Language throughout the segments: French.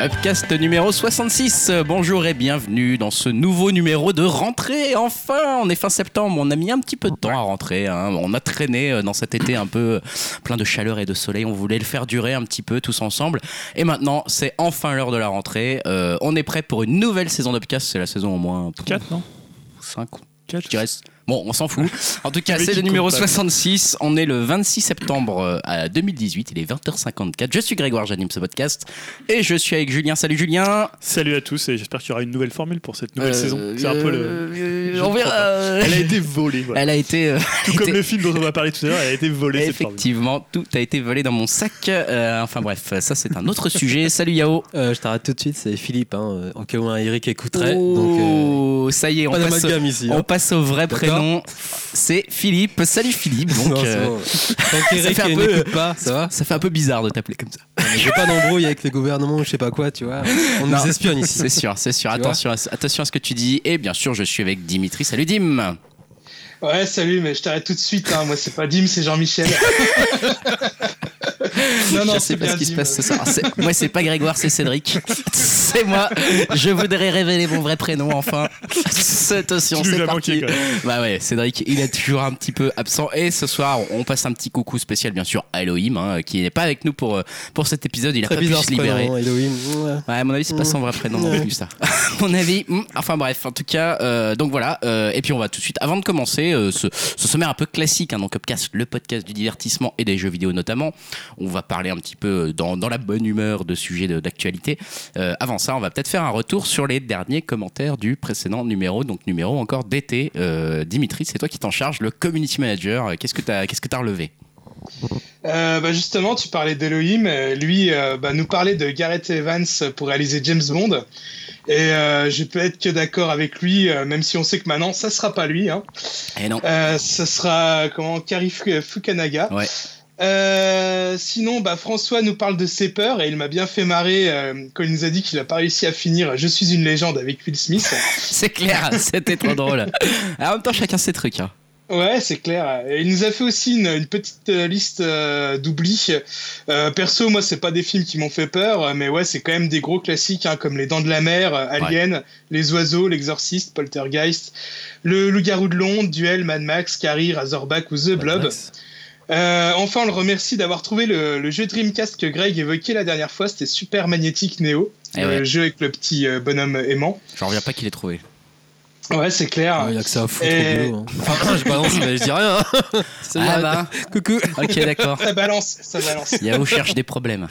Upcast numéro 66. Bonjour et bienvenue dans ce nouveau numéro de rentrée. Enfin, on est fin septembre, on a mis un petit peu de temps à rentrer. hein. On a traîné euh, dans cet été un peu plein de chaleur et de soleil. On voulait le faire durer un petit peu tous ensemble. Et maintenant, c'est enfin l'heure de la rentrée. Euh, on est prêt pour une nouvelle saison d'Upcast. C'est la saison au moins 4, non? 5 4 je dirais. Bon, on s'en fout. En tout cas, c'est le numéro compte pas. 66. On est le 26 septembre euh, à 2018. Il est 20h54. Je suis Grégoire, j'anime ce podcast. Et je suis avec Julien. Salut Julien. Salut à tous et j'espère qu'il y aura une nouvelle formule pour cette nouvelle Euh, saison. C'est un peu le. euh, on verra. pas. Elle a été volée. Voilà. Elle a été. euh, Tout été- comme le film dont on va parler tout à l'heure, elle a été volée cette. Effectivement, tout a été volé dans mon sac. Euh, enfin bref, ça c'est un autre sujet. Salut Yao. Euh, je t'arrête tout de suite, c'est Philippe, hein, euh, en cas où un Eric écouterait. donc, euh, Oh, ça y est, on pas passe, d'amalgame ici. on hein. passe au vrai D'accord. Prénom. C'est Philippe. Salut Philippe. Donc, Non, euh, bon. Tant qu'Eric fait un peu- pas, ça va ça fait un peu bizarre de t'appeler comme ça. J'ai pas d'embrouille avec le gouvernement ou je sais pas quoi, tu vois. On Non. nous espionne ici. C'est sûr, c'est sûr. Attention à, attention à ce que tu dis. Et bien sûr, je suis avec Dimitri. Salut Dim. Ouais, salut, mais je t'arrête tout de suite. Hein. Moi, c'est pas Dim, c'est Jean-Michel. non, non, je sais c'est pas ce qui se passe ce soir. C'est- Moi, c'est pas Grégoire, c'est Cédric. C'est moi. Je voudrais révéler mon vrai prénom enfin. Attention, Tu nous c'est parti. Bah ouais, Cédric, il est toujours un petit peu absent. Et ce soir, on passe un petit coucou spécial, bien sûr, à Elohim, hein, qui n'est pas avec nous pour, euh, pour cet épisode. Il a Très pas pu bizarre se libérer. prénom, Elohim. Ouais. Ouais, à mon avis, c'est pas son vrai prénom non Ouais. plus, ça. à mon avis, hmm, enfin bref, en tout cas, euh, donc voilà. euh, et puis on va tout de suite, avant de commencer, euh, ce, ce sommaire un peu classique, hein, donc Upcast, le podcast du divertissement et des jeux vidéo notamment. On va parler un petit peu dans, dans la bonne humeur de sujets d'actualité. Euh, avant ça, on va peut-être faire un retour sur les derniers commentaires du précédent numéro, donc numéro encore d'été. Euh, Dimitri, c'est toi qui t'en charges, le community manager. Qu'est-ce que t'as qu'est-ce que t'as relevé? Euh, bah, justement, tu parlais d'Elohim. euh, Lui, euh, bah, nous parlait de Gareth Evans pour réaliser James Bond. Et euh, je peux être que d'accord avec lui, euh, même si on sait que maintenant, ça sera pas lui. Hein. Eh non. Euh, ça sera comment Kari Fu- Fukanaga. Ouais. Euh, sinon, bah, François nous parle de ses peurs et il m'a bien fait marrer euh, quand il nous a dit qu'il a pas réussi à finir Je suis une légende avec Will Smith. C'est clair, c'était trop drôle. En même temps, chacun ses trucs. Hein. Ouais, c'est clair. Et il nous a fait aussi une, une petite euh, liste euh, d'oublis. Euh, perso, moi, c'est pas des films qui m'ont fait peur, mais ouais, c'est quand même des gros classiques hein, comme Les Dents de la Mer, euh, Alien, Les Oiseaux, L'Exorciste, Poltergeist, Le Loup-garou de Londres, Duel, Mad Max, Carrie, Razorback ou The Blob. Max. Euh, enfin, on le remercie d'avoir trouvé le, le jeu Dreamcast que Greg évoquait la dernière fois. C'était Super Magnétique Neo, Eh le ouais. jeu avec le petit euh, bonhomme aimant. J'en reviens pas qu'il ait trouvé. Ouais, c'est clair. Ouais, Il y a que ça à foutre Et- au boulot. hein. Enfin, je balance, mais je dis rien. hein. C'est Ah bah, Coucou. ok, d'accord. Ça balance, ça balance. Yahoo cherche des problèmes.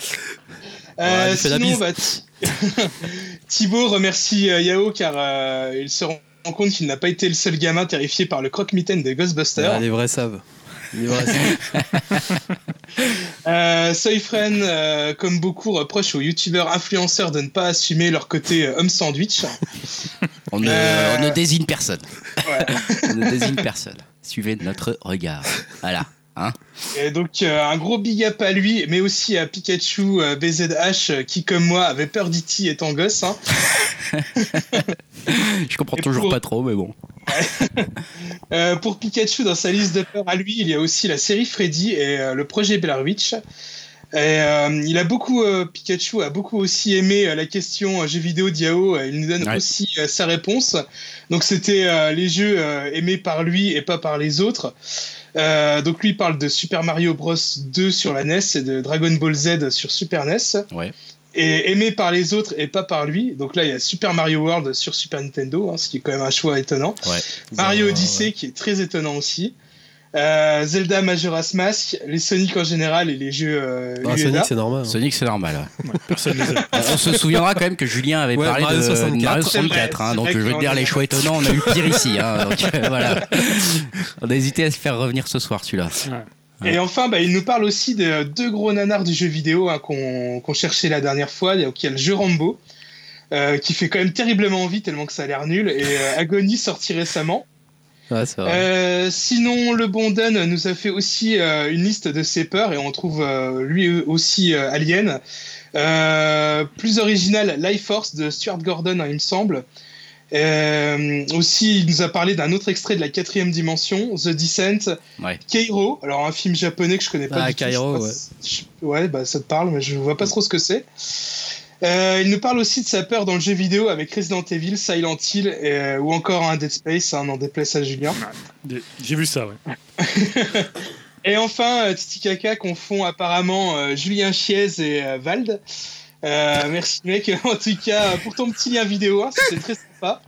Euh, Ouais, sinon, bise. bah, Thi- Thibaut remercie euh, Yao car euh, il se rend compte qu'il n'a pas été le seul gamin terrifié par le croque-mitaine des Ghostbusters. Ouais, les vrais savent. Euh, Soyfren, euh, comme beaucoup, reproche aux youtubeurs influenceurs de ne pas assumer leur côté euh, homme sandwich. On ne, Euh. on ne désigne personne. Ouais. On ne désigne personne. Suivez notre regard. Voilà. Hein Et donc euh, un gros big up à lui, mais aussi à Pikachu euh, BZH euh, qui, comme moi, avait peur d'E.T. étant gosse. hein. Je comprends Et toujours pour- pas trop, mais bon. Euh, pour Pikachu, dans sa liste de peurs à lui, il y a aussi la série Freddy et euh, le projet Blair Witch. Et, euh, il a beaucoup, euh, Pikachu a beaucoup aussi aimé euh, la question euh, jeux vidéo. Euh, Il nous donne Ouais. aussi euh, sa réponse. Donc c'était euh, les jeux euh, aimés par lui et pas par les autres. Euh, donc lui il parle de Super Mario Bros 2 sur la NES et de Dragon Ball Z sur Super NES. Ouais. Et aimé par les autres et pas par lui. Donc là il y a Super Mario World sur Super Nintendo, hein, ce qui est quand même un choix étonnant. Ouais. Mario Ouais, Odyssey qui est très étonnant aussi. Euh, Zelda Majora's Mask, les Sonic en général et les jeux euh, Ah. Sonic, c'est normal. hein. Sonic, c'est normal. ouais. Personne aime. On se souviendra quand même que Julien avait Ouais, parlé Mario de 64. Mario C'est vrai, 64. hein, donc je veux dire, les choix étonnants, on a eu pire ici. hein, donc euh, voilà. On a hésité à se faire revenir ce soir, celui-là. Ouais. Et enfin, bah, il nous parle aussi de deux gros nanars du jeu vidéo hein, qu'on cherchait la dernière fois. Il y a, il y a le jeu Rambo, euh, qui fait quand même terriblement envie tellement que ça a l'air nul, et euh, Agony sorti récemment. Ouais. Euh, sinon, le bon Dun nous a fait aussi euh, une liste de ses peurs et on trouve euh, lui aussi Alien. Plus original, Life Force de Stuart Gordon, hein, il me semble. Aussi, il nous a parlé d'un autre extrait de la quatrième dimension, The Descent. Ouais. Kairo, alors un film japonais que je connais pas Ah, du tout. Je je- ouais, bah ça te parle, mais je vois pas trop ce que c'est. Euh, il nous parle aussi de sa peur dans le jeu vidéo avec Resident Evil, Silent Hill euh, ou encore un Dead Space, un hein, en déplace à Julien. J'ai vu ça, ouais. et enfin, euh, Titi Kaka confond apparemment Julien Chiez et Vald. Merci mec, en tout cas pour ton petit lien vidéo, hein, c'était très sympa.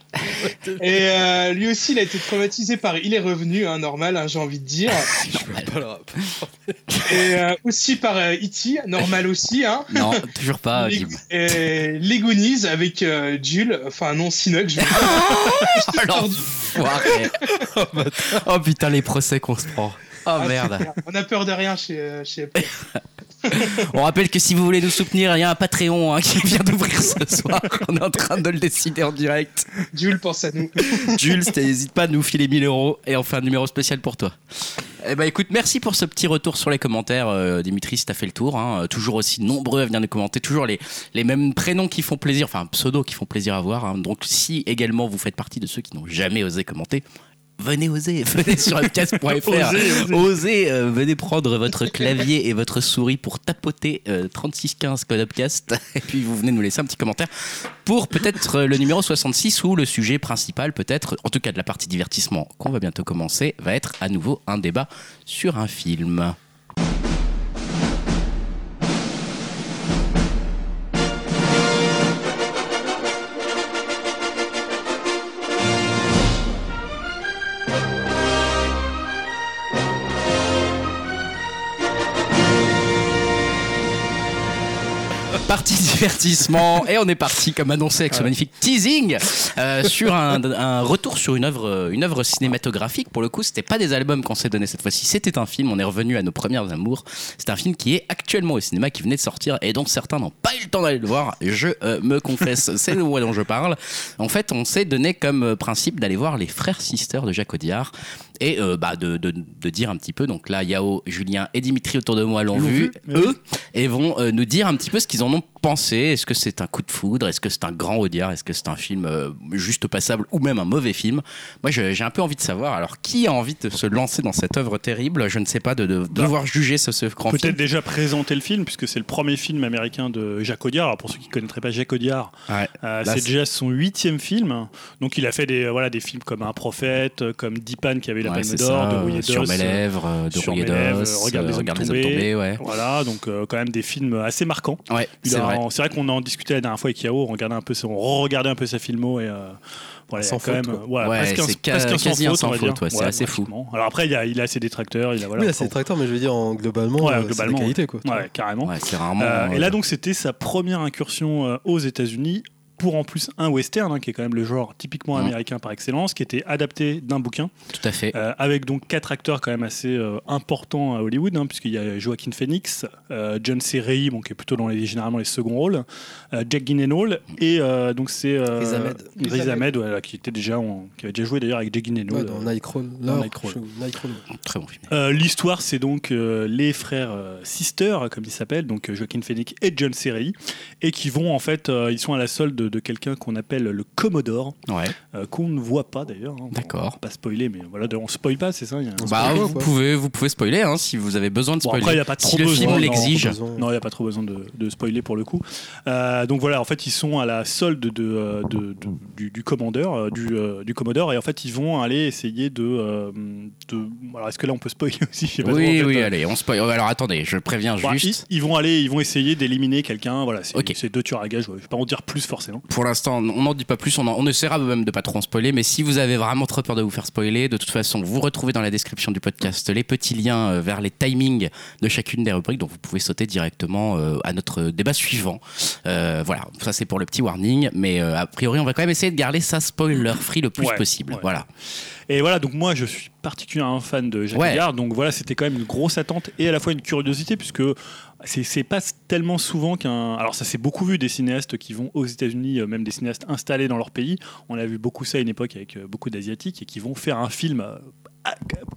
Et lui aussi, il a été traumatisé par Il est revenu, hein, normal, hein, j'ai envie de dire. et aussi par E.T., normal aussi. Hein. Non, toujours pas. et Legonies avec Jules, enfin non, Sinoc. Je oh, oh putain, les procès qu'on se prend. Oh ah, merde. On a peur de rien chez, chez On rappelle que si vous voulez nous soutenir, il y a un Patreon hein, qui vient d'ouvrir ce soir. On est en train de le décider en direct. Jules, pense à nous. Jules, n'hésite pas à nous filer 1000 euros et on fait un numéro spécial pour toi. Eh ben écoute, merci pour ce petit retour sur les commentaires. Euh, Dimitri, si t'as fait le tour, hein. toujours aussi nombreux à venir nous commenter, toujours les, les mêmes prénoms qui font plaisir, enfin pseudo qui font plaisir à voir. Hein. Donc si également vous faites partie de ceux qui n'ont jamais osé commenter, venez oser, venez sur upcast.fr, osez, osez. Euh, venez prendre votre clavier et votre souris pour tapoter 3615 euh, code upcast, et puis vous venez nous laisser un petit commentaire pour peut-être euh, le numéro 66 ou le sujet principal, peut-être, en tout cas de la partie divertissement qu'on va bientôt commencer, va être à nouveau un débat sur un film. Divertissement et on est parti comme annoncé avec ce magnifique teasing euh, sur un, retour sur une œuvre, une œuvre cinématographique. Pour le coup, c'était pas des albums qu'on s'est donné cette fois-ci, c'était un film. On est revenu à nos premières amours. C'est un film qui est actuellement au cinéma, qui venait de sortir et dont certains n'ont pas eu le temps d'aller le voir. Je euh, me confesse, c'est le mot dont je parle. En fait, on s'est donné comme principe d'aller voir les frères sisters de Jacques Audiard et euh, bah, de, de, de, dire un petit peu. Donc là, Yao, Julien et Dimitri autour de moi l'ont vu, eux, et vont euh, nous dire un petit peu ce qu'ils en ont pensé. Est-ce que c'est un coup de foudre Est-ce que c'est un grand Audiard Est-ce que c'est un film euh, juste passable ou même un mauvais film Moi, j'ai un peu envie de savoir. Alors, qui a envie de se lancer dans cette œuvre terrible? Je ne sais pas, de, de bah, devoir juger ce, ce grand film. Peut-être déjà présenter le film, puisque c'est le premier film américain de Jacques Audiard. Alors, pour ceux qui ne connaîtraient pas Jacques Audiard, c'est déjà son huitième film. Donc, il a fait des, voilà, des films comme Un prophète, comme Dipan qui avait la Palme d'Or de Sur mes lèvres, euh, de Rouillé Regarde les hommes tombés. Ouais. Voilà, donc euh, quand même des films assez marquants. Ouais, c'est C'est vrai qu'on en discutait la dernière fois avec Yao, on regardait un peu, on regardait un peu sa filmo et. Euh, voilà, sans quand faute, même, ouais, ouais, presque, quasi un sans faute, c'est assez fou. Alors après, il a, il a ses détracteurs, il a voilà. Oui, il a ses détracteurs, mais je veux dire en globalement, ouais, globalement, qualité quoi. Ouais, carrément. rarement. et là donc c'était sa première incursion aux États-Unis pour en plus un western, hein, qui est quand même le genre typiquement mmh. américain par excellence, qui était adapté d'un bouquin. Tout à fait. Euh, avec donc quatre acteurs quand même assez euh, importants à Hollywood, hein, puisqu'il y a Joaquin Phoenix, euh, John C. Reilly, bon, qui est plutôt dans les, généralement les seconds rôles, Jack Gyllenhaal, et donc c'est Riz Ahmed, qui, était déjà qui avait déjà joué d'ailleurs avec Jack Gyllenhaal. dans Nightcrawler. Très bon film. L'histoire, c'est donc les frères Sister, comme ils s'appellent, donc Joaquin Phoenix et John C. Reilly, et qui vont en fait, ils sont à la solde de quelqu'un qu'on appelle le Commodore, euh, qu'on ne voit pas d'ailleurs. Hein, D'accord. Pas spoiler, mais voilà, on spoil pas, c'est ça bah, vous, pouvez, vous pouvez spoiler hein, si vous avez besoin de spoiler. après, il n'y a pas trop si besoin. le film l'exige. Non, il n'y a pas trop besoin de, de, spoiler pour le coup. Euh, donc voilà, en fait, ils sont à la solde de, de, de du, du, commandeur, euh, du, du, Commodore, et en fait, ils vont aller essayer de. alors, est-ce que là, on peut spoiler aussi? Oui, oui, allez, on spoil. Alors attendez, je préviens bah, juste. Ils, vont aller, ils vont essayer d'éliminer quelqu'un. Voilà, c'est deux tueurs à gages. Je ne vais pas en dire plus forcément. Pour l'instant, on n'en dit pas plus. On, on essaiera même de pas trop en spoiler. Mais si vous avez vraiment trop peur de vous faire spoiler, de toute façon, vous retrouvez dans la description du podcast les petits liens euh, vers les timings de chacune des rubriques. Donc vous pouvez sauter directement euh, à notre débat suivant. Euh, voilà, ça c'est pour le petit warning. Mais a priori, on va quand même essayer de garder ça spoiler free le plus possible. Voilà. Et voilà, donc moi je suis particulièrement fan de Jacques donc voilà, c'était quand même une grosse attente et à la fois une curiosité puisque c'est pas tellement souvent qu'un. Alors, ça s'est beaucoup vu des cinéastes qui vont aux États-Unis, euh, même des cinéastes installés dans leur pays. On a vu beaucoup ça à une époque avec euh, beaucoup d'Asiatiques et qui vont faire un film euh,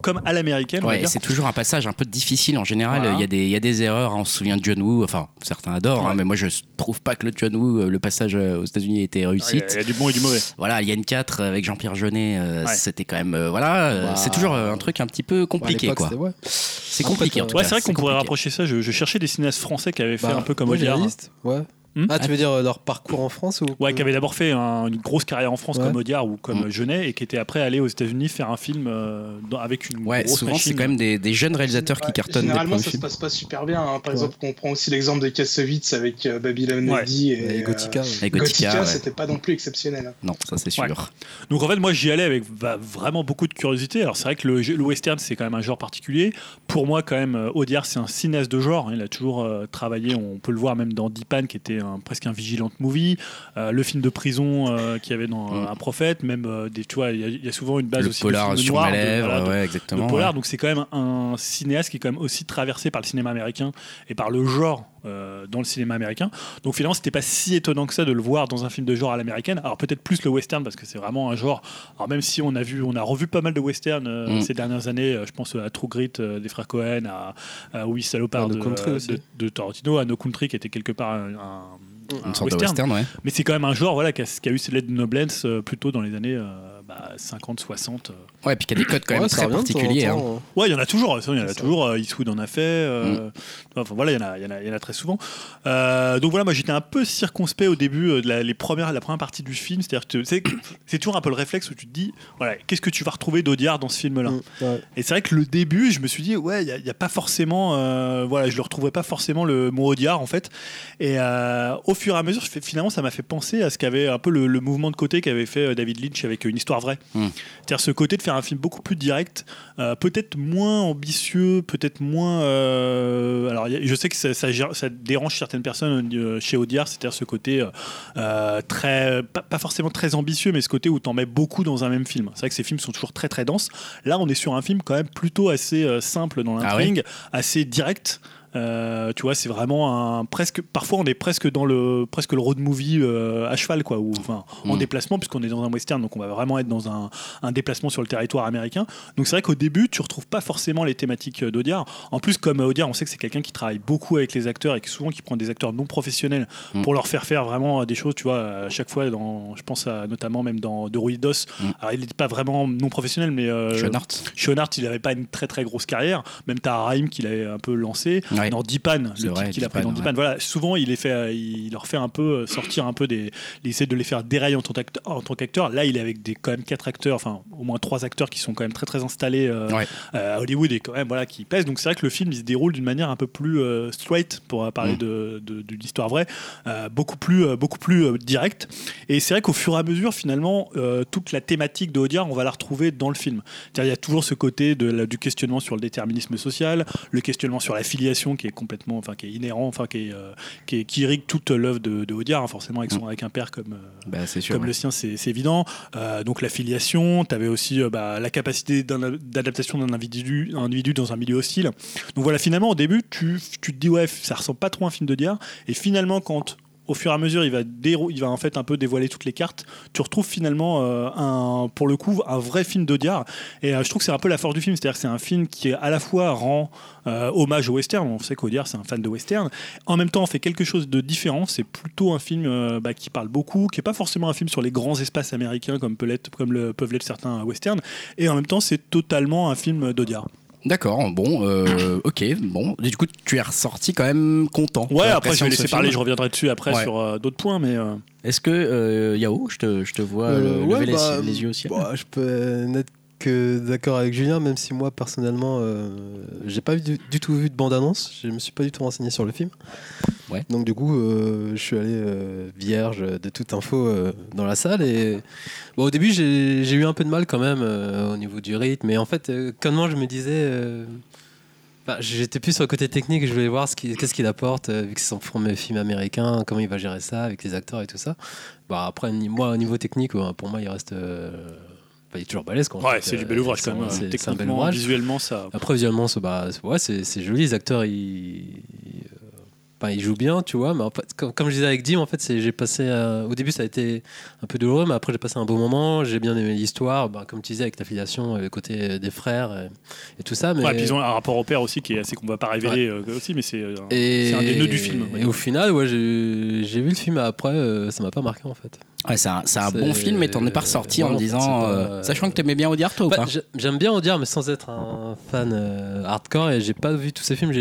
comme à l'américaine. Ouais, c'est toujours un passage un peu difficile en général. Il, y a des, il y a des erreurs. Hein. On se souvient de John Woo. Enfin, certains adorent, hein, mais moi je trouve pas que le John Woo, euh, le passage euh, aux États-Unis était réussi. Il y, a du bon et du mauvais. Voilà, Alien 4 avec Jean-Pierre Jeunet, euh, c'était quand même. voilà, c'est toujours un truc un petit peu compliqué. quoi. C'est compliqué en tout ouais, C'est vrai qu'on pourrait rapprocher ça. Je, cherchais des cinéastes français qui avaient fait bah, un peu comme Audiard. Ouais. Hmm ah, tu veux dire euh, leur parcours en France ou Ouais, qui avait d'abord fait une grosse carrière en France comme Audiard ou comme mmh. Jeunet et qui était après allé aux États-Unis faire un film euh, avec une ouais, grosse souvent c'est quand même des, des, jeunes réalisateurs qui cartonnent. Généralement, ça se passe pas super bien. Hein. Par exemple, on prend aussi l'exemple de Kassovitz avec euh, Babylon et, et, Gothica. et Gothica, c'était pas non plus exceptionnel. Hein. Non, ça c'est sûr. Donc en fait, moi j'y allais avec vraiment beaucoup de curiosité. Alors c'est vrai que le, le western c'est quand même un genre particulier. Pour moi, quand même, Audiard c'est un cinéaste de genre. Il a toujours travaillé, on peut le voir même dans Dipan qui était presque un vigilant movie, euh, le film de prison euh, qu'il y avait dans mm. Un prophète, même euh, des, tu vois, il y, a souvent une base le aussi polar sur noir, ouais, exactement. Le polar, donc c'est quand même un cinéaste qui est quand même aussi traversé par le cinéma américain et par le genre dans le cinéma américain. Donc finalement, c'était pas si étonnant que ça de le voir dans un film de genre à l'américaine. Alors peut-être plus le western parce que c'est vraiment un genre. Alors même si on a vu, on a revu pas mal de western mm. ces dernières années. je pense à True Grit des frères Cohen, à, Oui Salopard de, de, de, Tarantino, à No Country qui était quelque part un une sorte western. de western, ouais. Mais c'est quand même un genre voilà, qui, a, qui a eu ses lettres de noblesse euh, plutôt dans les années euh, 50, 60. Euh. Ouais, puis qu'il y a des codes quand même très particuliers. Hein. Hein. Ouais, il y en a toujours. Il y en a toujours. Euh, Eastwood en a fait. Euh, mm. Enfin voilà, il y, en a, y, en a, y en a très souvent. donc voilà, moi j'étais un peu circonspect au début de la, les premières, la première partie du film. C'est-à-dire c'est toujours un peu le réflexe où tu te dis, voilà, qu'est-ce que tu vas retrouver d'Audiard dans ce film-là mm, Et c'est vrai que le début, je me suis dit, ouais, il n'y a, pas forcément, voilà, je ne retrouverai pas forcément le mot Audiard en fait. Et au fur et à mesure, finalement, ça m'a fait penser à ce qu'avait un peu le, le mouvement de côté qu'avait fait David Lynch avec une histoire vraie. Hmm. C'est-à-dire ce côté de faire un film beaucoup plus direct, euh, peut-être moins ambitieux, peut-être moins. Euh, alors je sais que ça, ça, dérange certaines personnes euh, chez Audiard, c'est-à-dire ce côté très, pas, forcément très ambitieux, mais ce côté où tu en mets beaucoup dans un même film. C'est vrai que ces films sont toujours très très denses. Là, on est sur un film quand même plutôt assez simple dans ah l'intrigue, assez direct. Euh, tu vois, c'est vraiment un presque. Parfois, on est presque dans le presque le road movie euh, à cheval, quoi, ou enfin en mm. déplacement, puisqu'on est dans un western, donc on va vraiment être dans un, un déplacement sur le territoire américain. Donc c'est vrai qu'au début, tu retrouves pas forcément les thématiques d'Audiard. En plus, comme Audiard, on sait que c'est quelqu'un qui travaille beaucoup avec les acteurs et qui souvent qui prend des acteurs non professionnels mm. pour leur faire faire vraiment des choses. Tu vois, à chaque fois, dans, je pense à, notamment même dans De Ruidos. Mm. Alors, il n'était pas vraiment non professionnel, mais euh, Schoenhardt. il n'avait pas une très très grosse carrière. Même as Raïm qui l'avait un peu lancé. Dans Dipan, le vrai, qu'il a pris dans Dipan. Voilà, souvent il les fait, il leur fait un peu euh, sortir un peu des, il essaie de les faire dérailler en tant qu'acteur. En tant qu'acteur. Là, il est avec des quand même quatre acteurs, enfin au moins trois acteurs qui sont quand même très très installés euh, euh, à Hollywood et quand même voilà qui pèsent. Donc c'est vrai que le film il se déroule d'une manière un peu plus straight pour parler mm. de, de, l'histoire vraie, beaucoup plus beaucoup plus directe. Et c'est vrai qu'au fur et à mesure, finalement, toute la thématique de Audiard, on va la retrouver dans le film. Il y a toujours ce côté de, du questionnement sur le déterminisme social, le questionnement sur la filiation qui est complètement enfin qui est inhérent, enfin qui, est, euh, qui, irrigue toute l'œuvre de, de Audiard, hein, forcément avec, son, mm. avec un père comme, euh, bah, comme le sien, c'est évident. Euh, donc la filiation, tu avais aussi bah, la capacité d'adaptation d'un individu, individu dans un milieu hostile. Donc voilà, finalement au début, tu, tu te dis ouais, ça ressemble pas trop à un film d'Audiard, et finalement quand au fur et à mesure, il va, il va en fait un peu dévoiler toutes les cartes. Tu retrouves finalement, euh, un, pour le coup, un vrai film d'Audiard. Et euh, je trouve que c'est un peu la force du film. C'est-à-dire que c'est un film qui à la fois rend euh, hommage au western. On sait qu'Audiard, c'est un fan de western. En même temps, on fait quelque chose de différent. C'est plutôt un film bah, qui parle beaucoup, qui n'est pas forcément un film sur les grands espaces américains comme, peut comme le, peuvent l'être certains westerns. Et en même temps, c'est totalement un film d'Audiard. D'accord, bon, euh, ok, bon. Du coup, tu es ressorti quand même content. Ouais, après, je vais laisser parler, je reviendrai dessus après sur euh, d'autres points, mais. Euh. Est-ce que, Yao, je te, je te vois lever bah, les, yeux aussi bah, Je peux n'être que d'accord avec Julien, même si moi, personnellement, j'ai pas du, du, tout vu de bande-annonce, je me suis pas du tout renseigné sur le film. Donc du coup, euh, je suis allé euh, vierge de toute info euh, dans la salle et bon, au début j'ai eu un peu de mal quand même au niveau du rythme. Mais en fait, comment je me disais, bah, j'étais plus sur le côté technique. Je voulais voir ce qu'est-ce qu'il apporte vu que c'est son premier film américain, comment il va gérer ça avec les acteurs et tout ça. Bah après, moi au niveau technique, pour moi il reste il est toujours balèze. Ouais, c'est du bel ouvrage quand même. C'est un bel ouvrage. Visuellement, ça. Après, visuellement, bah, ouais, c'est joli. Les acteurs, ils, il joue bien, tu vois. Mais comme, je disais avec Dim, en fait, j'ai passé. au début, ça a été un peu douloureux, mais après, j'ai passé un bon moment. J'ai bien aimé l'histoire, bah, comme tu disais, avec ta filiation, le côté des frères et, tout ça. Mais... Ouais, puis ils ont un rapport au père aussi qui est assez qu'on va pas révéler euh, aussi, mais c'est euh, un des nœuds du film. Et au final, ouais, j'ai vu le film après, euh, ça m'a pas marqué en fait. Ouais, c'est un, un bon film, mais t'en es pas ressorti en disant. sachant que t'aimais bien Audiard, toi ou bah, pas J'aime bien Audiard, mais sans être un fan hardcore. Et j'ai pas vu tous ses films.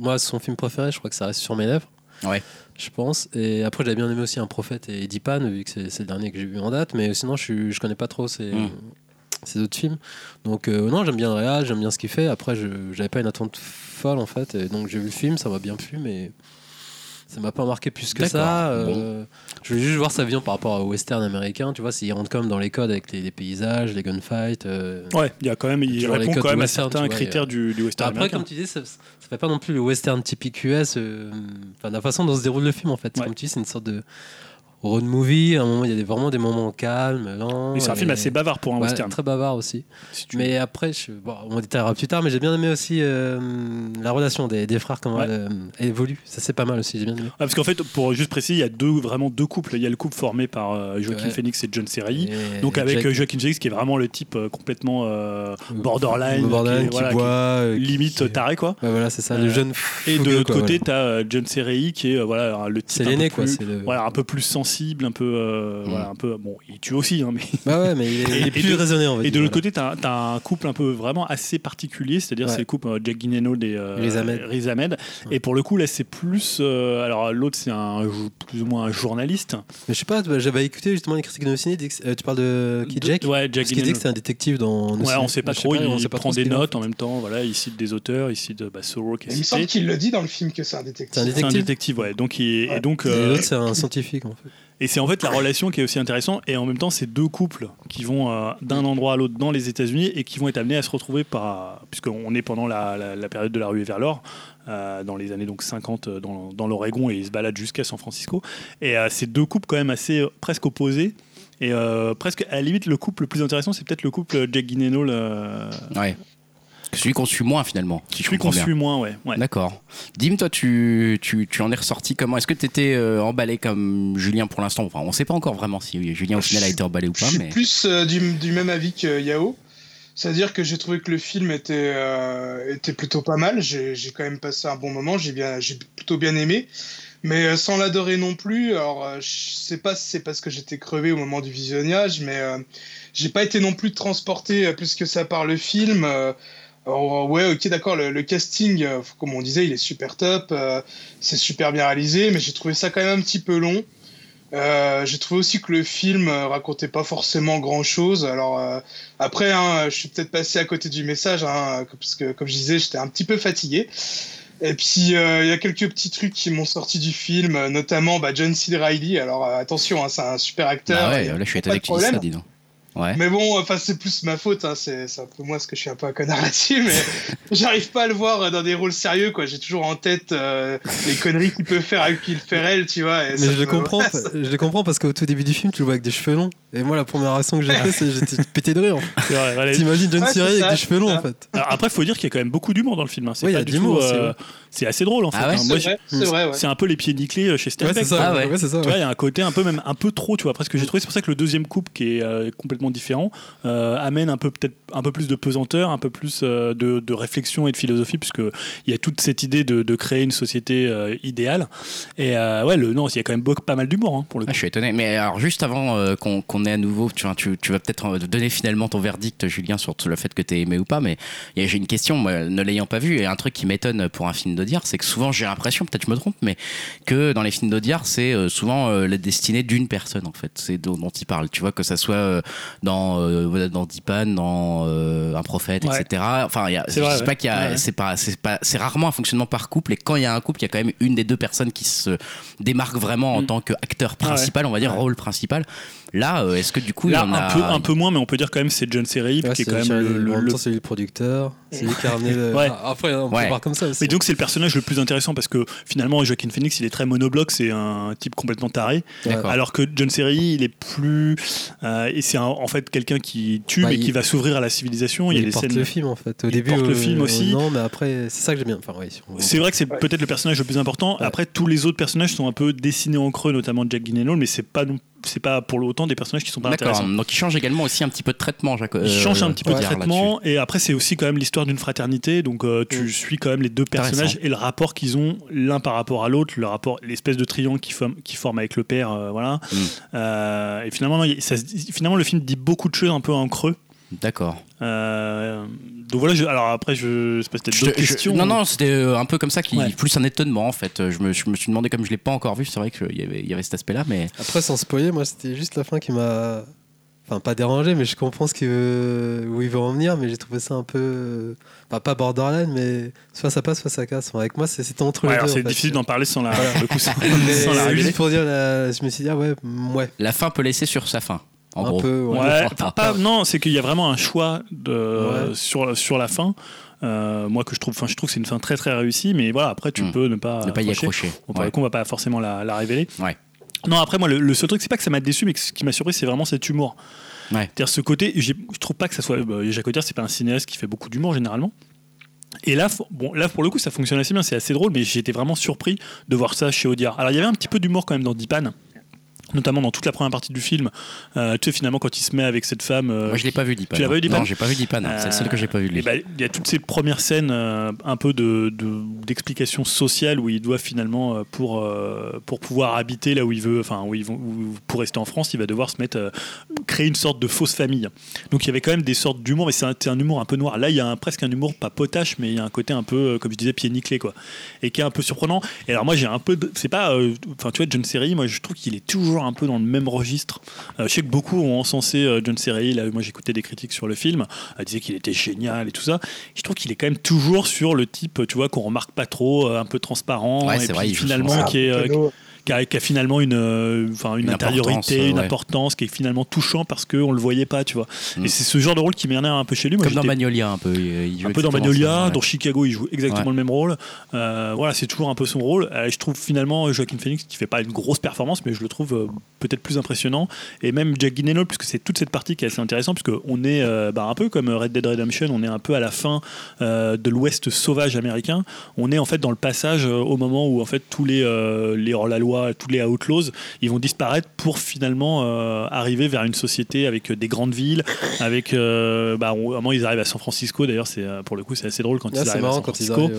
Moi, son film préféré, je crois que ça reste sur mes lèvres. Ouais. Je pense. Et après, j'avais bien aimé aussi Un Prophète et Edipan, vu que c'est le dernier que j'ai vu en date. Mais sinon, je, je connais pas trop ces, mm. ces autres films. Donc, euh, non, j'aime bien le réal, j'aime bien ce qu'il fait. Après, je j'avais pas une attente folle, en fait. Et donc, j'ai vu le film, ça m'a bien plu, mais ça m'a pas marqué plus que ça. Euh, je voulais juste voir sa vision par rapport au western américain. Tu vois, s'il rentre comme dans les codes avec les, paysages, les gunfights. Euh, ouais, il y a quand même, il répond quand même à certains critères du, du, western. Après, comme tu dis, ça, ça, fait pas non plus le western typique US. Euh, enfin, la façon dont se déroule le film, en fait. Comme tu dis, c'est une sorte de road movie. À un moment, il y a vraiment des moments calmes, lents. c'est un film assez bavard pour un western. Très bavard aussi. mais après, je... bon, on détaillera plus tard, mais j'ai bien aimé aussi euh, la relation des, des frères, comment euh, elle, évolue. Ça, c'est pas mal aussi. J'ai bien aimé. parce qu'en fait, pour juste préciser, il y a deux, vraiment deux couples. Il y a le couple formé par euh, Joaquin Phoenix et John Serry. Donc, avec Joaquin Phoenix qui est vraiment le type complètement borderline, qui, boit, limite taré, quoi. voilà, c'est ça, le jeune. Et de l'autre côté, tu as John Serry qui est voilà, le type. peu plus, voilà, un peu plus sensible un peu, euh, voilà, un peu. Bon, il tue aussi, hein, mais. Bah ouais, mais il est, plus raisonné en fait. Et de l'autre côté, tu as, un couple un peu vraiment assez particulier, c'est-à-dire c'est le couple euh, Jack Guinness et euh, Riz Ahmed. Et pour le coup, là, c'est plus. alors l'autre, c'est un plus ou moins un journaliste. Mais je sais pas, j'avais écouté justement les critiques de nos ciné. tu parles de qui Jack Ouais, Jack Qui dit que c'est un détective dans. Ouais, on sait pas trop. il, prend des notes en même temps. Voilà, il cite des auteurs, il cite bah, Sorrow. Il me semble qu'il le dit dans le film que c'est un détective. C'est un détective, ouais. Donc, et donc. L'autre, c'est un scientifique en fait. Et c'est en fait la relation qui est aussi intéressante. Et en même temps, c'est deux couples qui vont euh, d'un endroit à l'autre dans les États-Unis et qui vont être amenés à se retrouver par. Puisqu'on est pendant la, période de la ruée vers l'or. Euh, dans les années donc 50 euh, dans, dans l'Oregon et ils se baladent jusqu'à San Francisco. Et c'est deux couples quand même assez presque opposés. Et presque à la limite, le couple le plus intéressant, c'est peut-être le couple Jack Gyllenhaal. Ouais. Celui qu'on suit moins finalement. Si celui qu'on suit moins, ouais. D'accord. Dim, toi, tu, tu, tu, en es ressorti comment? Est-ce que tu étais euh, emballé comme Julien pour l'instant? Enfin, On ne sait pas encore vraiment si Julien au final a été emballé ou pas. Je suis plus euh, du, du, même avis que Yao. C'est-à-dire que j'ai trouvé que le film était, euh, était plutôt pas mal. J'ai quand même passé un bon moment. J'ai plutôt bien aimé. Mais sans l'adorer non plus. Alors, je sais pas si c'est parce que j'étais crevé au moment du visionnage, mais j'ai pas été non plus transporté plus que ça par le film. Alors, ouais, ok, d'accord, le, casting, euh, comme on disait, il est super top, euh, c'est super bien réalisé, mais j'ai trouvé ça quand même un petit peu long. Euh, j'ai trouvé aussi que le film racontait pas forcément grand chose. Alors après, hein, je suis peut-être passé à côté du message, hein, parce que comme je disais, j'étais un petit peu fatigué. Et puis il y a quelques petits trucs qui m'ont sorti du film, notamment bah, John C. Reilly. Alors attention, hein, c'est un super acteur. Ah ouais, là je suis étonné que tu ça, dis donc. Mais bon, enfin, c'est plus ma faute, hein. c'est un peu moi parce que je suis un peu un connard là-dessus, mais j'arrive pas à le voir dans des rôles sérieux, quoi. J'ai toujours en tête euh, les conneries qu'il peut faire avec Will Ferrell, tu vois. mais je le, comprends, je le comprends parce qu'au tout début du film, tu le vois avec des cheveux longs. Et moi, la première réaction que j'ai fait, c'est j'étais pété de rire. T'imagines John ouais, avec des cheveux longs, en fait. Alors, après, il faut dire qu'il y a quand même beaucoup d'humour dans le film. Hein. C'est pas du tout. Euh, c'est assez drôle, en fait. Ah c'est un peu les pieds nickelés euh, chez Stephen. Ouais, c'est ça. Ah tu vois, il y a un côté un peu même un peu trop, tu vois, presque j'ai trouvé. C'est pour ça que le deuxième couple, qui est complètement différent, euh, amène un peu peut-être un peu plus de pesanteur, un peu plus euh, de, réflexion et de philosophie, puisque il y a toute cette idée de, créer une société euh, idéale. Et ouais, le, non, il y a quand même pas mal d'humour hein, pour le ah, coup. je suis étonné. Mais alors juste avant qu'on ait à nouveau, tu, tu, tu vas peut-être donner finalement ton verdict, Julien, sur le fait que tu es aimé ou pas. Mais j'ai une question, moi, ne l'ayant pas vu, et un truc qui m'étonne pour un film d'Audiard, c'est que souvent j'ai l'impression, peut-être je me trompe, mais que dans les films d'Audiard, c'est souvent la destinée d'une personne en fait. C'est dont, dont il parle. Tu vois que ça soit dans dans Dipan, dans euh, un prophète, etc. Enfin, y a, je sais pas qu'il y a, c'est pas, c'est pas, c'est rarement un fonctionnement par couple. Et quand il y a un couple, il y a quand même une des deux personnes qui se démarque vraiment en mm. tant qu'acteur principal, on va dire rôle principal. Là, euh, est-ce que du coup, il y en a... un peu, un peu moins, mais on peut dire quand même c'est John Serif qui est quand même le, le, c'est le producteur, c'est lui qui a ramené. Le... Après, on peut voir comme ça. Aussi. Mais donc c'est le personnage le plus intéressant parce que finalement, Joaquin Phoenix, il est très monobloc, c'est un type complètement taré, alors que John Serry, il est plus, euh, et c'est en fait quelqu'un qui tue bah, mais qui va s'ouvrir à la civilisation. Il, y a porte scènes... le film en fait. Au il début, porte le film aussi. Non, mais après, c'est ça que j'aime bien. Enfin, c'est vrai que c'est peut-être le personnage le plus important. Après, tous les autres personnages sont un peu dessinés en creux, notamment Jack Gyllenhaal, mais c'est pas non c'est pas pour autant des personnages qui sont pas intéressants. Donc il change également aussi un petit peu de traitement, Jacques. Il change un euh, petit peu de traitement et après c'est aussi quand même l'histoire d'une fraternité. Donc euh, tu mm. suis quand même les deux personnages et le rapport qu'ils ont l'un par rapport à l'autre, le rapport, l'espèce de triangle qui forme, qui forme avec le père, euh, voilà. Mm. et finalement, finalement le film dit beaucoup de choses un peu en creux. D'accord. Euh, donc voilà, je, alors après, je sais pas si d'autres questions. non, non, c'était euh, un peu comme ça, qui, plus un étonnement en fait. Je me, je me suis demandé, comme je l'ai pas encore vu, c'est vrai qu'il y avait, il y avait cet aspect-là, mais. Après, sans spoiler, moi c'était juste la fin qui m'a. Enfin, pas dérangé, mais je comprends ce qu'il veut, où il veut en venir, mais j'ai trouvé ça un peu. Enfin, pas borderline, mais soit ça passe, soit ça casse. avec moi, c'était entre ouais, les deux. C'est difficile d'en parler sans la, sans, la Juste pour dire, je me suis dit, ah ouais, ouais. La fin peut laisser sur sa fin. En un Peu, ouais. pas, non, c'est qu'il y a vraiment un choix de, sur, sur la fin. Euh, moi que je trouve, enfin je trouve que c'est une fin très très réussie, mais voilà après tu hmm. peux ne pas, ne pas y accrocher. On ouais. on va pas forcément la, la révéler. Ouais. Non après moi le, seul truc c'est pas que ça m'a déçu, mais ce qui m'a surpris c'est vraiment cet humour. Ouais. C'est-à-dire ce côté, je trouve pas que ça soit. Bah, Jacques Audiard c'est pas un cinéaste qui fait beaucoup d'humour généralement. Et là, bon, là, pour le coup, ça fonctionne assez bien, c'est assez drôle, mais j'étais vraiment surpris de voir ça chez Audiard. Alors, il y avait un petit peu d'humour quand même dans Dipan, notamment dans toute la première partie du film. Euh, tu sais, finalement, quand il se met avec cette femme. Euh, Moi, je l'ai pas vu, Dipan. Tu l'as pas vu, Dipan Non, j'ai pas vu Dipan. c'est la seule que j'ai pas vu. Eh ben, il y a toutes ces premières scènes euh, un peu de, d'explication sociale où il doit finalement, pour, pour pouvoir habiter là où il veut, enfin, où, ils vont, pour rester en France, il va devoir se mettre. créer une sorte de fausse famille. Donc, il y avait quand même des sortes d'humour, mais c'est un, un, humour un peu noir. Là, il y a un, presque un humour pas potache, mais il y a un côté un peu, comme je disais, pied nickelé, quoi. Et qui est un peu surprenant. Et alors, moi, j'ai un peu. C'est pas. Enfin, tu vois, John Serry, moi, je trouve qu'il est toujours un peu dans le même registre. Euh, je sais que beaucoup ont encensé euh, John Serry. moi, j'écoutais des critiques sur le film. Elle disait qu'il était génial et tout ça. Je trouve qu'il est quand même toujours sur le type, tu vois, qu'on remarque pas trop, euh, un peu transparent. et puis finalement, qui est qui a, finalement une, euh, enfin une, intériorité, une importance, qui est finalement touchant parce qu'on le voyait pas, tu vois. Mm. Et c'est ce genre de rôle qui m'énerve un peu chez lui. Comme dans Magnolia, un peu. un peu dans Magnolia, dans Chicago, il joue exactement le même rôle. Euh, voilà, c'est toujours un peu son rôle. Euh, je trouve finalement Joaquin Phoenix qui fait pas une grosse performance, mais je le trouve peut-être plus impressionnant. Et même Jack Gyllenhaal, puisque c'est toute cette partie qui est assez intéressante, puisque on est bah, un peu comme Red Dead Redemption, on est un peu à la fin de l'Ouest sauvage américain. On est en fait dans le passage au moment où en fait tous les les hors tous les outlaws, ils vont disparaître pour finalement euh, arriver vers une société avec euh, des grandes villes, avec, euh, bah, moment ils arrivent à San Francisco. D'ailleurs, c'est pour le coup c'est assez drôle quand ils arrivent à San Francisco.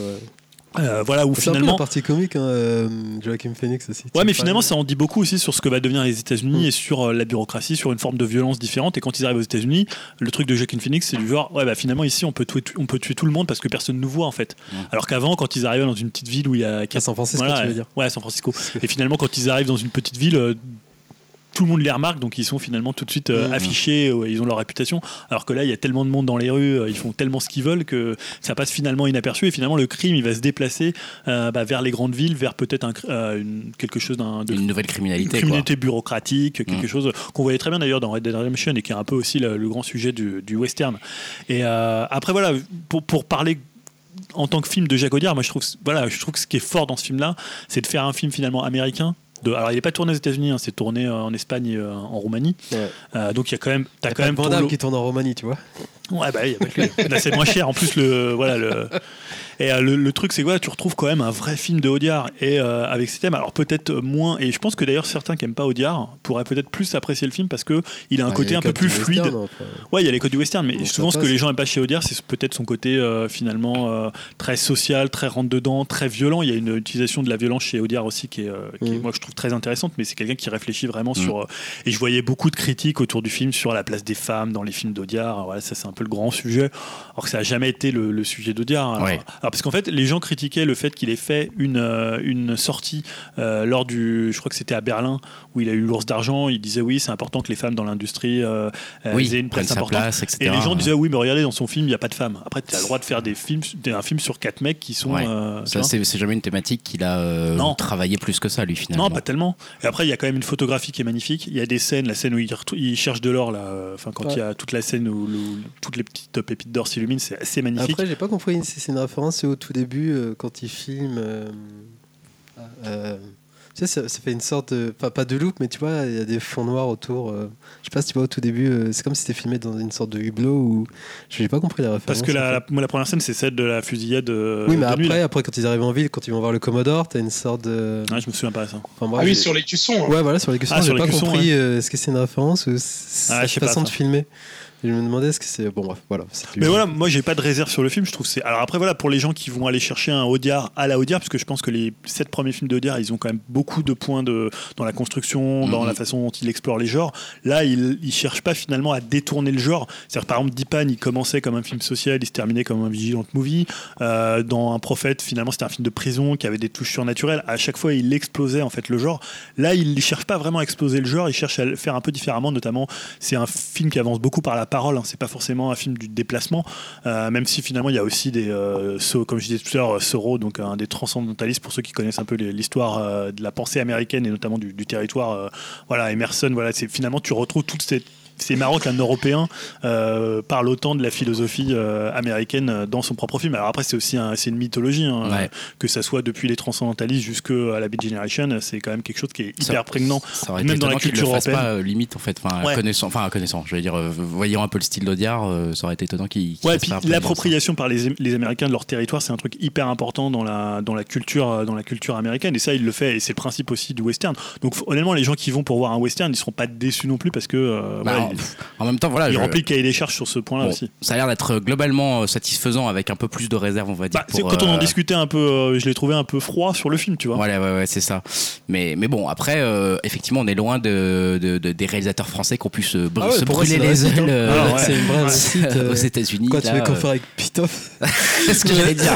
Euh, voilà où finalement. Un peu la partie comique, hein, euh, Joachim Phoenix aussi. Ouais, mais finalement, ça en dit beaucoup aussi sur ce que va devenir les États-Unis mm. et sur euh, la bureaucratie, sur une forme de violence différente. Et quand ils arrivent aux États-Unis, le truc de Joaquin Phoenix, c'est du genre, ouais, bah finalement ici, on peut tuer, on peut tuer tout le monde parce que personne ne nous voit en fait. Mm. Alors qu'avant, quand ils arrivaient dans une petite ville où il y a. À San Francisco, tu veux dire Ouais, à San Francisco. Et finalement, quand ils arrivent dans une petite ville, tout le monde les remarque, donc ils sont finalement tout de suite euh, mmh. affichés, ils ont leur réputation. Alors que là, il y a tellement de monde dans les rues, euh, ils font tellement ce qu'ils veulent que ça passe finalement inaperçu. Et finalement, le crime, il va se déplacer euh, bah, vers les grandes villes, vers peut-être quelque chose d'un. Une nouvelle criminalité. Une criminalité bureaucratique, quelque mmh. chose qu'on voyait très bien d'ailleurs dans Red Dead Redemption et qui est un peu aussi le, grand sujet du, western. Et après, voilà, pour, pour parler en tant que film de Jacques Audiard, moi je trouve, voilà, je trouve que ce qui est fort dans ce film-là, c'est de faire un film finalement américain alors, il n'est pas tourné aux États-Unis, hein, c'est tourné euh, en Espagne et euh, en Roumanie. Euh, donc, il y a quand même. As quand même. qui tourne en Roumanie, tu vois. Ouais, bah, y a Là, c'est moins cher. En plus, le, voilà, le, et euh, le, truc, c'est quoi Tu retrouves quand même un vrai film de Audiard et euh, avec ces thèmes. Alors peut-être moins. Et je pense que d'ailleurs certains qui aiment pas Audiard pourraient peut-être plus apprécier le film parce que il a un côté un peu plus fluide. ouais, il y a les codes du western, mais souvent ce que les gens aiment pas chez Audiard, c'est peut-être son côté euh, finalement très social, très rentre dedans, très violent. Il y a une utilisation de la violence chez Audiard aussi qui est, mm. moi je trouve très intéressante. Mais c'est quelqu'un qui réfléchit vraiment mm. sur. et je voyais beaucoup de critiques autour du film sur la place des femmes dans les films d'Audiard. Voilà, ça c'est un peu le grand sujet. Alors que ça a jamais été le, sujet d'Audiard. Alors, alors parce qu'en fait, les gens critiquaient le fait qu'il ait fait une, euh, une sortie euh, lors du. Je crois que c'était à Berlin, où il a eu l'ours d'argent. Il disait oui, c'est important que les femmes dans l'industrie euh, oui, aient une place importante. Place, et les gens disaient oui, mais regardez, dans son film, il n'y a pas de femmes. Après, tu as le droit de faire des films, un film sur quatre mecs qui sont. ça, c'est jamais une thématique qu'il a travaillé plus que ça, lui, finalement. Non, pas tellement. Et après, il y a quand même une photographie qui est magnifique. Il y a des scènes, la scène où il, cherche de l'or, là, enfin, quand il y a toute la scène où, toutes les petites pépites d'or s'illuminent, c'est assez magnifique. Après, j'ai pas compris si c'est une référence au tout début, quand il filme. Euh, euh, tu sais, ça, fait une sorte de. Enfin, pas de loupe, mais tu vois, il y a des fonds noirs autour. Euh, je sais pas si tu vois au tout début, c'est comme si c'était filmé dans une sorte de hublot ou. Je n'ai pas compris la référence. Parce que la, la, première scène, c'est celle de la fusillade. oui, mais après, après, quand ils arrivent en ville, quand ils vont voir le Commodore, t'as une sorte de. Ah, je me souviens pas de ça. ah oui, sur les cuissons. Ouais, voilà, sur les cuissons. Ah, j'ai pas compris, est-ce que c'est une référence ou c'est ah, façon de filmer je me demandais ce que c'est. Bon, bref, voilà. Mais voilà, moi, j'ai pas de réserve sur le film. Je trouve c'est. Alors après, voilà, pour les gens qui vont aller chercher un Audiard à la Audiard, parce que je pense que les sept premiers films d'Audiard, ils ont quand même beaucoup de points de dans la construction, dans mhm. la façon dont il explore les genres. Là, il, il cherche pas finalement à détourner le genre. C'est-à-dire, par exemple, Dipan, il commençait comme un film social, il se terminait comme un vigilant movie. Euh, dans Un prophète, finalement, c'était un film de prison qui avait des touches surnaturelles. À chaque fois, il explosait en fait le genre. Là, il cherche pas vraiment à exploser le genre, il cherche à le faire un peu différemment. Notamment, c'est un film qui avance beaucoup par la parole. Hein. C'est pas forcément un film du déplacement, euh, même si finalement il y a aussi des, euh, comme je disais tout à l'heure, Soro, donc un des transcendantalistes pour ceux qui connaissent un peu l'histoire de la pensée américaine et notamment du, du territoire. voilà, Emerson. Voilà, c'est finalement tu retrouves toute cette c'est marrant qu'un Européen euh, parle autant de la philosophie euh, américaine dans son propre film. Alors après, c'est aussi c'est une mythologie, hein, que ça soit depuis les transcendantalistes jusqu'à la Beat Generation, c'est quand même quelque chose qui est hyper prégnant, même dans la culture européenne. Pas, euh, limite en fait, enfin connaissant, enfin connaissant, je veux dire, voyant un peu le style d'Audiard, ça aurait été étonnant qu'il. ouais, puis l'appropriation par les, les, Américains de leur territoire, c'est un truc hyper important dans la dans la culture dans la culture américaine, et ça il le fait, et c'est le principe aussi du western. Donc honnêtement, les gens qui vont pour voir un western, ils seront pas déçus non plus parce que bah, en même temps, voilà. Il je... remplit le cahier des charges sur ce point-là aussi. Ça a l'air d'être globalement euh, satisfaisant avec un peu plus de réserve, on va dire. Bah, quand on en euh, discutait un peu, euh, je l'ai trouvé un peu froid sur le film, tu vois. Ouais, ouais, ouais, c'est ça. Mais, mais bon, après, effectivement, on est loin de, de, des réalisateurs français qui ont pu se, ah se brûler les ailes ah c'est une vraie site, aux États-Unis. Quoi, tu veux qu'on fasse avec Pitoff C'est ce que j'allais dire.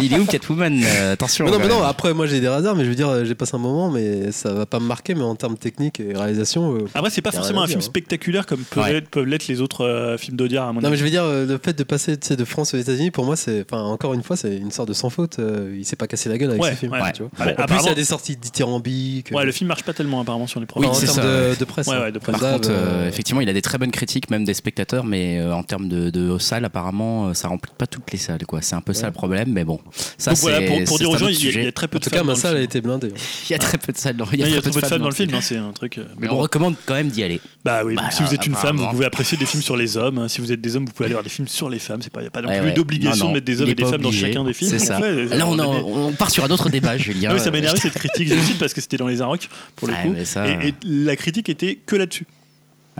Il est où Catwoman Attention. non, mais non, après, moi j'ai des réserves, mais je veux dire, j'ai passé un moment, mais ça va pas me marquer, mais en termes techniques et réalisation. Après, c'est pas forcément un film hein. spectaculaire comme peuvent l'être les autres euh, films d'Audiard à mon Non, mais je veux dire, euh, le fait de passer de France aux États-Unis, pour moi, c'est, enfin, encore une fois, c'est une sorte de sans faute. Euh, il s'est pas cassé la gueule avec ce film. Ouais. Tu vois. en plus, il y a des sorties dithyrambiques. Ouais, le film marche pas tellement apparemment sur les programmes. Oui, en termes de, de, presse. Ouais, de presse. Par contre, effectivement, il a des très bonnes critiques, même des spectateurs, mais en termes de, de salles, apparemment, ça remplit pas toutes les salles. Quoi. C'est un peu ça le problème, mais bon. Ça, Donc voilà, pour, pour dire aux gens, il y, a très peu de En tout cas, ma salle a été blindée. Il y a très peu de salles dans Il y a très peu de salles dans le film, c'est un truc. Mais on recommande quand même d'y aller. Bah oui, si vous êtes une femme, vous pouvez apprécier des films sur les hommes. Si vous êtes des hommes, vous pouvez aller voir des films sur les femmes. Il n'y a pas non plus d'obligation de mettre des hommes et des femmes dans chacun des films. C'est ça. Là, on, part sur un autre débat, Julien. Ah ça m'a énervé cette critique parce que c'était dans les Arocs, pour le coup. Et la critique était que là-dessus.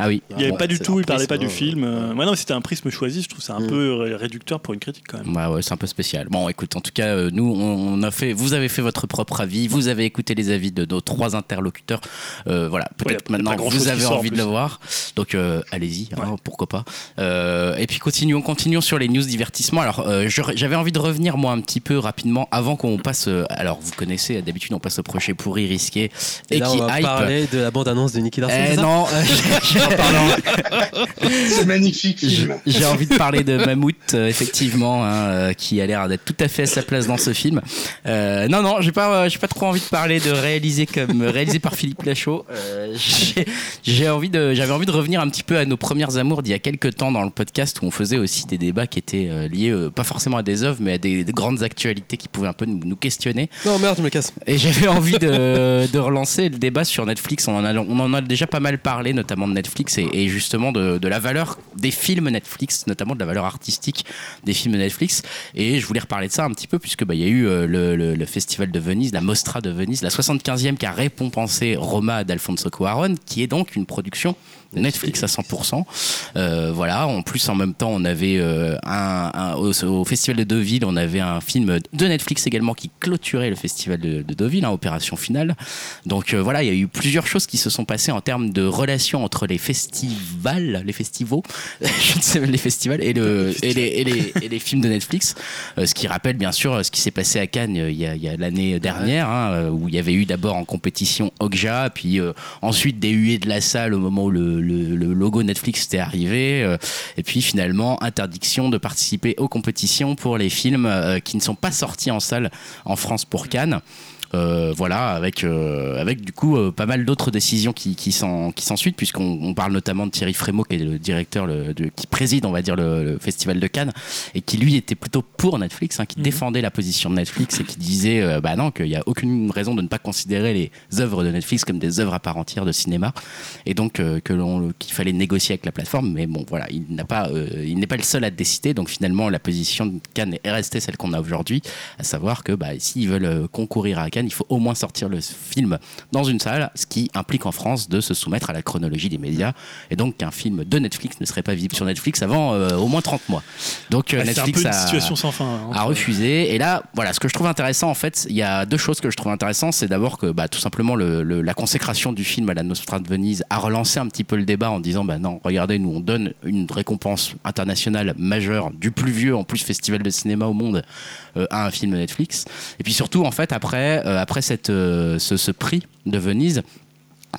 Ah oui. Il n'y avait pas du tout, il parlait pas du film. Euh, non, c'était un prisme choisi, je trouve ça un mm. peu réducteur pour une critique quand même. Ouais, ouais, c'est un peu spécial. Bon, écoute, en tout cas, euh, nous, on a fait, vous avez fait votre propre avis, vous avez écouté les avis de nos trois interlocuteurs. Euh, voilà, peut-être maintenant vous avez envie de le voir. Donc allez-y, hein, pourquoi pas. et puis continuons, continuons sur les news divertissement. Alors, j'avais envie de revenir moi un petit peu rapidement avant qu'on passe. alors, vous connaissez, d'habitude, on passe au projet pourri, risqué et, qui on va parler de la bande-annonce de Nicky Larson. Eh non, C'est magnifique J'ai envie de parler de Mammouth, euh, effectivement, hein, euh, qui a l'air d'être tout à fait à sa place dans ce film. Euh, non, non, j'ai pas, j'ai pas trop envie de parler de réaliser comme réalisé par Philippe Lachaud. j'ai envie de, j'avais envie de revenir un petit peu à nos premières amours d'il y a quelques temps dans le podcast où on faisait aussi des débats qui étaient liés, pas forcément à des œuvres, mais à des, grandes actualités qui pouvaient un peu nous, questionner. Non merde, je me casse. Et j'avais envie de, de, relancer le débat sur Netflix. On en a, on en a déjà pas mal parlé, notamment de Netflix et, justement de, de, la valeur des films Netflix, notamment de la valeur artistique des films Netflix. Et je voulais reparler de ça un petit peu, puisque bah, il y a eu euh, le, le, Festival de Venise, la Mostra de Venise, la 75e qui a récompensé Roma d'Alfonso Cuarón, qui est donc une production Netflix à 100%. Euh, voilà. En plus, en même temps, on avait euh, un, au, Festival de Deauville, on avait un film de Netflix également qui clôturait le Festival de, Deauville, hein, Opération Finale. Donc euh, voilà, il y a eu plusieurs choses qui se sont passées en termes de relations entre les festivals, les festivals, je ne sais les festivals et, le, et, les, et, les, et les films de Netflix. ce qui rappelle bien sûr ce qui s'est passé à Cannes il y a, l'année dernière, hein, où il y avait eu d'abord en compétition Okja, puis ensuite des huées de la salle au moment où le le, logo Netflix était arrivé. Euh, et puis finalement, interdiction de participer aux compétitions pour les films euh, qui ne sont pas sortis en salle en France pour Cannes. Euh, voilà, avec, euh, avec du coup euh, pas mal d'autres décisions qui, qui s'en suivent, puisqu'on parle notamment de Thierry Frémaux, qui est le directeur, le, qui préside, on va dire, le, Festival de Cannes, et qui lui était plutôt pour Netflix, hein, qui mhm. défendait la position de Netflix et qui disait bah non, qu'il n'y a aucune raison de ne pas considérer les œuvres de Netflix comme des œuvres à part entière de cinéma, et donc que qu'il fallait négocier avec la plateforme, mais bon, voilà, il n'a pas, il n'est pas le seul à décider, donc finalement la position de Cannes est restée celle qu'on a aujourd'hui, à savoir que bah, s'ils veulent concourir à Cannes, il faut au moins sortir le film dans une salle, ce qui implique en France de se soumettre à la chronologie des, média, et donc qu'un film de Netflix ne serait pas visible sur Netflix avant au moins 30 mois. Donc Netflix a, situation sans fin, hein, a refusé. Et là, voilà, ce que je trouve intéressant, en fait, il y a deux choses que je trouve intéressantes. C'est d'abord que bah, tout simplement le, la consécration du film à la Nostra de Venise a relancé un petit peu le débat en disant bah non, regardez, nous on donne une récompense internationale majeure du plus vieux en plus festival de cinéma au monde euh, à un film Netflix. Et puis surtout, en fait, après, euh, après cette, euh, ce, prix de Venise,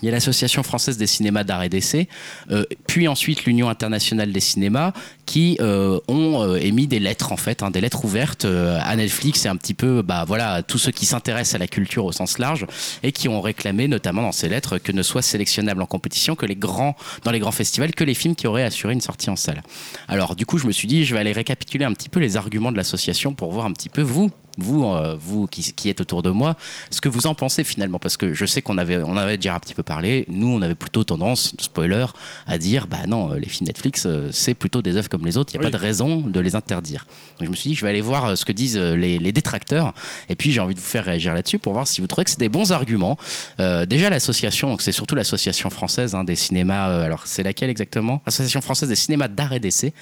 il y a l'Association française des cinémas d'art et d'essai, euh, puis ensuite l'Union internationale des cinémas, qui euh, ont euh, émis des lettres en fait, hein, des lettres ouvertes à Netflix et un petit peu, bah voilà, tous ceux qui s'intéressent à la culture au sens large et qui ont réclamé, notamment dans ces lettres, que ne soient sélectionnables en compétition que les grands, dans les grands festivals, que les films qui auraient assuré une sortie en salle. Alors du coup, je me suis dit, je vais aller récapituler un petit peu les arguments de l'association pour voir un petit peu vous, vous, euh, vous qui, êtes autour de moi, ce que vous en pensez finalement. Parce que je sais qu'on avait, on avait déjà un petit peu parlé. Nous, on avait plutôt tendance, spoiler, à dire bah non, euh, les films Netflix, euh, c'est plutôt des œuvres comme les autres. Il n'y a pas de raison de les interdire. Donc je me suis dit, je vais aller voir ce que disent les, détracteurs. Et puis j'ai envie de vous faire réagir là-dessus pour voir si vous trouvez que c'est des bons arguments. déjà, l'association, donc c'est surtout l'association française hein, des cinémas. alors c'est laquelle exactement? Association française des cinémas d'art et d'essai,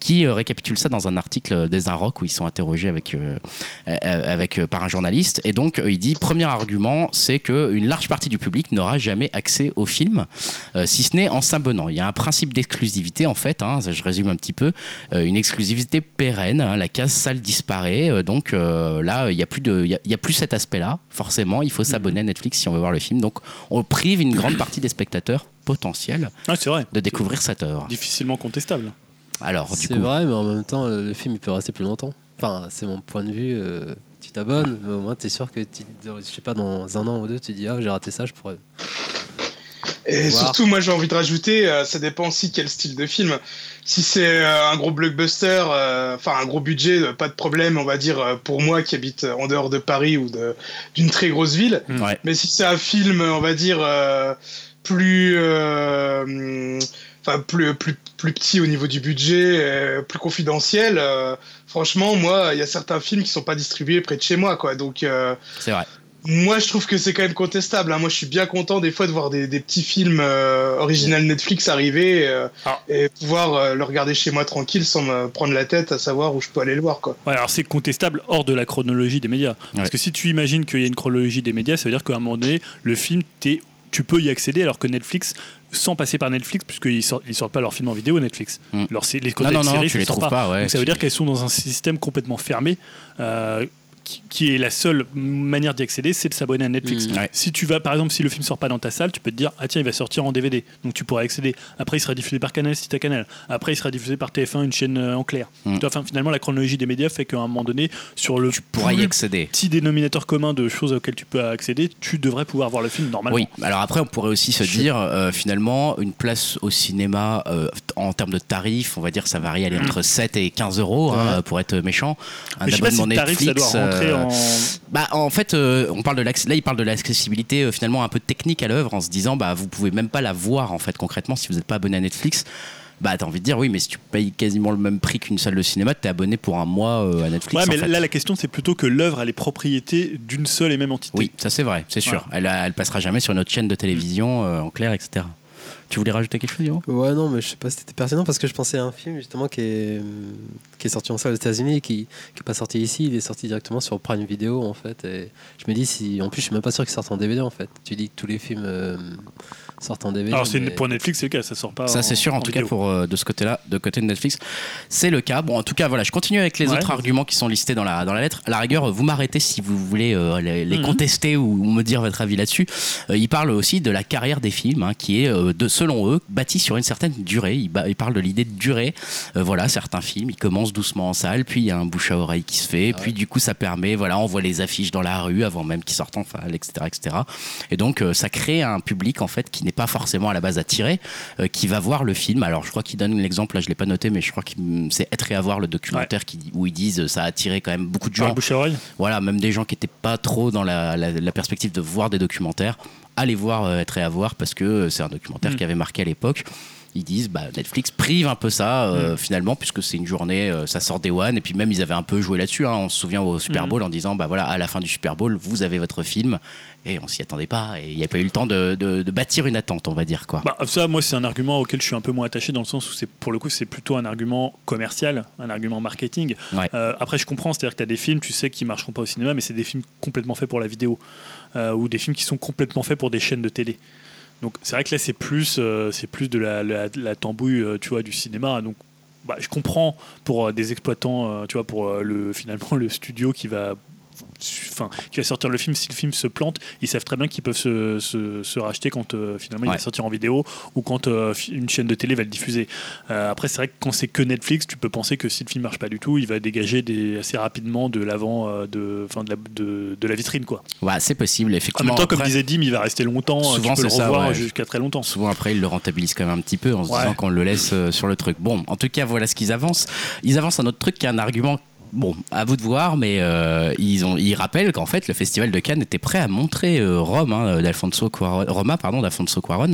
qui récapitule ça dans un article des Inrock où ils sont interrogés avec euh, avec, euh, par un journaliste. Et donc, euh, il dit premier argument, c'est qu'une large partie du public n'aura jamais accès au film, si ce n'est en s'abonnant. Il y a un principe d'exclusivité, en fait, hein, je résume un petit peu, une exclusivité pérenne. Hein, la case salle disparaît. donc là, il n'y a, plus de, il y a, plus cet aspect-là, forcément. Il faut s'abonner à Netflix si on veut voir le film. Donc, on prive une grande partie des spectateurs potentiels ah, vrai. de découvrir cette œuvre. Difficilement contestable. Alors, coup. C'est vrai, mais en même temps, le film il peut rester plus longtemps. Enfin, c'est mon point de vue. Euh, tu t'abonnes, mais au moins tu es sûr que, je sais pas, dans un an ou deux, tu dis, ah, j'ai raté ça, je pourrais. Et surtout, moi j'ai envie de rajouter, euh, ça dépend aussi quel style de film. Si c'est euh, un gros blockbuster, enfin un gros budget, pas de problème, on va dire, pour moi qui habite en dehors de Paris ou d'une très grosse ville. Mais si c'est un film, on va dire, plus enfin plus, plus, plus petit au niveau du budget, euh, plus confidentiel. Euh, franchement, moi, il y a certains films qui sont pas distribués près de chez moi, quoi. Donc, euh, c'est vrai. Moi, je trouve que c'est quand même contestable. Hein. Moi, je suis bien content des fois de voir des, des petits films original Netflix arriver ah. et pouvoir le regarder chez moi tranquille sans me prendre la tête à savoir où je peux aller le voir. Quoi. Ouais, alors c'est contestable hors de la chronologie des médias. Parce que si tu imagines qu'il y a une chronologie des médias, ça veut dire qu'à un moment donné, le film, tu peux y accéder alors que Netflix sans passer par Netflix, puisqu'ils sortent, ils sortent pas leurs films en vidéo Netflix. Mm. les non, non, non, tu les trouves pas. Donc ça veut dire qu'elles sont dans un système complètement fermé. Euh, qui est la seule manière d'y accéder, c'est de s'abonner à Netflix. Mm. Si tu vas, par exemple, si le film sort pas dans ta salle, tu peux te dire, ah tiens, il va sortir en DVD, donc tu pourras accéder. Après, il sera diffusé par Canal si tu as Canal. Après, il sera diffusé par TF1, une chaîne euh, en clair. Mm. Enfin, finalement, la chronologie des médias fait qu'à un moment donné, sur le tu pourras y accéder. petit dénominateur commun de choses auxquelles tu peux accéder, tu devrais pouvoir voir le film normalement. Oui. Alors après, on pourrait aussi se dire, euh, finalement, une place au cinéma euh, en termes de tarifs, on va dire, ça varie aller entre 7 et 15 euros hein, pour être méchant. Un abonnement Netflix, ça doit rentrer en bah, en fait, euh, on parle de là, il parle de l'accessibilité euh, finalement un peu technique à l'œuvre en se disant, bah, vous pouvez même pas la voir en fait concrètement si vous n'êtes pas abonné à Netflix. Bah, t'as envie de dire oui, mais si tu payes quasiment le même prix qu'une salle de cinéma, t'es abonné pour un mois euh, à Netflix. Ouais, mais là, la question, c'est plutôt que l'œuvre a les propriétés d'une seule et même entité. Oui, ça c'est vrai, c'est sûr. Elle, elle passera jamais sur notre chaîne de télévision en clair, etc. Tu voulais rajouter quelque chose, Ouais, non, mais je sais pas si c'était pertinent parce que je pensais à un film justement qui est, sorti en salle aux États-Unis qui n'est pas sorti ici. Il est sorti directement sur Prime Video en fait. Et je me dis, si en plus, je suis même pas sûr qu'il sorte en DVD en fait. Tu dis que tous les films. Euh, sortent en DVD. Alors c'est pour Netflix, c'est le cas, ça sort pas. Ça c'est sûr, en, tout cas pour euh, de ce côté-là, de côté de Netflix, c'est le cas. Bon, en tout cas, voilà, je continue avec les autres arguments qui sont listés dans la dans la lettre. À la rigueur, vous m'arrêtez si vous voulez euh, les, mhm. contester ou, me dire votre avis là-dessus. Euh, il parle aussi de la carrière des films, hein, qui est de selon eux bâtie sur une certaine durée. Il, il parle de l'idée de durée. voilà, certains films, ils commencent doucement en salle, puis il y a un bouche à oreille qui se fait, ah puis du coup ça permet, voilà, on voit les affiches dans la rue avant même qu'ils sortent en salle, etc., etc. Et donc ça crée un public en fait qui n'est pas forcément à la base attiré, euh, qui va voir le film. Alors je crois qu'il donne l'exemple, là je l'ai pas noté, mais je crois que c'est être et avoir le documentaire qui, où ils disent ça a attiré quand même beaucoup de gens. Voilà, même des gens qui n'étaient pas trop dans la, perspective de voir des documentaires. Allez voir euh, être et avoir parce que c'est un documentaire mm. qui avait marqué à l'époque. ils disent bah, Netflix prive un peu ça mm. finalement puisque c'est une journée, ça sort des One et puis même ils avaient un peu joué là-dessus. Hein. on se souvient au Super mm. Bowl en disant bah voilà à la fin du Super Bowl vous avez votre film et on s'y attendait pas et il n'y a pas eu le temps de, de, bâtir une attente on va dire quoi. Bah, ça moi c'est un argument auquel je suis un peu moins attaché dans le sens où c'est pour le coup c'est plutôt un argument commercial, un argument marketing. après je comprends c'est-à-dire que tu as des films tu sais qui marcheront pas au cinéma mais c'est des films complètement faits pour la vidéo ou des films qui sont complètement faits pour des chaînes de télé. Donc c'est vrai que là c'est plus, euh, c'est plus de la, la, tambouille euh, tu vois, du cinéma. Donc bah, je comprends pour euh, des exploitants, tu vois, pour le, finalement le studio qui va enfin, qui va sortir le film, si le film se plante, ils savent très bien qu'ils peuvent se, se, racheter quand euh, finalement il va sortir en vidéo ou quand euh, une chaîne de télé va le diffuser. Euh, après, c'est vrai que quand c'est que Netflix, tu peux penser que si le film marche pas du tout, il va dégager des, assez rapidement de l'avant de, fin, de, la, de, de, la vitrine. Quoi. Ouais, c'est possible, effectivement. En même temps, comme disait Dim, il va rester longtemps, souvent, tu peux le revoir jusqu'à très longtemps. Souvent, après, ils le rentabilisent quand même un petit peu en se disant qu'on le laisse sur le truc. Bon, en tout cas, voilà ce qu'ils avancent. Ils avancent un autre truc qui est un argument Bon, à vous de voir, mais euh, ils, ont, ils rappellent qu'en fait, le Festival de Cannes était prêt à montrer euh, Rome, hein, d'Alfonso Roma, pardon, d'Alfonso Cuaron,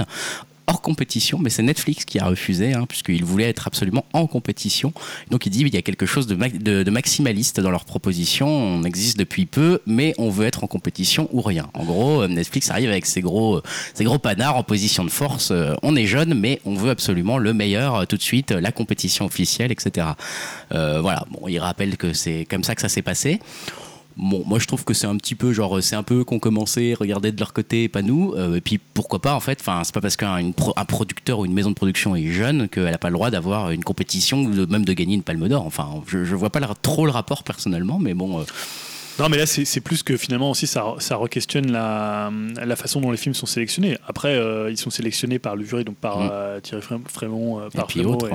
hors compétition, mais c'est Netflix qui a refusé, hein, puisqu'il voulait être absolument en compétition. Donc il dit il y a quelque chose de, maximaliste dans leur proposition. On existe depuis peu, mais on veut être en compétition ou rien. En gros, euh, Netflix arrive avec ses gros, ses gros panards en position de force. Euh, on est jeune, mais on veut absolument le meilleur euh, tout de suite, la compétition officielle, etc. voilà. Bon, il rappelle que c'est comme ça que ça s'est passé. Bon, moi je trouve que c'est un petit peu genre c'est un peu qu'on commençait, regarder de leur côté, pas nous. Euh, et puis pourquoi pas en fait. Enfin, c'est pas parce qu'un un producteur ou une maison de production est jeune qu'elle a pas le droit d'avoir une compétition ou même de gagner une Palme d'Or. Enfin, je, je vois pas trop le rapport personnellement, mais bon. Euh, non, mais là, c'est plus que finalement aussi, ça, ça re-questionne la, la, façon dont les films sont sélectionnés. Après, euh, ils sont sélectionnés par le jury, donc par mm. euh, Thierry Frémont, euh, par et, autres,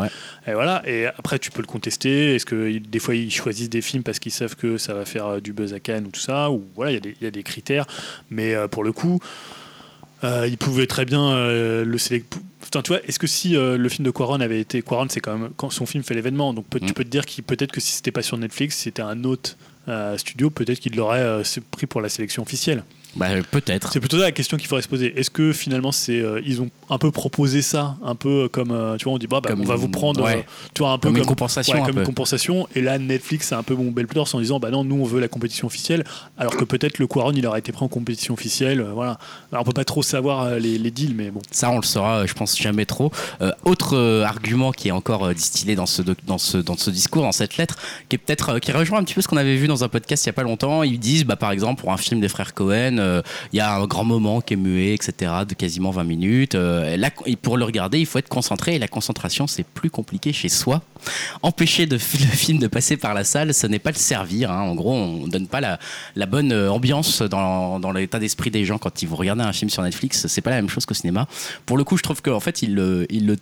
et, voilà. Et après, tu peux le contester. Est-ce que des fois, ils choisissent des films parce qu'ils savent que ça va faire du buzz à Cannes ou tout ça Ou voilà, il y, y, a des critères. Mais pour le coup, ils pouvaient très bien le sélectionner. Tu vois, est-ce que si le film de Quaron avait été Quaron, c'est quand même quand son film fait l'événement, donc tu mm. peux te dire qu'il peut-être que si c'était pas sur Netflix, c'était un autre studio, peut-être qu'il l'aurait euh, pris pour la sélection officielle. Bah, peut-être. C'est plutôt la question qu'il faudrait se poser. Est-ce que finalement, c'est euh, ils ont un peu proposé ça, un peu comme euh, tu vois, on dit bah, bah on va vous prendre, tu vois, un peu comme, une compensation, comme une compensation. Et là, Netflix a un peu mon bel en disant bah non, nous on veut la compétition officielle, alors que peut-être le Quaron il aurait été pris en compétition officielle. voilà. Alors, on peut pas trop savoir les, les, deals, mais bon. Ça, on le saura, je pense jamais trop. autre argument qui est encore distillé dans ce dans ce dans ce discours, dans cette lettre, qui est peut-être qui rejoint un petit peu ce qu'on avait vu dans un podcast il y a pas longtemps. Ils disent bah par exemple pour un film des frères Cohen euh, il y a un grand moment qui est muet, etc., de quasiment 20 minutes. Euh, là, pour le regarder, il faut être concentré et la concentration, c'est plus compliqué chez soi. Empêcher le film de passer par la salle, ce n'est pas le servir. Hein. En gros, on donne pas la, bonne euh, ambiance dans, dans l'état d'esprit des gens quand ils vont regarder un film sur Netflix. C'est pas la même chose qu'au cinéma. Pour le coup, je trouve qu'en fait, il, il le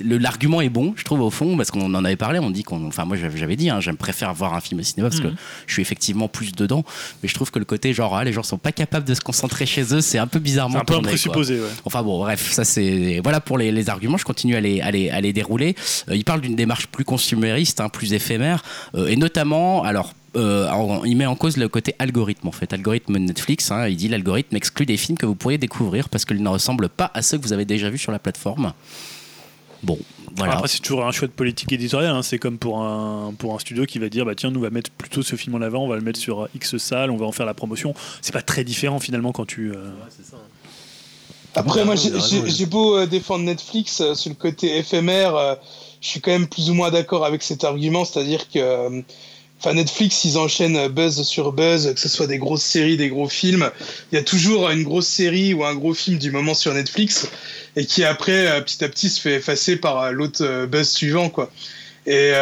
l'argument est bon, je trouve au fond, parce qu'on en avait parlé. On dit qu'on, enfin moi j'avais dit, hein, j'aime préfère voir un film au cinéma parce que mhm. je suis effectivement plus dedans. Mais je trouve que le côté genre ah, les gens sont pas capables de se concentrer chez eux, c'est un peu bizarrement. un peu un présupposé. Ouais. Enfin bon, bref, ça c'est voilà pour les, arguments. Je continue à les, à les, dérouler. Euh, il parle d'une démarche plus consumériste, hein, plus éphémère, euh, et notamment alors. Euh, il met en cause le côté algorithme en fait, algorithme Netflix. Hein, il dit l'algorithme exclut des films que vous pourriez découvrir parce qu'ils ne ressemblent pas à ceux que vous avez déjà vus sur la plateforme. Bon, voilà. Après, c'est toujours un choix de politique éditoriale. Hein. C'est comme pour un, pour un studio qui va dire bah, tiens, nous, on va mettre plutôt ce film en avant, on va le mettre sur X salle, on va en faire la promotion. C'est pas très différent finalement quand tu. Euh, Après, moi, j'ai beau euh, défendre Netflix euh, sur le côté éphémère, je suis quand même plus ou moins d'accord avec cet argument, c'est-à-dire que. Netflix, ils enchaînent buzz sur buzz, que ce soit des grosses séries, des gros films. Il y a toujours une grosse série ou un gros film du moment sur Netflix et qui après euh, petit à petit se fait effacer par euh, l'autre euh, buzz suivant quoi. Et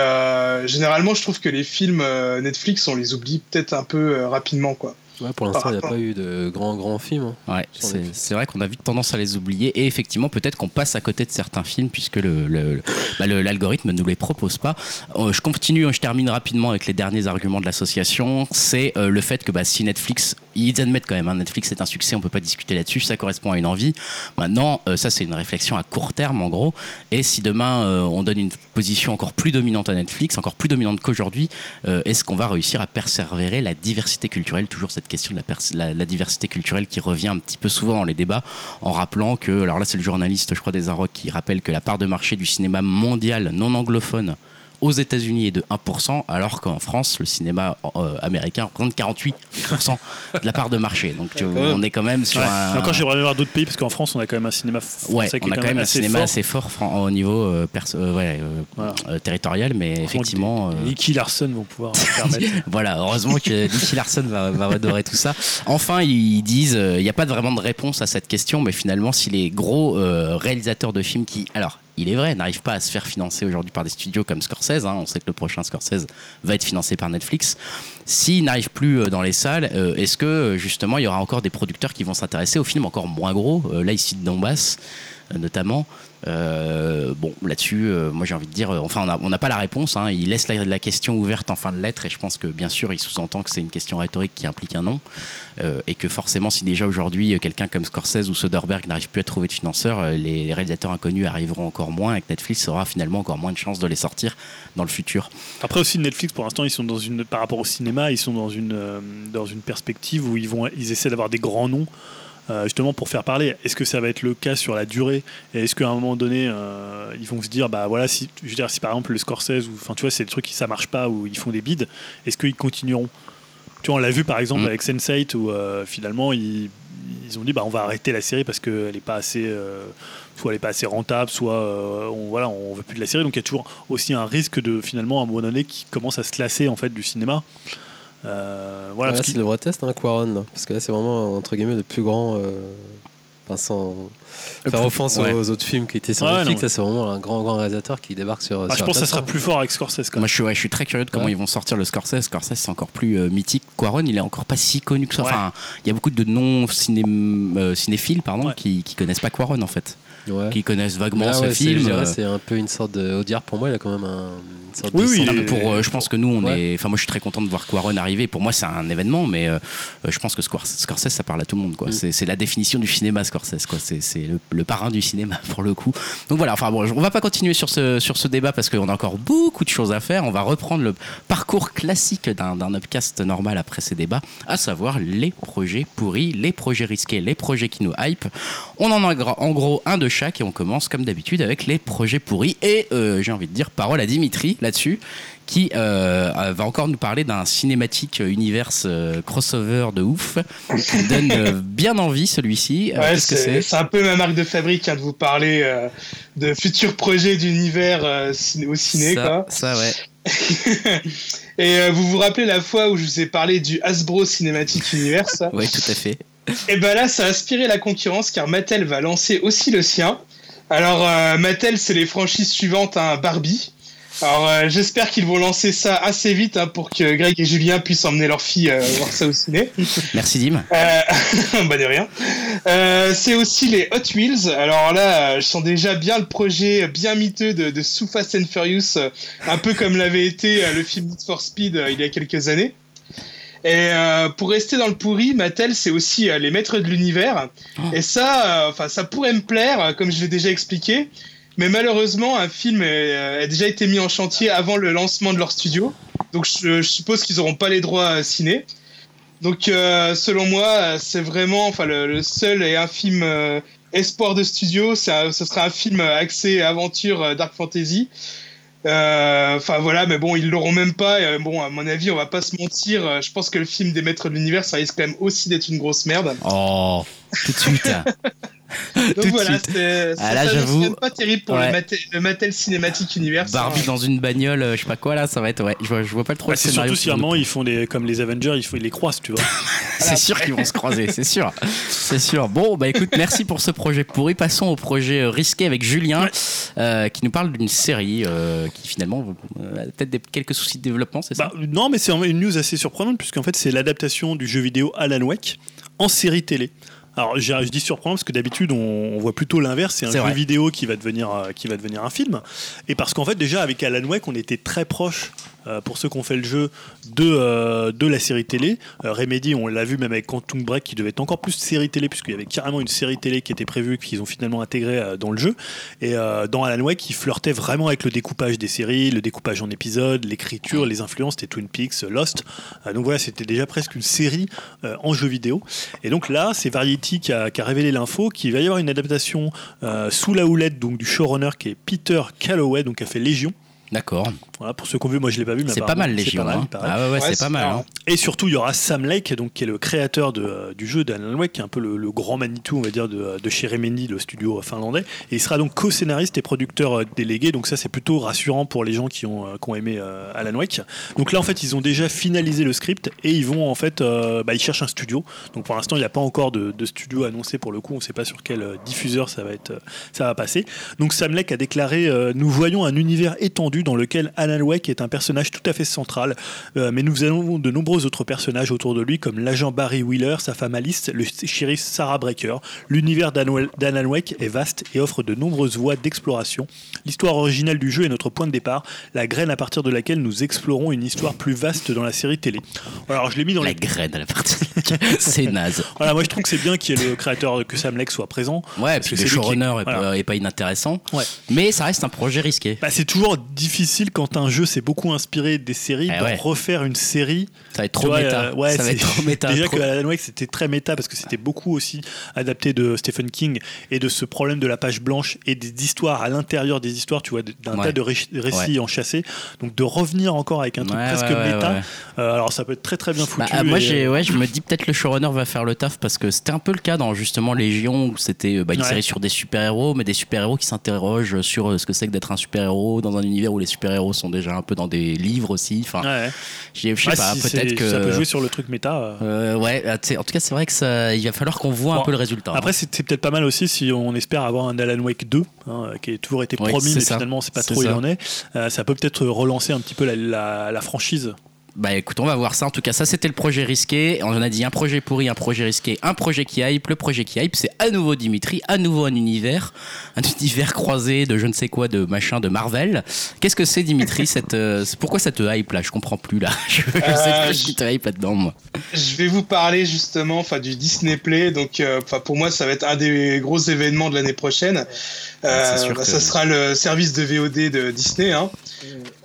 généralement, je trouve que les films Netflix, on les oublie peut-être un peu rapidement. Ouais, pour l'instant, il n'y a pas eu de grands grands films. Hein, ouais, c'est vrai qu'on a vite tendance à les oublier et effectivement peut-être qu'on passe à côté de certains films puisque bah, l'algorithme le, ne nous les propose pas. Euh, je continue, je termine rapidement avec les derniers arguments de l'association. C'est euh, le fait que bah, si Netflix, ils admettent quand même, hein, Netflix est un succès, on peut pas discuter là-dessus, ça correspond à une envie. Maintenant, euh, ça c'est une réflexion à court terme en gros. Et si demain on donne une position encore plus dominante à Netflix, encore plus dominante qu'aujourd'hui, est-ce qu'on va réussir à persévérer la diversité culturelle, toujours cette question de la, diversité culturelle qui revient un petit peu souvent dans les débats, en rappelant que, alors là c'est le journaliste, je crois, des qui rappelle que la part de marché du cinéma mondial non anglophone aux États-Unis est de 1%, alors qu'en France, le cinéma euh, américain représente 48% de la part de marché. Donc on est quand même sur un. Encore, j'aimerais voir d'autres pays, parce qu'en France, on a quand même un cinéma ouais, on a quand même, un cinéma assez fort au niveau euh, euh, territorial, mais effectivement. Nicky Larson vont pouvoir permettre. voilà, heureusement que Nicky Larson va, va redorer tout ça. Enfin, ils disent il n'y a pas vraiment de réponse à cette question, mais finalement, si les gros réalisateurs de films qui. Alors, il est vrai, n'arrive pas à se faire financer aujourd'hui par des studios comme Scorsese. Hein. On sait que le prochain Scorsese va être financé par Netflix. S'il n'arrive plus euh, dans les salles, euh, est-ce que euh, justement il y aura encore des producteurs qui vont s'intéresser aux films encore moins gros Là, ici de Donbass, notamment? Euh, bon, là-dessus, euh, moi j'ai envie de dire, euh, enfin, on n'a pas la réponse. Hein. il laisse la, question ouverte en fin de lettre, et je pense que bien sûr, il sous-entend que c'est une question rhétorique qui implique un nom, et que forcément, si déjà aujourd'hui quelqu'un comme Scorsese ou Soderbergh n'arrive plus à trouver de financeurs, les réalisateurs inconnus arriveront encore moins, et que Netflix aura finalement encore moins de chances de les sortir dans le futur. Après aussi, Netflix, pour l'instant, ils sont dans une, par rapport au cinéma, ils sont dans une, dans une perspective où ils vont, ils essaient d'avoir des grands noms. Euh, justement pour faire parler. Est-ce que ça va être le cas sur la durée Et est-ce qu'à un moment donné, euh, ils vont se dire, bah voilà, si, je veux dire, si par exemple le Scorsese, ou enfin tu vois, c'est des trucs qui ça marche pas, ou ils font des bids, est-ce qu'ils continueront? Tu vois, on l'a vu par exemple mm. avec Sense8 où euh, finalement ils, ils, ont dit, bah on va arrêter la série parce qu'elle est pas assez soit elle est pas assez rentable, soit on voilà, on veut plus de la série. Donc il y a toujours aussi un risque de finalement à un moment donné qui commence à se lasser en fait du cinéma. Euh, voilà, c'est le vrai test, hein, Quaron, parce que là, c'est vraiment entre guillemets le plus grand. Euh, sans faire offense aux autres films qui étaient sur Netflix, c'est vraiment un grand grand réalisateur qui débarque sur. Ah, je pense que ça sera plus fort avec Scorsese. Moi, je suis, je suis très curieux de comment ils vont sortir le Scorsese. Scorsese, c'est encore plus euh, mythique. Quaron, il est encore pas si connu que ça. Enfin, il y a beaucoup de non cinéphiles, pardon, qui, qui connaissent pas Quaron en fait. Qui connaissent vaguement ah ce film. C'est un peu une sorte de. Audiard pour moi, il a quand même un oui, oui, pour, euh, je pense que nous, on est. Enfin, moi, je suis très content de voir Quaron arriver. Pour moi, c'est un événement, mais euh, je pense que Scorsese, ça parle à tout le monde. Quoi. Mm. C'est, la définition du cinéma, Scorsese. Quoi. C'est, le, parrain du cinéma, pour le coup. Donc voilà, enfin, bon, on va pas continuer sur ce, sur ce débat parce qu'on a encore beaucoup de choses à faire. On va reprendre le parcours classique d'un, d'un upcast normal après ces débats, à savoir les projets pourris, les projets risqués, les projets qui nous hype. On en a en gros un de chaque et on commence comme d'habitude avec les projets pourris. Et euh, j'ai envie de dire parole à Dimitri là-dessus, qui euh, va encore nous parler d'un cinématique univers euh, crossover de ouf, qui donne bien envie celui-ci. Ouais, c'est, un peu ma marque de fabrique hein, de vous parler de futurs projets d'univers au ciné. Ça, quoi. ça ouais. Et vous vous rappelez la fois où je vous ai parlé du Hasbro Cinematic Universe? Oui, tout à fait. Et ben là, ça a aspiré la concurrence car Mattel va lancer aussi le sien. Alors, Mattel, c'est les franchises suivantes, hein, Barbie, alors euh, j'espère qu'ils vont lancer ça assez vite hein, pour que Greg et Julien puissent emmener leur fille euh, voir ça au ciné. Merci Dim. Euh, bah de rien. c'est aussi les Hot Wheels. Alors là, je sens déjà bien le projet bien miteux de, de Fast and Furious, un peu comme l'avait été le film Need for Speed il y a quelques années. Et pour rester dans le pourri, Mattel, c'est aussi les maîtres de l'univers. Oh. Et ça, enfin, ça pourrait me plaire, comme je l'ai déjà expliqué. Mais malheureusement, un film euh, a déjà été mis en chantier avant le lancement de leur studio. Donc je, suppose qu'ils n'auront pas les droits ciné. Donc euh, selon moi, c'est vraiment enfin, le, seul et un film euh, espoir de studio. Ce sera un film axé aventure dark fantasy. Enfin voilà, mais bon, ils l'auront même pas. bon, à mon avis, on va pas se mentir. je pense que le film des Maîtres de l'univers, ça risque quand même aussi d'être une grosse merde. Oh, tout de suite. Donc voilà, c'est ah, là, j'avoue, pas terrible pour le, Mattel, Cinématique Universe. Barbie dans une bagnole, euh, je sais pas quoi là, ça va être ouais. Je vois, je vois pas trop. le c'est surtout si vraiment ils font des comme les Avengers, ils, les croisent, tu vois. c'est sûr qu'ils vont se croiser, c'est sûr, c'est sûr. Bon, bah écoute, merci pour ce projet pourri. Passons au projet euh, risqué avec Julien, euh, qui nous parle d'une série qui finalement a peut-être quelques soucis de développement, c'est ça? Bah, Non, mais c'est une news assez surprenante puisqu'en fait c'est l'adaptation du jeu vidéo Alan Wake en série télé. Alors je dis surprenant parce que d'habitude on, voit plutôt l'inverse, c'est un jeu vidéo qui va devenir euh, qui va devenir un film. Et parce qu'en fait déjà avec Alan Wake on était très proche pour ceux qui ont fait le jeu de, de la série télé. Remedy, on l'a vu même avec Quantum Break, qui devait être encore plus série télé, puisqu'il y avait carrément une série télé qui était prévue, qu'ils ont finalement intégré dans le jeu. Et dans Alan Wake, ils flirtaient vraiment avec le découpage des séries, le découpage en épisodes, l'écriture, les influences, c'était Twin Peaks, Lost. donc voilà, c'était déjà presque une série en jeu vidéo. Et donc là, c'est Variety qui a, qui a révélé l'info qu'il va y avoir une adaptation sous la houlette donc, du showrunner qui est Peter Calloway, donc qui a fait Légion. D'accord. Voilà, pour ceux qui ont vu, moi je l'ai pas vu. C'est pas mal Légion. Hein. Ah ouais, c'est pas mal. Hein. Et surtout, il y aura Sam Lake, donc, qui est le créateur de, euh, du jeu d'Alan Wake, qui est un peu le, grand Manitou, on va dire, de, de chez Remedy, le studio finlandais. Et il sera donc co-scénariste et producteur euh, délégué. Donc ça, c'est plutôt rassurant pour les gens qui ont, euh, qui ont aimé Alan Wake. Donc là, en fait, ils ont déjà finalisé le script et ils vont, en fait, bah, ils cherchent un studio. Donc pour l'instant, il n'y a pas encore de, de, studio annoncé pour le coup. On ne sait pas sur quel diffuseur ça va, être, ça va passer. Donc Sam Lake a déclaré Nous voyons un univers étendu dans lequel Alan Wake est un personnage tout à fait central, euh, mais nous avons de nombreux autres personnages autour de lui, comme l'agent Barry Wheeler, sa femme Alice, le shérif Sarah Breaker. L'univers d'Alan Wake est vaste et offre de nombreuses voies d'exploration. L'histoire originale du jeu est notre point de départ, la graine à partir de laquelle nous explorons une histoire plus vaste dans la série télé. Alors je l'ai mis dans la graine à la partie. c'est naze. Voilà, moi je trouve que c'est bien qu'il y ait le créateur que Sam Lake soit présent. Ouais, parce que le showrunner est, pas inintéressant. Ouais. Mais ça reste un projet risqué. Bah, c'est toujours difficile quand un jeu s'est beaucoup inspiré des séries eh de refaire une série. Ça va être trop méta. Euh, ouais, ça va être trop méta. Déjà que Alan Wake c'était très méta parce que c'était beaucoup aussi adapté de Stephen King et de ce problème de la page blanche et des histoires à l'intérieur des histoires, tu vois, d'un tas de récits enchâssés. Donc de revenir encore avec un truc presque méta. Euh, alors ça peut être très très bien foutu. Bah, moi j'ai, ouais, je me dis peut-être le showrunner va faire le taf parce que c'était un peu le cas dans justement Légion où c'était bah, une série sur des super héros, mais des super héros qui s'interrogent sur euh, ce que c'est que d'être un super héros dans un univers où les super héros sont déjà un peu dans des livres aussi. Enfin, je sais pas, peut-être que ça peut jouer sur le truc méta. Euh. Euh, ouais, ah, en tout cas, c'est vrai que ça, il va falloir qu'on voit un peu le résultat. Après, hein. c'est peut-être pas mal aussi si on espère avoir un Alan Wake 2, hein, qui a toujours été promis, mais finalement, c'est pas trop où il en est. Euh, ça peut peut-être relancer un petit peu la, la franchise. Bah écoute, on va voir ça. En tout cas, ça c'était le projet risqué. On en a dit un projet pourri, un projet risqué, un projet qui hype. Le projet qui hype, c'est à nouveau Dimitri, à nouveau un univers, un univers croisé de je ne sais quoi, de machin, de Marvel. Qu'est-ce que c'est Dimitri cette, euh, Pourquoi ça te hype là? Je comprends plus là. Je, sais pas ce qui te hype là-dedans moi. Je vais vous parler justement enfin, du Disney Play. Donc euh, pour moi, ça va être un des gros événements de l'année prochaine. Euh, bah, ça sera le service de VOD de Disney. Hein.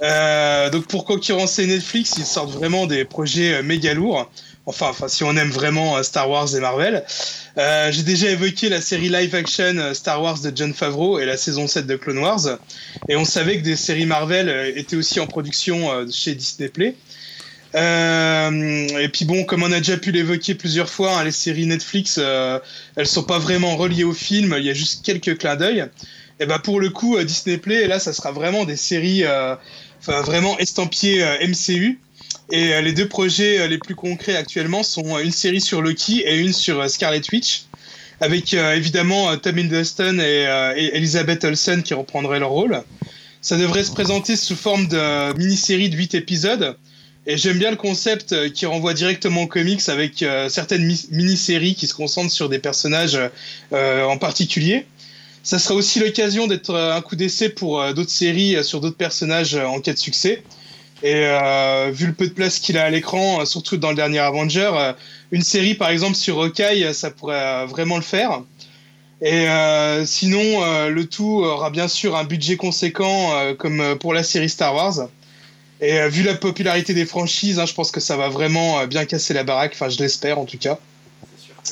Euh, donc pour concurrencer Netflix, ils sortent vraiment des projets euh, méga lourds. Enfin, enfin, si on aime vraiment Star Wars et Marvel. J'ai déjà évoqué la série live action Star Wars de John Favreau et la saison 7 de Clone Wars. Et on savait que des séries Marvel étaient aussi en production chez Disney Play. Et puis bon, comme on a déjà pu l'évoquer plusieurs fois, hein, les séries Netflix, elles sont pas vraiment reliées au film. Il y a juste quelques clins d'œil. Et bah pour le coup, euh, Disney Play, là, ça sera vraiment des séries, euh, vraiment estampillées euh, MCU. Et les deux projets les plus concrets actuellement sont une série sur Loki et une sur Scarlet Witch, avec évidemment Tom Hiddleston et, Elizabeth Olsen qui reprendraient leur rôle. Ça devrait se présenter sous forme de mini-série de 8 épisodes. Et j'aime bien le concept qui renvoie directement aux comics avec certaines mini-séries qui se concentrent sur des personnages en particulier. Ça sera aussi l'occasion d'être euh, un coup d'essai pour euh, d'autres séries euh, sur d'autres personnages en cas de succès. Et vu le peu de place qu'il a à l'écran, surtout dans le dernier Avenger, une série par exemple sur Hawkeye, ça pourrait vraiment le faire. Et sinon, le tout aura bien sûr un budget conséquent comme pour la série Star Wars. Et vu la popularité des franchises, hein, je pense que ça va vraiment bien casser la baraque, enfin je l'espère en tout cas.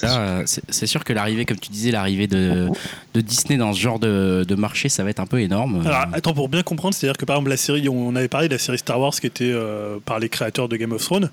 Euh, c'est sûr que l'arrivée, comme tu disais, l'arrivée de, de, Disney dans ce genre de, de, marché, ça va être un peu énorme. Alors, attends, pour bien comprendre, c'est-à-dire que par exemple, la série, on avait parlé de la série Star Wars qui était euh, par les créateurs de Game of Thrones.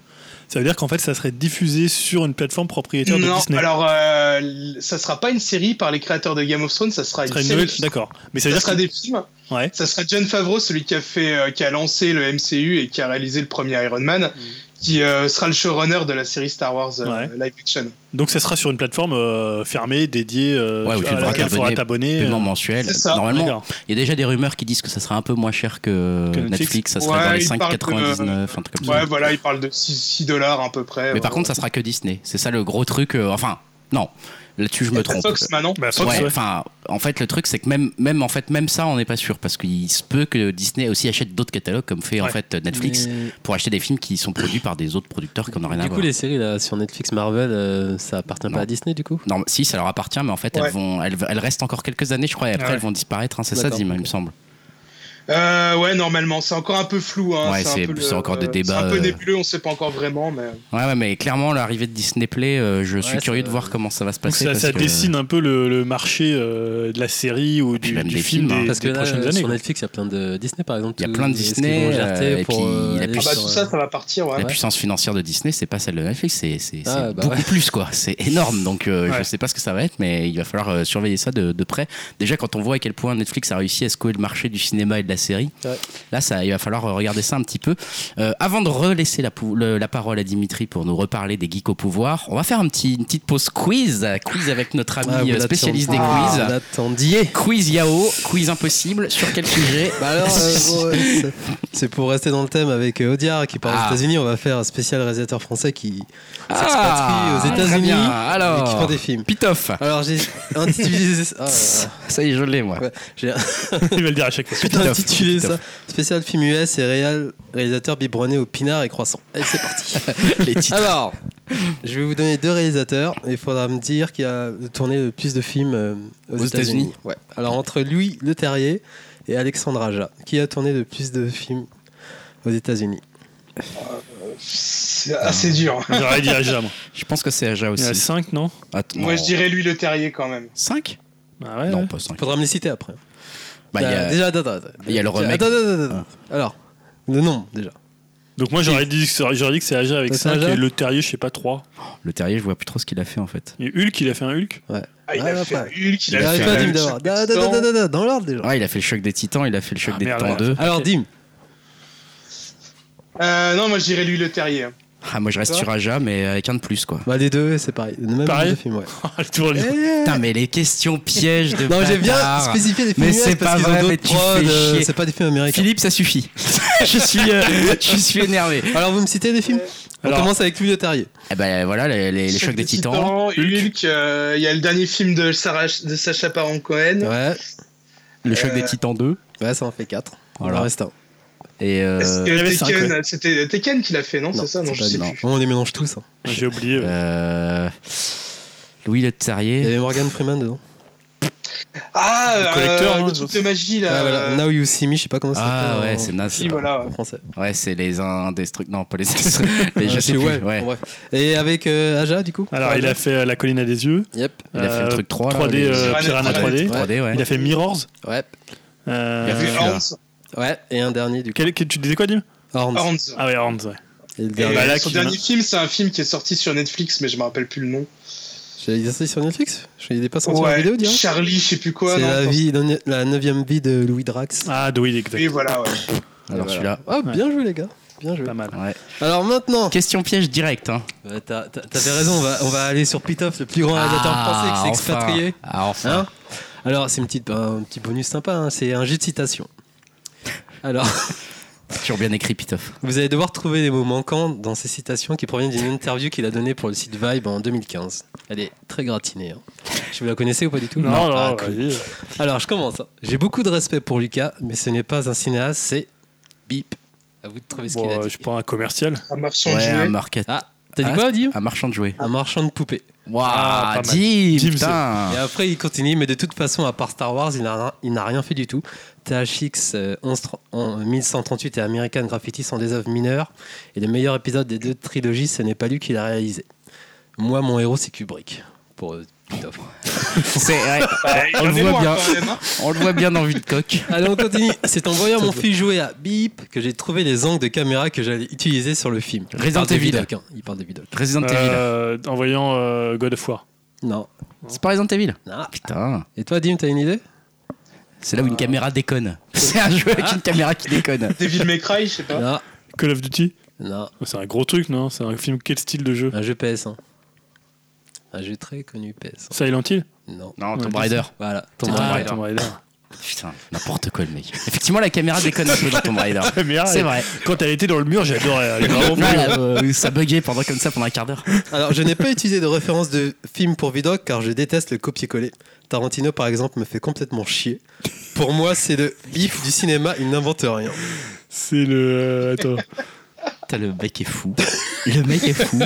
Ça veut dire qu'en fait, ça serait diffusé sur une plateforme propriétaire de Disney. Alors, euh, ça sera pas une série par les créateurs de Game of Thrones, ça sera une, série. D'accord. Mais ça, ça sera des films. Ouais. Ça sera John Favreau, celui qui a fait, qui a lancé le MCU et qui a réalisé le premier Iron Man. Mm qui euh, sera le showrunner de la série Star Wars euh, live action. Donc ça sera sur une plateforme euh, fermée, dédiée, ouais, à laquelle il faudra t'abonner. mensuel. Normalement, il y a déjà des rumeurs qui disent que ça sera un peu moins cher que, Netflix. ça serait dans les 5,99, un truc comme ça. Ouais, voilà, il parle de 6, dollars à peu près. Mais par contre, ça sera que Disney. C'est ça le gros truc. enfin, Non. Là-dessus, je me trompe. Fox maintenant. Bah, Fox, Ouais, ouais. enfin, en fait, le truc, c'est que même, même, en fait, même ça, on n'est pas sûr parce qu'il se peut que Disney aussi achète d'autres catalogues, comme fait en fait Netflix, Mais- pour acheter des films qui sont produits par des autres producteurs qui n'ont rien à Du coup, voir. les séries là, sur Netflix Marvel, euh, ça appartient Non. pas à Disney du coup? Non, si, ça leur appartient, mais en fait, Ouais. elles, vont, elles, elles restent encore quelques années, je crois, et après, Ouais. elles vont disparaître. hein, c'est ça, D'accord. Dim, il me semble. Euh, ouais, normalement, c'est encore un peu flou. Hein. Ouais, c'est- encore des euh, débats, C'est un peu euh. nébuleux, on sait pas encore vraiment, mais. Ouais, ouais, mais clairement, l'arrivée de Disney Play, euh, je suis Ouais, curieux de voir comment ça va se Donc passer. ça, parce ça que- dessine un peu le, le marché euh, de la série ou du, même du des film films, hein. des, Parce que des là, prochaines années. sur. Netflix, il y a plein de Disney par exemple. Il y a plein de Disney, et puis la Ah bah puissance- sur, tout ça, ça va partir, ouais. La Ouais. puissance financière de Disney, c'est pas celle de Netflix, c'est Ah, bah beaucoup plus, quoi. C'est énorme, donc je Ouais. sais pas ce que ça va être, mais il va falloir surveiller ça de, de près. Déjà, quand on voit à quel point Netflix a réussi à secouer le marché du cinéma et de la série, Ouais. là, ça, il va falloir regarder ça un petit peu. Euh, avant de relaisser la, pou- le- la parole à Dimitri pour nous reparler des geeks au pouvoir, on va faire un petit, une petite pause quiz, quiz avec notre ami Ah, euh, spécialiste des quiz. Ah, vous l'attendiez. Quiz Yao, quiz impossible, sur quel sujet Bah alors, euh, c'est- pour rester dans le thème avec Audiard qui parle Ah. aux États-Unis. On va faire un spécial réalisateur français qui Ah, s'expatrie aux États-Unis et Alors, qui font des films. Pitoff. Alors j'ai intitulé ah. Ça y est, je l'ai, moi. Ouais, j'ai Il va le dire à chaque fois. Pitoff, intitulé ça spécial film US et réal, réalisateur biberonné au pinard et croissant. Allez, c'est parti. Les titres. Alors, je vais vous donner deux réalisateurs et il faudra me dire qui a tourné le plus de films euh, aux, Aux États-Unis. Ouais. Alors entre Louis Le Terrier et Alexandre Aja, qui a tourné le plus de films aux États-Unis? C'est assez dur. J'aurais dit Aja, moi. Je pense que c'est Aja Il y aussi. en a 5, non? Attends, Moi, je dirais lui le terrier quand même. 5 Ah ouais, Non, ouais. pas 5. Faudra me les citer après. Bah, il y a- Déjà, attends, attends, attends. il y a le remake. Attends, attends, attends, attends. Alors, le nom déjà. Donc moi j'aurais dit, j'aurais dit que c'est Aja avec Ouais, c'est 5 Aja et le Terrier, je sais pas, 3. Le terrier, je vois plus trop ce qu'il a fait en fait. Et Hulk, il a fait un Hulk Ah, il Ah, a fait un Hulk, il a fait pas, un Dim, Hulk d'abord. sur Da- da- Pakistan. da- da- da- Dans l'ordre déjà. Ouais, il a fait le choc des titans, il a fait le choc Ah, des merde, titans ouais. 2. Alors, Dim. Euh, non, moi, je dirais lui le terrier. Ah, moi je reste sur Aja, mais avec un de plus quoi. Bah, les deux, c'est pareil. Le même Pareil genre de film, ouais. Eh, Putain, mais les questions pièges de Non, j'ai bien spécifié les films Mais c'est parce pas qu'ils vrai, ont mais tu fais euh, chier. c'est pas des films américains. Philippe, ça suffit. je suis, euh, je suis énervé. Alors, vous me citez des films On Alors- commence avec Louis Le Terrier. Eh ben voilà, les, les, les chocs des titans. Hulk, euh, il y a le dernier film de, Sarah, de Sacha Baron Cohen. Ouais, Le choc Euh, des titans 2. ouais, ça en fait 4. Voilà. Il en reste un. Et euh, Tekken, ouais. c'était Tekken qui l'a fait, non, Non, C'est ça Non, je sais plus. On les mélange tous. hein. J'ai oublié. ouais. euh, Louis le Il y Terrier. avait Morgan Freeman dedans. Ah, Le collecteur, euh, hein, le truc de magie là. Ah, voilà. Now You See Me, je sais pas comment ça Ah s'appelle ouais, en- c'est naze. si, voilà. en français. Ouais, c'est les indestructibles. Non, pas les indestructibles. Les je Ah, sais plus. ouais, Ouais. Et avec euh, Aja, du coup Alors il a fait euh, La colline à des yeux. Yep. Il a fait le truc 3 là, 3D, les- euh, Piranha Piranha 3D. 3D. 3D, ouais. Il a fait Mirrors. Ouais. Euh, Il a fait celui-là. Ouais. Et un dernier, du coup. quel- tu disais quoi, Dim Horns. Horns. Ah ouais, Horns, ouais. Et le Et dernier. bah là, son dernier film, c'est un film qui est sorti sur Netflix, mais je me rappelle plus le nom. J'avais dit ça sur Netflix Il est pas sorti en vidéo, direct Charlie, je sais plus quoi. C'est la, vie, la neuvième vie de Louis Drax. Ah, oui, exact. Oui, voilà, ouais. Alors Voilà. celui-là. Ah, bien joué, les gars. Bien joué. Pas mal. Ouais. Alors maintenant, Question piège direct. Hein. T'as- T'avais raison, on va, on va aller sur Pitoff, le plus grand réalisateur français qui s'est expatrié. Ah, enfin. Hein Alors, c'est une petite, un petit bonus sympa, hein, c'est un jeu de citation. Alors, Toujours bien écrit, Pitoff. vous allez devoir trouver les mots manquants dans ces citations qui proviennent d'une interview qu'il a donnée pour le site Vibe en 2015. Elle est très gratinée. hein. Je vous la connaissez ou pas du tout? Non, non, Ah, cool. vas-y. Alors, je commence. hein. J'ai beaucoup de respect pour Lucas, mais ce n'est pas un cinéaste, c'est Bip. À vous de trouver ce Bon, qu'il a euh, dit. je sais pas, un commercial. Un marchand de Ouais, un jouets. market. Ah, t'as dit Ah, quoi, Dim? Un marchand de jouets. Un marchand de poupées. Waouh, Ah. Dim, putain. Et après, il continue, mais de toute façon, à part Star Wars, il n'a il n'a rien fait du tout. THX euh, 11 en 1138 et American Graffiti sont des œuvres mineures. Et le meilleur épisode des deux trilogies, ce n'est pas lui qui l'a réalisé. Moi, mon héros, c'est Kubrick. Pour euh, ouais, on le voit bien. même, hein. on le voit bien dans Vue de coq. Allez, on continue. C'est en voyant mon fils jouer à Bip que j'ai trouvé les angles de caméra que j'allais utiliser sur le film. Il Resident Evil. Hein. Il parle de Vidoc. Resident Evil. Euh, en voyant euh, God of War. Non. C'est pas Resident Evil? Non. Putain. Et toi, Dim, t'as une idée? C'est là où une caméra déconne. C'est un jeu avec une caméra qui déconne. Devil May Cry, je sais pas. Non. Call of Duty Non. C'est un gros truc, non? C'est un film, quel style de jeu? Un jeu PS1. Un jeu très connu PS1. Silent Hill? Non. Non, Ouais, Tomb Raider. Voilà. Tomb Raider. Raider. Tomb Raider. Putain, n'importe quoi le mec. Effectivement, la caméra déconne un peu dans Tomb Raider. C'est vrai. Quand elle était dans le mur, j'adorais. Euh, ça buguait pendant comme ça pendant un quart d'heure. Alors, je n'ai pas utilisé de référence de film pour Vidoc car je déteste le copier-coller. Tarantino, par exemple, me fait complètement chier. Pour moi, c'est le bif du cinéma, il n'invente rien. C'est le. Attends le mec est fou. Le mec est fou.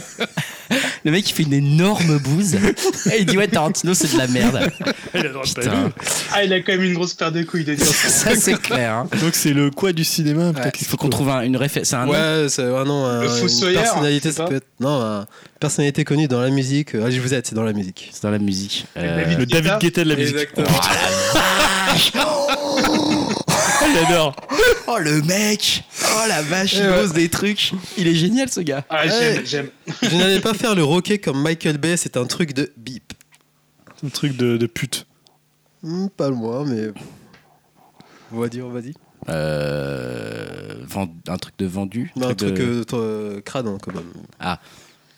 Le mec il fait une énorme bouse. Et il dit ouais Tarantino c'est de la merde. Il a Ah il a quand même une grosse paire de couilles de dire ça. ça c'est clair. Hein. Donc c'est le quoi du cinéma Il faut qu'on trouve une référence. C'est un ouais c'est un nom. Un, une personnalité ça peut être non une personnalité connue dans la musique. Ah, je vous aide c'est dans la musique. C'est dans la musique. Le David Guetta de la musique. Oh, J'adore. Oh le mec Oh la vache, il pose des trucs. Il est génial ce gars. Ah, j'aime, j'aime. Je n'allais pas faire le roquet comme Michael Bay, c'est un truc de bip. Un truc de, de pute. Hmm, pas moi, mais. Vas-y, vas-y. Euh, un truc de vendu Un truc, de... Euh, crade, hein, quand même. Ah.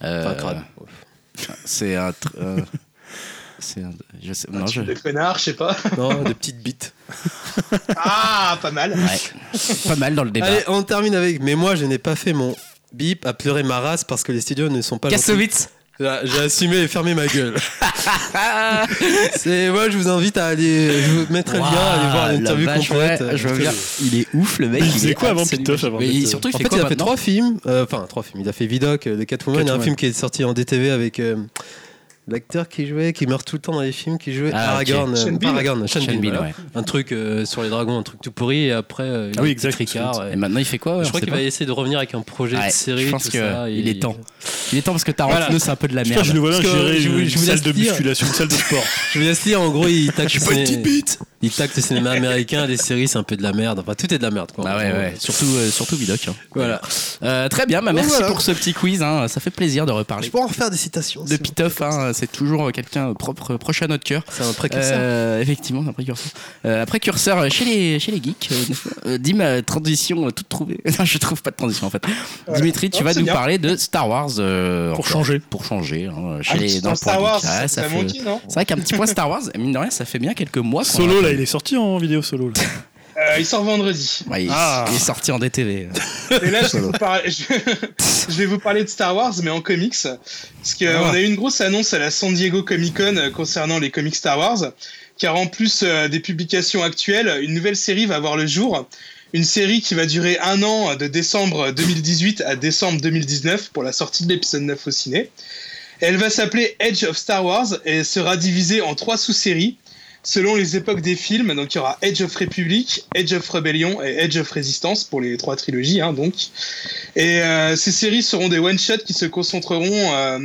Euh, enfin, crade. C'est un. C'est un... Je sais... non, je... De connard, je sais pas. Non, de petites bites. ah, pas mal. Ouais. pas mal dans le débat. Allez, on termine avec. Mais moi, je n'ai pas fait mon bip à pleurer ma race parce que les studios ne sont pas. Kassovitz j'ai assumé et fermé ma gueule. c'est moi, je vous invite à aller. Je vous mettrai le lien, à aller voir l'interview complète. je veux dire, il est ouf le mec. Il faisait quoi avant Pitoff avant Mais surtout, il en fait, fait, il a fait trois films. Euh, enfin, trois films. Il a fait Vidoc, The Catwoman, et un film qui est sorti en DTV avec. Euh, L'acteur qui jouait, qui meurt tout le temps dans les films, qui jouait ah, Aragorn, okay. euh, Aragorn, Sean, Bean, ouais. un truc euh, sur les dragons, un truc tout pourri, et après euh, ah oui, exact, Ricard, et maintenant il fait quoi Je crois qu'il va essayer de revenir avec un projet de série. Je pense qu'il est temps. Il est temps parce que Tarantino voilà. c'est un peu de la merde. Je le vois gérer une salle de musculation, une salle de sport. Je vous laisse dire, en gros, il taxe il taxe le cinéma américain, les séries, c'est un peu de la merde. Enfin, tout est de la merde. Quoi. Ah ouais, ouais. Surtout, surtout Vidoc. Hein. Voilà. très bien, bah, merci pour ce petit quiz. Hein. Ça fait plaisir de reparler. Je peux en refaire des citations. De Pitoff, hein, c'est toujours quelqu'un propre, proche à notre cœur. C'est un précurseur. Euh, effectivement, un précurseur. Euh, un précurseur chez les, chez les geeks. Euh, dis ma transition toute trouvée. non, je trouve pas de transition en fait. Dimitri, tu vas nous parler de Star Wars. pour changer. Pour changer. Hein, chez les, dans Star Wars, ah, c'est vrai qu'un petit point Star Wars, mine de rien, ça fait bien quelques mois. Solo, là, il est sorti en vidéo solo. Euh, il sort vendredi. Ah. il, est sorti en DTV. Et là, je vais, vous parler, de Star Wars, mais en comics. Parce qu'on ah. a eu une grosse annonce à la San Diego Comic Con euh, concernant les comics Star Wars. Car en plus euh, des publications actuelles, une nouvelle série va voir le jour. Une série qui va durer un an de décembre 2018 à décembre 2019 pour la sortie de l'épisode 9 au ciné. Elle va s'appeler Edge of Star Wars et sera divisée en trois sous-séries selon les époques des films. Donc il y aura Edge of Republic, Edge of Rebellion et Edge of Resistance pour les trois trilogies. Hein, donc. Et euh, ces séries seront des one-shots qui se concentreront euh,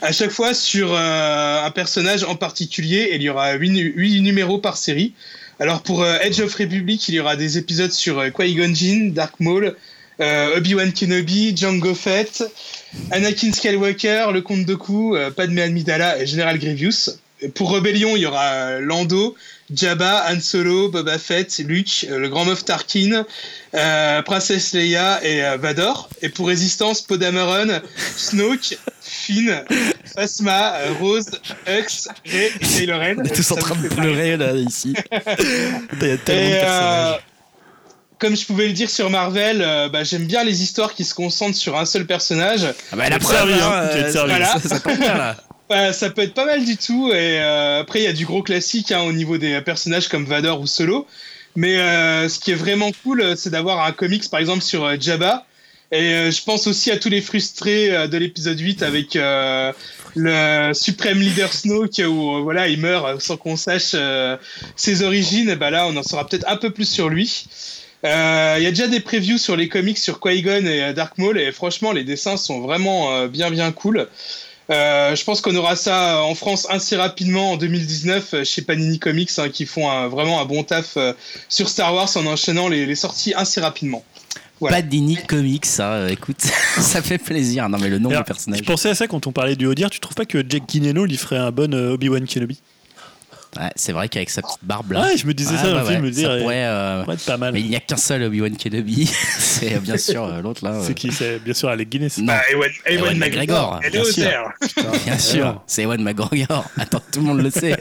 à chaque fois sur euh, un personnage en particulier. Et il y aura huit numéros par série. Alors pour Edge of Republic, il y aura des épisodes sur Qui-Gon Jinn, Dark Maul, Obi-Wan Kenobi, Jango Fett, Anakin Skywalker, le Comte Dooku, Padmé Amidala et General Grievous pour Rebellion, il y aura euh, Lando, Jabba, Han Solo, Boba Fett, Luke, euh, le Grand Moff Tarkin, euh, Princesse Leia et Vador. Et pour Résistance, Podameron, Snoke, Finn, Phasma, Rose, Hux, Rey et Kylo Ren. On est tous en train de pleurer là ici. Il y a tellement de personnages comme je pouvais le dire sur Marvel, bah, j'aime bien les histoires qui se concentrent sur un seul personnage. Ah bah la preuve, hein, euh, voilà. ça, ça bien, là. Bah, ça peut être pas mal du tout. Et euh, après, il y a du gros classique hein, au niveau des personnages comme Vador ou Solo. Mais euh, ce qui est vraiment cool, c'est d'avoir un comics, par exemple, sur euh, Jabba. Et je pense aussi à tous les frustrés de l'épisode 8 avec le suprême leader Snoke où voilà, il meurt sans qu'on sache ses origines. Et bah là, on en saura peut-être un peu plus sur lui. Il y a déjà des previews sur les comics sur Qui-Gon et Dark Maul et franchement, les dessins sont vraiment bien bien cool. Euh, je pense qu'on aura ça en France assez rapidement en 2019 euh, chez Panini Comics hein, qui font vraiment un bon taf euh, sur Star Wars en enchaînant les, sorties assez rapidement. Panini Comics, ça, écoute, ça fait plaisir. Non mais le nom du personnage. Je pensais à ça quand on parlait du Odir. Tu trouves pas que Jack Guinness lui ferait un bon Obi-Wan Kenobi? Ouais, c'est vrai qu'avec sa petite barbe là. Ouais, je me disais ça dans le film, me dire. Ça pourrait, euh, être pas mal. Mais il n'y a qu'un seul Obi-Wan Kenobi. c'est euh, bien sûr euh, l'autre là. C'est qui C'est bien sûr Alec Guinness. Non. Bah, Ewan, Ewan Ewan McGregor. Elle est bien au sûr. terre. Bien sûr, c'est Ewan McGregor. Attends, tout le monde le sait.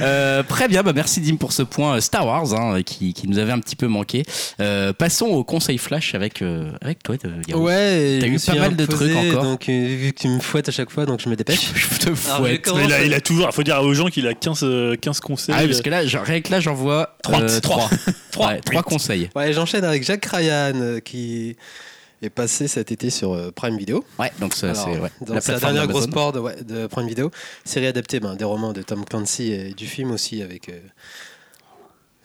Euh, très bien, bah merci Dim pour ce point euh, Star Wars hein, qui, qui nous avait un petit peu manqué. Euh, passons au conseil flash avec, euh, avec toi, euh, Garou. Ouais, T'as je eu pas mal de trucs encore. Donc, euh, vu que tu me fouettes à chaque fois, donc je me dépêche. Je te Alors, fouette. je commence- Mais il a, il a toujours. Il faut dire aux gens qu'il a 15, euh, 15 conseils. Ah oui, parce que là, genre, rien que là, j'en vois Trois. euh, trois. Trois. Ouais, trois conseils. Ouais, j'enchaîne avec Jacques Ryan euh, qui est passé cet été sur euh, Prime Video. Ouais, donc ça, c'est ouais, la plateforme dernière grosse porte ouais, de Prime Video. Série adaptée ben, des romans de Tom Clancy et du film aussi avec. euh,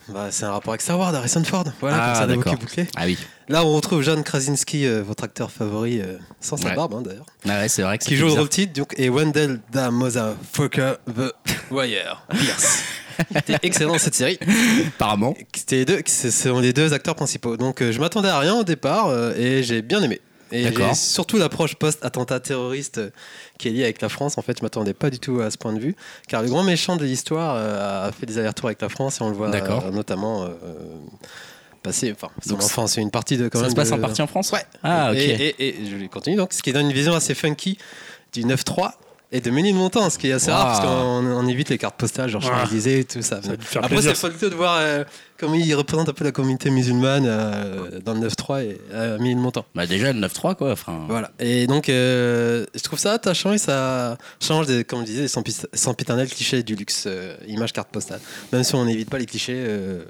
bah, c'est un rapport avec Star Wars, Harrison Ford. Voilà, Ah, comme ça, bouclée. Ah oui, Là, on retrouve John Krasinski, euh, votre acteur favori, euh, sans sa barbe hein, d'ailleurs, ah ouais, c'est vrai que qui joue le rôle titre, donc, et Wendell Da Motherfucker The Wire Pierce. C'était excellent cette série. Apparemment. C'était les deux, ce sont les deux acteurs principaux. Donc euh, je m'attendais à rien au départ et j'ai bien aimé. Et surtout l'approche post-attentat terroriste euh, qui est liée avec la France. En fait, je m'attendais pas du tout à ce point de vue, car le grand méchant de l'histoire euh, a fait des allers-retours avec la France et on le voit euh, notamment euh, passer. Enfin, son Donc, enfance, c'est une partie de quand Ça même. se passe de- en partie en France Ouais. Ah, ok. Et, et- et je vais continuer donc, ce qui donne une vision assez funky du 9-3 et de Méline Montant, ce qui est assez rare parce qu'on on évite les cartes postales, genre Ah. Champs-Élysées et tout ça. Ça Après, c'est folklore de voir euh, comment il représente un peu la communauté musulmane euh, dans le 9-3 et à Méline Montant. Bah déjà le 9-3 quoi. Enfin, Voilà. Et donc, euh, je trouve ça attachant et ça change, des, comme je disais, des sempi- sempiternels clichés du luxe, euh, image carte postale. Même si on n'évite pas les clichés euh,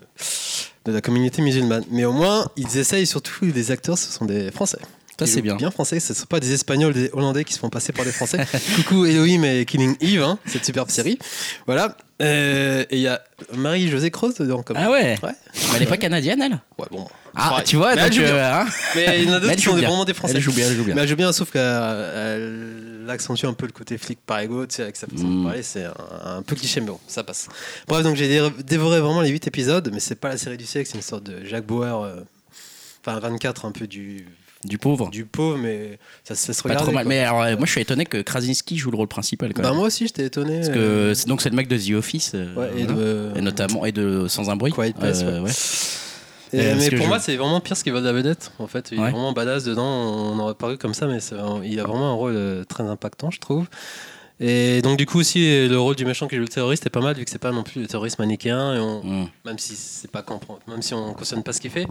de la communauté musulmane. Mais au moins, ils essayent surtout, les acteurs, ce sont des Français. C'est bien. Bien français, ce ne sont pas des Espagnols, des Hollandais qui se font passer par des Français. Coucou Elohim et Killing Eve, hein, cette superbe série. Voilà. Euh, et il y a Marie-Josée Croze dedans. Comme... Ah ouais. Ouais. Mais elle est pas canadienne elle? Ouais, bon. Ah Pareil. tu vois Mais elle donc, joue bien. euh, hein Mais il y en a d'autres elle qui sont vraiment des Français. Elle joue bien, elle joue bien. Mais elle joue bien, sauf qu'elle accentue un peu le côté flic par ego, tu sais, avec sa façon Mm. de parler, c'est un, un peu cliché, mais bon, ça passe. Bref, donc j'ai dé- dévoré vraiment les 8 épisodes, mais c'est pas la série du siècle, c'est une sorte de Jacques Bauer, euh, enfin 24, un peu du, Du pauvre. du pauvre, mais ça, ça se Pas regarde. trop mal. Mais alors, euh, moi je suis étonné que Krasinski joue le rôle principal quand Bah, même. moi aussi, j'étais étonné. Parce euh, que donc c'est le mec de The Office. euh, et, de, Et notamment et de Sans un bruit. Quiet Place, ouais. Et- Euh, mais ce pour je- moi, c'est vraiment Pierce qui vole la vedette. En fait, il Ouais. est vraiment badass dedans. On aurait paru comme ça, mais il a vraiment un rôle très impactant, je trouve. Et donc, du coup, aussi, le rôle du méchant qui joue le terroriste est pas mal, vu que c'est pas non plus le terrorisme manichéen. Et on, Mm. même si c'est pas même si on cautionne pas ce qu'il fait,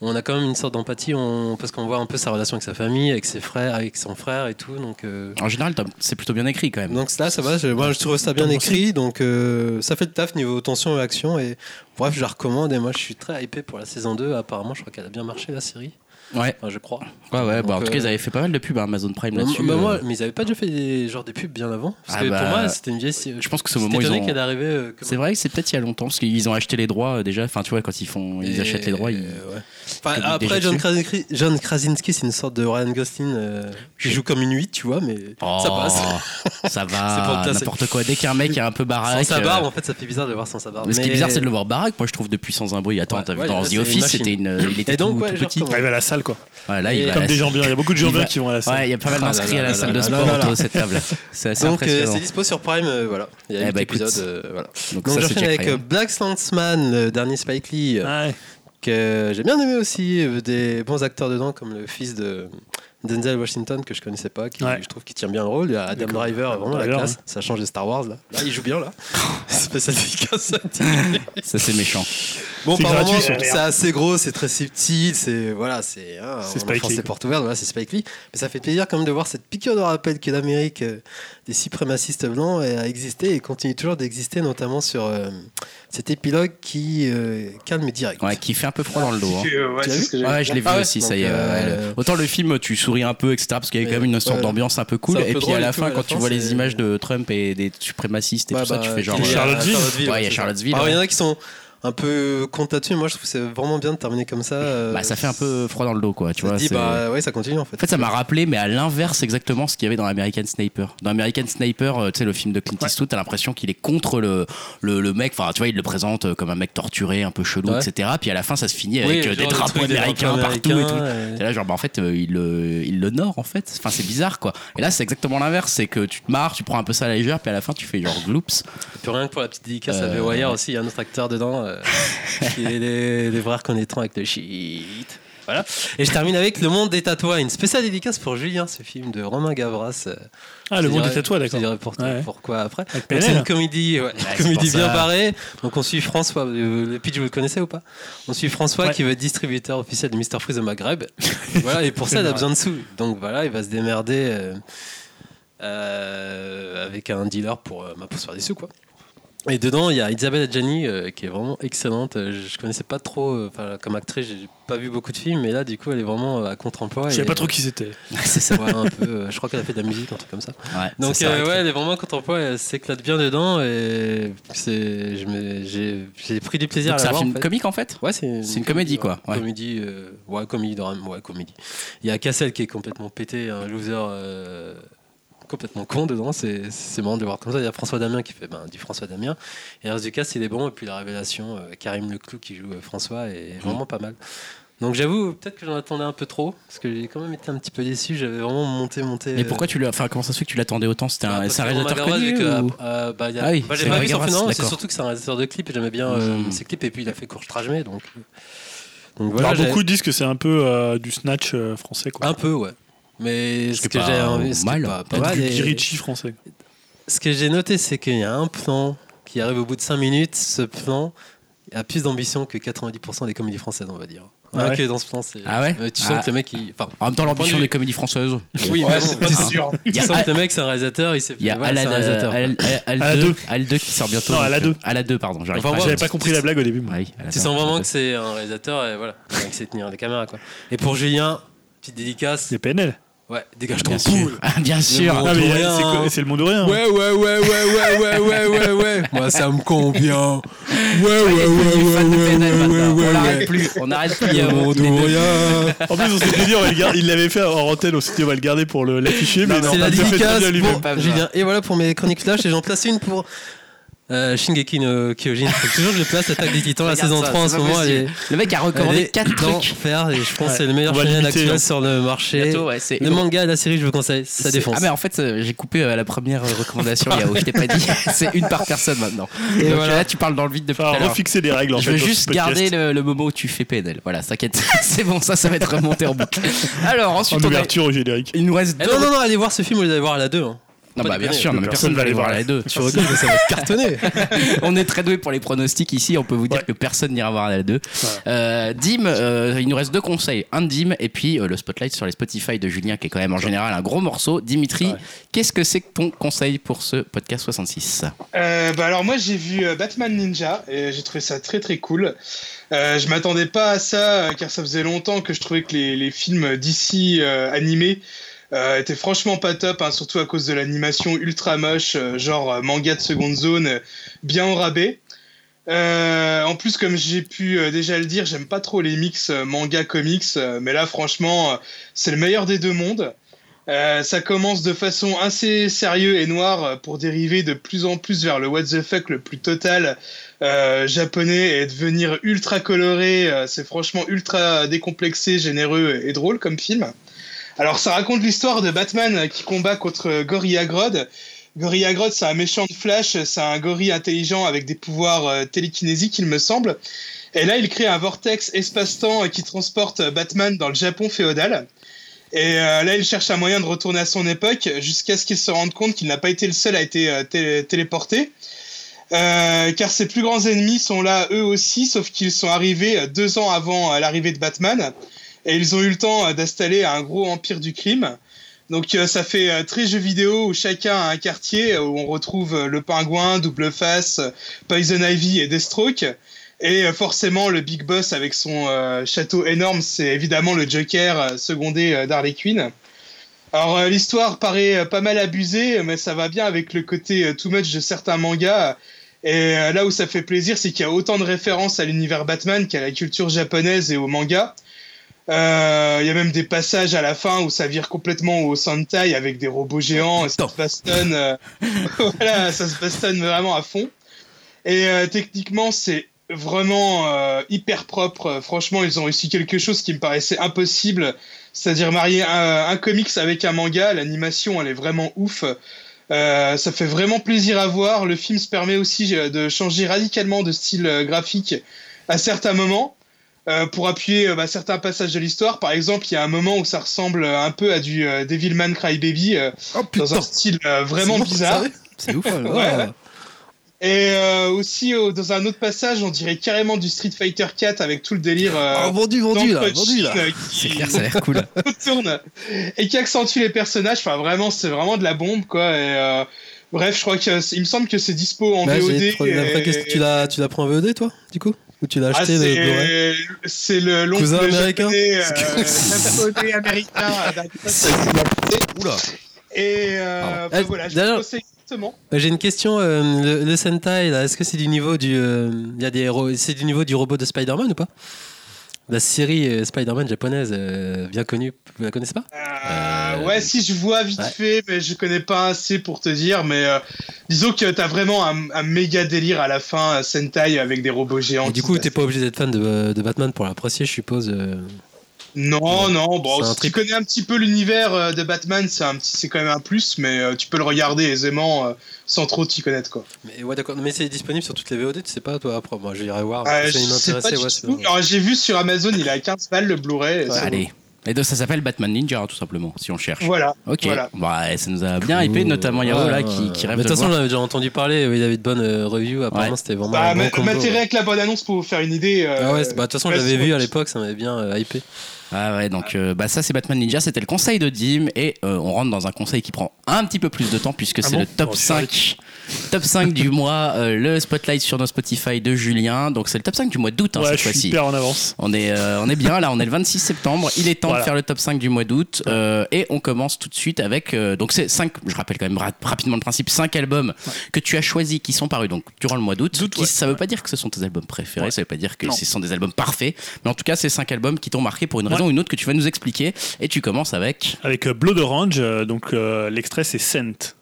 on a quand même une sorte d'empathie, on- parce qu'on voit un peu sa relation avec sa famille, avec ses frères, avec son frère et tout. Donc, euh, En général, c'est plutôt bien écrit quand même. donc là, ça va. Je, moi, je trouve ça bien écrit, donc euh, ça fait le taf niveau tension et action. Et bref, je la recommande. Et moi, je suis très hypé pour la saison 2. Apparemment, je crois qu'elle a bien marché la série. Ouais, Enfin, je crois. ouais, ouais. Donc, bah, en tout cas, euh, ils avaient fait pas mal de pubs à Amazon Prime Bah, là-dessus. bah, euh. moi, mais ils avaient pas déjà fait des, genre des pubs bien avant. Parce Ah que bah, pour moi, c'était une vieille. Je pense que c'est au J'étais moment où ils ont. qu'elle arrivait. euh, comme- C'est vrai que c'est peut-être il y a longtemps parce qu'ils ont acheté les droits euh, déjà. Enfin, tu vois, quand ils font, ils Et- achètent les droits. Ils... euh, ouais. Enfin, après, John. Krasinski, John Krasinski, c'est une sorte de Ryan Gosling euh, qui joue comme une 8, tu vois, mais Oh, ça passe. Ça va, n'importe quoi. Dès qu'un mec est un peu Sans baraque. sa barbe, euh, en fait, ça fait bizarre de le voir sans sa barbe. Mais ce qui est bizarre, c'est de le voir baraque. Moi, je trouve depuis sans un bruit. Attends, Ouais, t'as vu ouais, dans The Office, c'était une, il était Et donc, tout, ouais, petit. recommande. Arrive à la salle, quoi. Ouais, là, Et- il va Comme des gens bien. Il y a beaucoup de gens bien va- qui vont à la salle. Ouais, il y a pas mal Ah d'inscrits à la salle de sport autour de cette table. C'est assez Donc, euh, impressionnant. c'est dispo sur Prime, euh, voilà. Il y a Eh 8 bah, écoute, c'est- euh, voilà. Donc, Donc, ça, c'est j'enchaîne Jack avec Ryan. euh, Black Landsman, le dernier Spike Lee, euh, Ouais. que j'ai bien aimé aussi. euh, Des bons acteurs dedans, comme le fils de Denzel Washington, que je connaissais pas, qui Ouais. je trouve qu'il tient bien le rôle. Il y a Adam D'accord. Driver, Adam vraiment la classe. Ça change de Star Wars, là. Là, il joue bien, là. Spécial dédicace. Ça, c'est méchant. Bon, C'est par gratuit, moment, c'est c'est assez gros, c'est très subtil, c'est voilà, c'est hein, C'est les portes ouvertes, voilà, c'est Spike Lee. Mais ça fait plaisir quand même de voir cette piqûre de rappel que l'Amérique euh, des suprémacistes blancs a existé et continue toujours d'exister, notamment sur euh, cet épilogue qui euh, calme et direct. Ouais, qui fait un peu froid dans le dos. hein. Euh, ouais, vu ce que j'ai Ouais, je l'ai vu Ah ouais, aussi, ça y est. euh. Autant le film, tu souris un peu, etc. Parce qu'il y avait quand même une sorte ouais. d'ambiance un peu cool. Et puis à la fin, la quand tu fin, vois les images de Trump et des suprémacistes et tout ça, bah, tu fais genre. qu'il y a Charlottesville. Ouais, il y a. Charlottesville, Alors, il y en ouais. a qui sont un peu compte là-dessus. Moi, je trouve que c'est vraiment bien de terminer comme ça. Euh, bah, ça fait un peu froid dans le dos, quoi. Tu vois, dit, bah ouais, ça continue en fait. En fait, ça m'a rappelé, mais à l'inverse, exactement ce qu'il y avait dans American Sniper. Dans American Sniper, euh, tu sais, le film de Clint Eastwood, t'as l'impression qu'il est contre le, le, mec. Enfin, tu vois, il le présente euh, comme un mec torturé, un peu chelou, etc. Puis à la fin, ça se finit avec des drapeaux américains partout et tout. Et là, genre, bah, en fait, il, il l'honore, en fait. Enfin, c'est bizarre, quoi. Et là, c'est exactement l'inverse. C'est que tu te marres, tu prends un peu ça à la légère, puis à la fin, tu fais genre gloops. Puis rien que pour la petite dédicace à The Wire aussi, il y a un autre acteur dedans. Est les, les frères connaîtront avec le shit. Voilà. Et je termine avec Le Monde des Tatouages, une spéciale dédicace pour Julien, ce film de Romain Gavras. Ah, Le Monde des Tatouages, d'accord. pourquoi après. C'est une comédie, comédie bien barrée. Donc on suit François. Euh, le pitch, vous le connaissez ou pas? On suit François qui veut être distributeur officiel de Mr. Freeze au Maghreb. voilà, et pour ça, il a besoin de sous. Donc voilà, il va se démerder euh, euh, avec un dealer pour, bah, pour se faire des sous, quoi. Et dedans, il y a Isabelle Adjani euh, qui est vraiment excellente. Euh, je, connaissais pas trop, euh, comme actrice, j'ai pas vu beaucoup de films, mais là, du coup, elle est vraiment à contre-emploi. Je savais pas trop qui c'était. c'est ça, un peu. je crois qu'elle a fait de la musique, un truc comme ça. Donc, ouais, elle est vraiment à contre-emploi. Elle s'éclate bien dedans et c'est, j'ai, pris du plaisir à la voir. C'est un film comique en fait? Ouais, c'est une, comédie quoi. Ouais. Comédie, ouais, comédie, ouais, comédie. Il y a Cassel qui est complètement pété, un loser complètement con dedans. C'est marrant de voir comme ça. Il y a François Damien qui fait ben, du François Damien. Et le reste du cast, il est bon. Et puis la révélation, euh, Karim Leclou qui joue euh, François est vraiment pas mal. Donc j'avoue, peut-être que j'en attendais un peu trop, parce que j'ai quand même été un petit peu déçu. J'avais vraiment monté, monté. Mais pourquoi tu l'as Enfin, comment ça se fait que tu l'attendais autant? C'était un, bah, un réalisateur connu que, euh, bah, ah oui, bah, j'ai pas vu son C'est surtout que c'est un réalisateur de clips et j'aimais bien hmm. ses clips. Et puis il a fait Courge Trajmé, donc. donc voilà, beaucoup disent que c'est un peu du snatch français. Quoi. Un peu, ouais. Mais ce que j'ai envie, mal. Pas, pas mal Richie français. Ce que j'ai noté, c'est qu'il y a un plan qui arrive au bout de 5 minutes. Ce plan a plus d'ambition que 90% des comédies françaises, on va dire. Ah ouais. dans ce plan, c'est. Ah ouais Tu sens ah. que le mec, il. Enfin, en même temps, l'ambition des comédies françaises. Oui, mais c'est pas sûr. Tu sens que le mec, c'est un réalisateur, il s'est Il y a Al 2 Al 2 qui sort bientôt. Non, Al 2 Al 2 pardon. J'avais pas compris la blague au début. Tu sens vraiment que c'est un réalisateur et voilà, il sait tenir les caméras, quoi. Et pour Julien, petite dédicace. C'est PNL. Ouais, dégage ton poule. bien sûr. Ah, c'est le monde de rien. Ouais, ouais, ouais, ouais, ouais, ouais, ouais, ouais, ouais. Moi, ça me convient. Ouais, ouais, ouais, ouais, ouais, ouais, ouais, On n'arrête plus. On n'arrête plus. Le monde de rien. En plus, on s'était dit, il l'avait fait en antenne, on s'est dit, on va le garder pour l'afficher, mais non, c'est la dédicace. Et voilà pour mes chroniques flash, et j'en place une pour euh, Shingeki no Kyojin. toujours je le place Attaque des Titans la saison 3 en ce moment. Le mec a recommandé 4 trucs. Faire, et je pense que c'est le meilleur shonen actuel hein. sur le marché. le manga, la série, je vous conseille. Ça défonce. Ah, mais en fait, euh, j'ai coupé euh, la première recommandation, Yao. Je t'ai pas dit. c'est une par personne maintenant. Et Donc voilà. là, tu parles dans le vide depuis tout à refixer des règles en Je veux juste garder le, moment où tu fais PNL. Voilà, t'inquiète. c'est bon, ça, ça va être remonté en boucle. Alors, ensuite. En ouverture au générique. Il nous reste. Eh non, non, non, allez voir ce film, vous allez voir à la 2. Non, bah bien sûr, mais personne va aller voir la 2. Tu rigoles, ça va cartonner. on est très doué pour les pronostics ici. On peut vous dire que personne n'ira voir la 2. Euh, Dim, euh, il nous reste deux conseils. Un de Dim et puis euh, le spotlight sur les Spotify de Julien, qui est quand même en général un gros morceau. Dimitri, qu'est-ce que c'est que ton conseil pour ce podcast 66 bah Alors, moi, j'ai vu Batman Ninja et j'ai trouvé ça très très cool. je m'attendais pas à ça car ça faisait longtemps que je trouvais que les, les films d'ici animés euh, était franchement pas top, hein, surtout à cause de l'animation ultra moche, euh, genre euh, manga de seconde zone, bien au rabais. en plus, comme j'ai pu déjà le dire, j'aime pas trop les mix manga comics, mais là, franchement, c'est le meilleur des deux mondes. ça commence de façon assez sérieuse et noire pour dériver de plus en plus vers le what the fuck le plus total japonais et devenir ultra coloré. c'est franchement ultra décomplexé, généreux et drôle comme film. Alors ça raconte l'histoire de Batman qui combat contre Gorilla Grodd. Gorilla Grodd, c'est un méchant de Flash, c'est un gorille intelligent avec des pouvoirs euh, télékinésiques, il me semble. Et là, il crée un vortex espace-temps qui transporte Batman dans le Japon féodal. Et euh, là, il cherche un moyen de retourner à son époque jusqu'à ce qu'il se rende compte qu'il n'a pas été le seul à être euh, téléporté. car ses plus grands ennemis sont là eux aussi, sauf qu'ils sont arrivés deux ans avant l'arrivée de Batman. Et ils ont eu le temps euh, d'installer un gros empire du crime. Donc euh, ça fait euh, très jeu vidéo où chacun a un quartier où on retrouve le pingouin, Double Face, Poison Ivy et Deathstroke. Et forcément le big boss avec son château énorme, c'est évidemment le Joker secondé d'Harley Quinn. Alors l'histoire paraît pas mal abusée, mais ça va bien avec le côté too much de certains mangas Et là où ça fait plaisir, c'est qu'il y a autant de références à l'univers Batman qu'à la culture japonaise et au manga. Il y a même des passages à la fin où ça vire complètement au Sentai avec des robots géants, ça se bastonne, voilà, ça se bastonne vraiment à fond. Et techniquement, c'est vraiment euh, hyper propre. Franchement, ils ont réussi quelque chose qui me paraissait impossible, c'est-à-dire marier un, comics avec un manga. L'animation, elle est vraiment ouf. Euh, ça fait vraiment plaisir à voir. Le film se permet aussi euh, de changer radicalement de style graphique à certains moments. Pour appuyer bah, certains passages de l'histoire. Par exemple, il y a un moment où ça ressemble un peu à du Devilman Crybaby, oh, dans un style vraiment bizarre. C'est ouf. ouais. Et euh, aussi, euh, dans un autre passage, on dirait carrément du Street Fighter 4 avec tout le délire. Euh, oh, vendu, vendu, là, vendu, là. C'est clair, ça a l'air cool. tourne et qui accentue les personnages. Enfin, vraiment, c'est vraiment de la bombe, quoi. Et, bref, je crois qu'il me semble que c'est dispo en bah, VOD. Et... Tu l'as, tu l'as pris en VOD, toi, du coup? Ou tu l'as ah, acheté C'est le long cousin américain. Japonais, américain. Oula. Et euh, bah, voilà, je conseille euh, j'ai une question. Euh, le, Sentai, est-ce que c'est du niveau du, euh, y a des c'est du niveau du robot de Spider-Man ou pas? La série Spider-Man japonaise, bien connue, vous la connaissez pas? Ouais, si je vois vite fait, mais je connais pas assez pour te dire. Mais disons que t'as vraiment un, méga délire à la fin, Sentai avec des robots géants. Et du coup, t'es pas obligé d'être fan de, de, Batman pour l'apprécier, je suppose. Non, non, bon, si tu connais un petit peu l'univers euh, de Batman, c'est un petit, c'est quand même un plus, mais euh, tu peux le regarder aisément euh, sans trop t'y connaître, quoi. Mais ouais, d'accord, mais c'est disponible sur toutes les VOD, tu sais pas, toi, après, moi, je vais voir. j'ai vu sur Amazon, il a 15 balles le Blu-ray. allez. Et donc ça s'appelle Batman Ninja tout simplement si on cherche. Voilà. Ok. Bah, ça nous a bien hypé notamment Yaro là qui, qui rêve de. toute façon j'avais déjà entendu parler. Il avait de bonnes reviews. Apparemment c'était vraiment. Bah, un avec la bonne annonce pour vous faire une idée. ah ouais. Bah, de toute façon je l'avais vu à l'époque. Ça m'avait bien hypé. Ah ouais, donc euh, bah ça c'est Batman Ninja, c'était le conseil de Dim et euh, on rentre dans un conseil qui prend un petit peu plus de temps puisque ah c'est le top 5 top 5 du mois, euh, le spotlight sur nos Spotify de Julien. Donc c'est le top 5 du mois d'août hein, cette fois-ci. Super en avance. On est on est bien là, on est le 26 septembre, il est temps de faire le top 5 du mois d'août et on commence tout de suite avec donc c'est 5 je rappelle quand même rapidement le principe 5 albums que tu as choisis qui sont parus donc durant le mois d'août. Ça veut pas dire que ce sont tes albums préférés, ça veut pas dire que ce sont des albums parfaits, mais en tout cas c'est 5 albums qui t'ont marqué pour une raison ou une autre que tu vas nous expliquer. Et tu commences avec Avec euh, Blood Orange, euh, donc euh, l'extrait c'est Scent.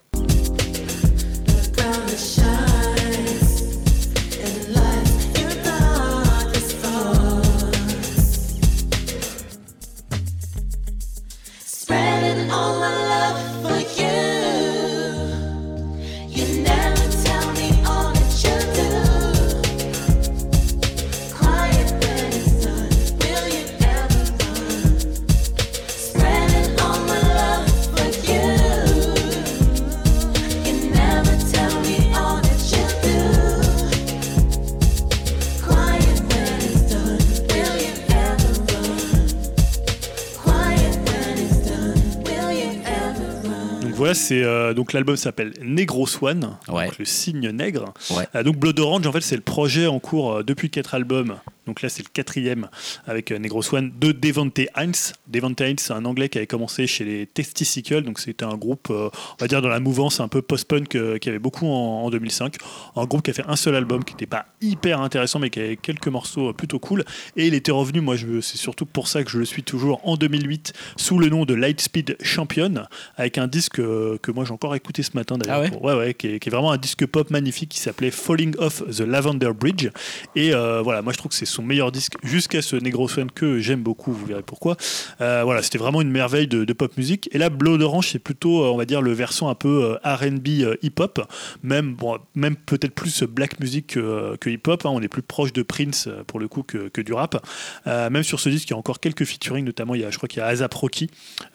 Voilà, c'est euh, donc l'album s'appelle Negro Swan, le signe nègre. Euh, donc Blood Orange, en fait, c'est le projet en cours euh, depuis quatre albums donc là, c'est le quatrième avec euh, Negro Swan de Devante Hines. Devante Hines, c'est un anglais qui avait commencé chez les Testicycle. Donc c'était un groupe, euh, on va dire, dans la mouvance un peu post-punk euh, qui avait beaucoup en, 2005. Un groupe qui a fait un seul album qui n'était pas hyper intéressant, mais qui avait quelques morceaux plutôt cool. Et il était revenu, moi, c'est surtout pour ça que je le suis toujours, en 2008, sous le nom de Lightspeed Champion, avec un disque que moi j'ai encore écouté ce matin d'ailleurs. Ah ouais, ouais, qui est, vraiment un disque pop magnifique qui s'appelait Falling Off the Lavender Bridge. Et voilà, moi je trouve que c'est son meilleur disque jusqu'à ce Negro Swan que j'aime beaucoup, vous verrez pourquoi. Euh, voilà, c'était vraiment une merveille de, pop musique. Et là, Blood Orange, c'est plutôt, euh, on va dire, le versant un peu euh, RB hip-hop, même, bon, même peut-être plus black music que, hip-hop. Hein. On est plus proche de Prince pour le coup que, du rap. même sur ce disque, il y a encore quelques featuring, notamment, il y a, je crois qu'il y a Azap Rocky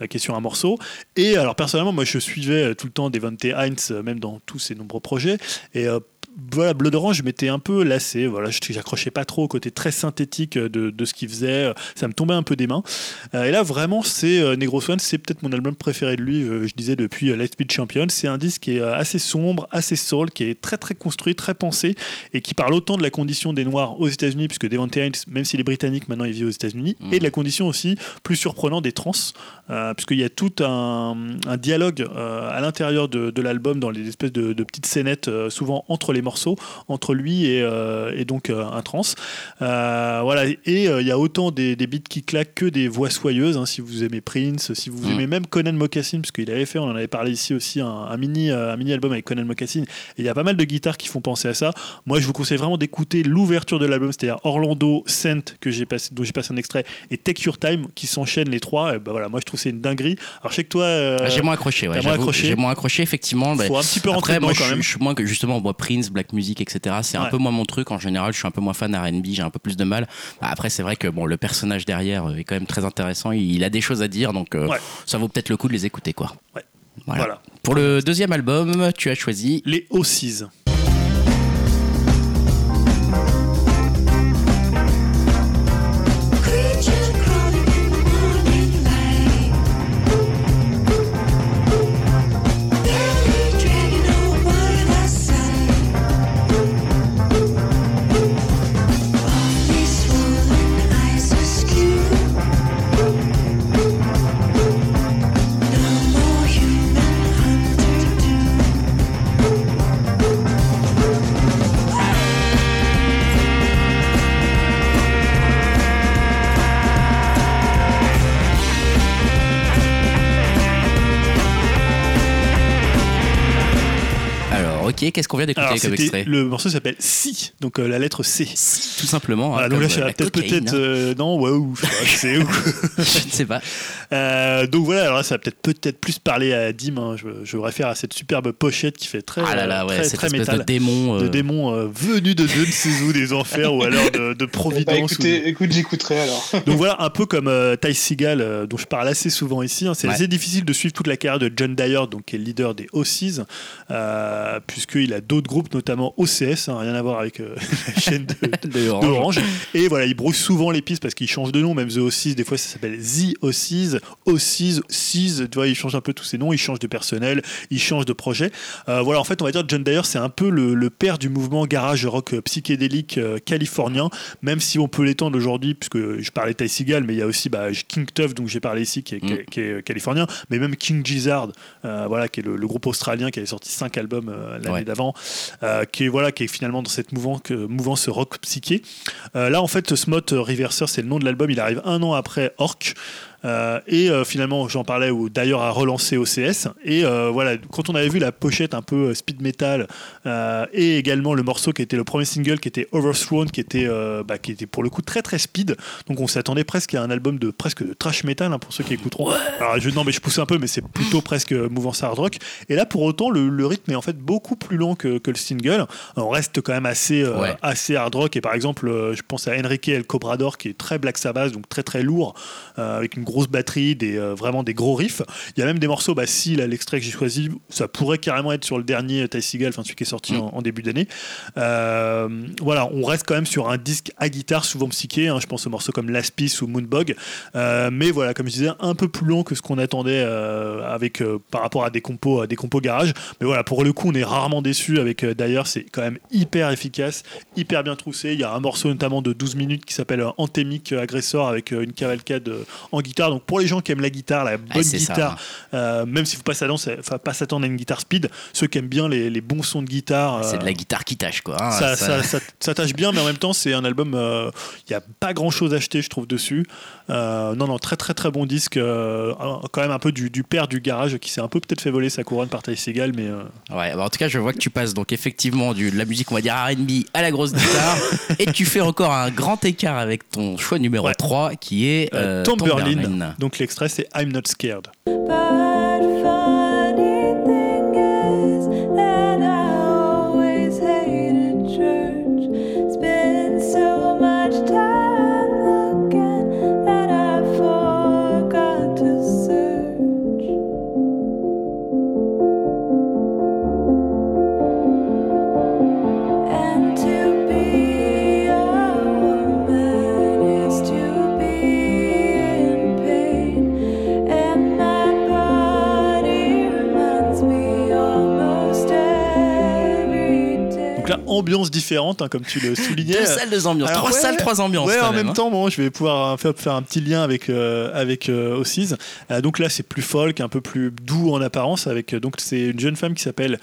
qui est sur un morceau. Et alors, personnellement, moi, je suivais tout le temps Devante Hines, même dans tous ses nombreux projets. Et voilà, Blood Orange, je m'étais un peu lassé. Voilà, je n'accrochais pas trop au côté très synthétique de, de ce qu'il faisait. Ça me tombait un peu des mains. Euh, et là, vraiment, c'est euh, Negro Swan, c'est peut-être mon album préféré de lui. Euh, je disais depuis Lightspeed Champion. C'est un disque qui est assez sombre, assez soul, qui est très très construit, très pensé et qui parle autant de la condition des Noirs aux États-Unis, puisque Devante Hines, même s'il est britannique, maintenant il vit aux États-Unis, mmh. et de la condition aussi plus surprenante des trans, puisqu'il y a tout un, dialogue à l'intérieur de, l'album dans les espèces de, de petites scénettes, souvent entre les morceaux entre lui et, et donc un trans. voilà, et il y a autant des, des, beats qui claquent que des voix soyeuses. Hein, si vous aimez Prince, si vous mm. aimez même Conan Mocassin, parce qu'il avait fait, on en avait parlé ici aussi, un, mini, un mini album avec Conan Mocassin. il y a pas mal de guitares qui font penser à ça. Moi, je vous conseille vraiment d'écouter l'ouverture de l'album, c'est-à-dire Orlando, Saint, que j'ai passé, dont j'ai passé un extrait, et Take Your Time, qui s'enchaînent les trois. Et bah voilà, moi, je trouve c'est une dinguerie. Alors, je sais que toi. Euh, ah, j'ai moins accroché, ouais. J'ai moins accroché, effectivement. Faut un petit peu rentrer moi, quand même. Je, suis moins que justement, moi, Prince, Black Music, etc. C'est un peu moins mon truc. En général, je suis un peu moins fan RB, j'ai un peu plus de mal. Bah, après, c'est vrai que bon, le personnage derrière est quand même très intéressant. Il, a des choses à dire, donc euh, ça vaut peut-être le coup de les écouter, quoi. Voilà. Pour le deuxième album, tu as choisi Les Ossis. Qu'est-ce qu'on vient d'écouter comme extrait Le morceau s'appelle Si, donc euh, la lettre C. tout simplement. Hein, donc là, peut-être, peut-être, euh, non, waouh, je ne sais pas. Euh, donc voilà, alors là, ça va peut-être peut-être plus parler à Dim. Hein. Je, je, réfère à cette superbe pochette qui fait très, ah là là, ouais, très, très métal. De démon, de démon venu de je ne sais où des enfers ou alors de, de Providence. Bah, écoutez, écoute, j'écouterai alors. donc voilà, un peu comme Ty Seagal, dont je parle assez souvent ici. Hein. C'est assez difficile de suivre toute la carrière de John Dyer, donc qui est le leader des Ossies, puisqu'il a d'autres groupes, notamment OCS, hein, rien à voir avec la chaîne de, Orange. Et voilà, il brouille souvent les pistes parce qu'il change de nom, même The Ossies, des fois ça s'appelle The Ossies, Ossies, Seas, tu vois, il change un peu tous ses noms, il change de personnel, il change de projet. Euh, voilà, en fait, on va dire John Dyer, c'est un peu le, père du mouvement garage rock psychédélique euh, californien, même si on peut l'étendre aujourd'hui, puisque je parlais Ty Seagal, mais il y a aussi bah, King Tuff, dont j'ai parlé ici, qui est, qui, est, mm. californien, mais même King Gizzard, euh, voilà, qui est le, groupe australien qui avait sorti cinq albums l'année d'avant, qui est voilà, qui est finalement dans cette mouvance, mouvance rock psyché. là, en fait, Smot Reverser, c'est le nom de l'album. Il arrive un an après Orc. Euh, et euh, finalement, j'en parlais, ou d'ailleurs a relancé OCS. Et euh, voilà, quand on avait vu la pochette un peu speed metal et également le morceau qui était le premier single, qui était Overthrown, qui était, bah, qui était pour le coup très très speed. Donc on s'attendait presque à un album de presque de trash metal hein, pour ceux qui écouteront. Alors je, non, mais je pousse un peu, mais c'est plutôt presque mouvance hard rock. Et là, pour autant, le, rythme est en fait beaucoup plus lent que, que le single. On reste quand même assez, assez hard rock. Et par exemple, je pense à Enrique El Cobrador qui est très Black Sabbath, donc très très lourd, avec une grosse grosse batterie, des, euh, vraiment des gros riffs. Il y a même des morceaux, bah, si l'extrait que j'ai choisi, ça pourrait carrément être sur le dernier Ty Seagal, enfin celui qui est sorti mm. en, début d'année. Euh, voilà, on reste quand même sur un disque à guitare, souvent psyché. Hein, je pense aux morceaux comme Last Piece ou Moonbog. Euh, mais voilà, comme je disais, un peu plus long que ce qu'on attendait avec, par rapport à des compos, à des compos garage. Mais voilà, pour le coup, on est rarement déçu avec d'ailleurs, c'est quand même hyper efficace, hyper bien troussé. Il y a un morceau notamment de 12 minutes qui s'appelle Anthemic Agressor avec une cavalcade en guitare donc pour les gens qui aiment la guitare, la bonne guitare, euh, même s'il ne faut pas s'attendre à une guitare speed, ceux qui aiment bien les, bons sons de guitare. c'est de la euh, guitare qui tâche quoi. Hein, ça, ça... tâche bien, mais en même temps c'est un album. Euh, il n'y a pas grand chose à acheter, je trouve dessus. non non, très très très bon disque. quand même un peu du, père du garage qui s'est un peu peut-être fait voler sa couronne par Ty Seagal, mais. Ouais, bah, en tout cas je vois que tu passes donc effectivement du, de la musique on va dire R&B à la grosse guitare et tu fais encore un grand écart avec ton choix numéro 3 qui est Tom, Tom Berlin. Donc l'extrait c'est I'm Not Scared. Ambiance différente, hein, comme tu le soulignais. Deux salles, deux ambiances. trois salles, trois ambiances. Ouais, en même hein. temps, bon, je vais pouvoir faire, faire un petit lien avec, euh, avec euh, euh, donc là, c'est plus folk, un peu plus doux en apparence. Avec, donc, c'est une jeune femme qui s'appelle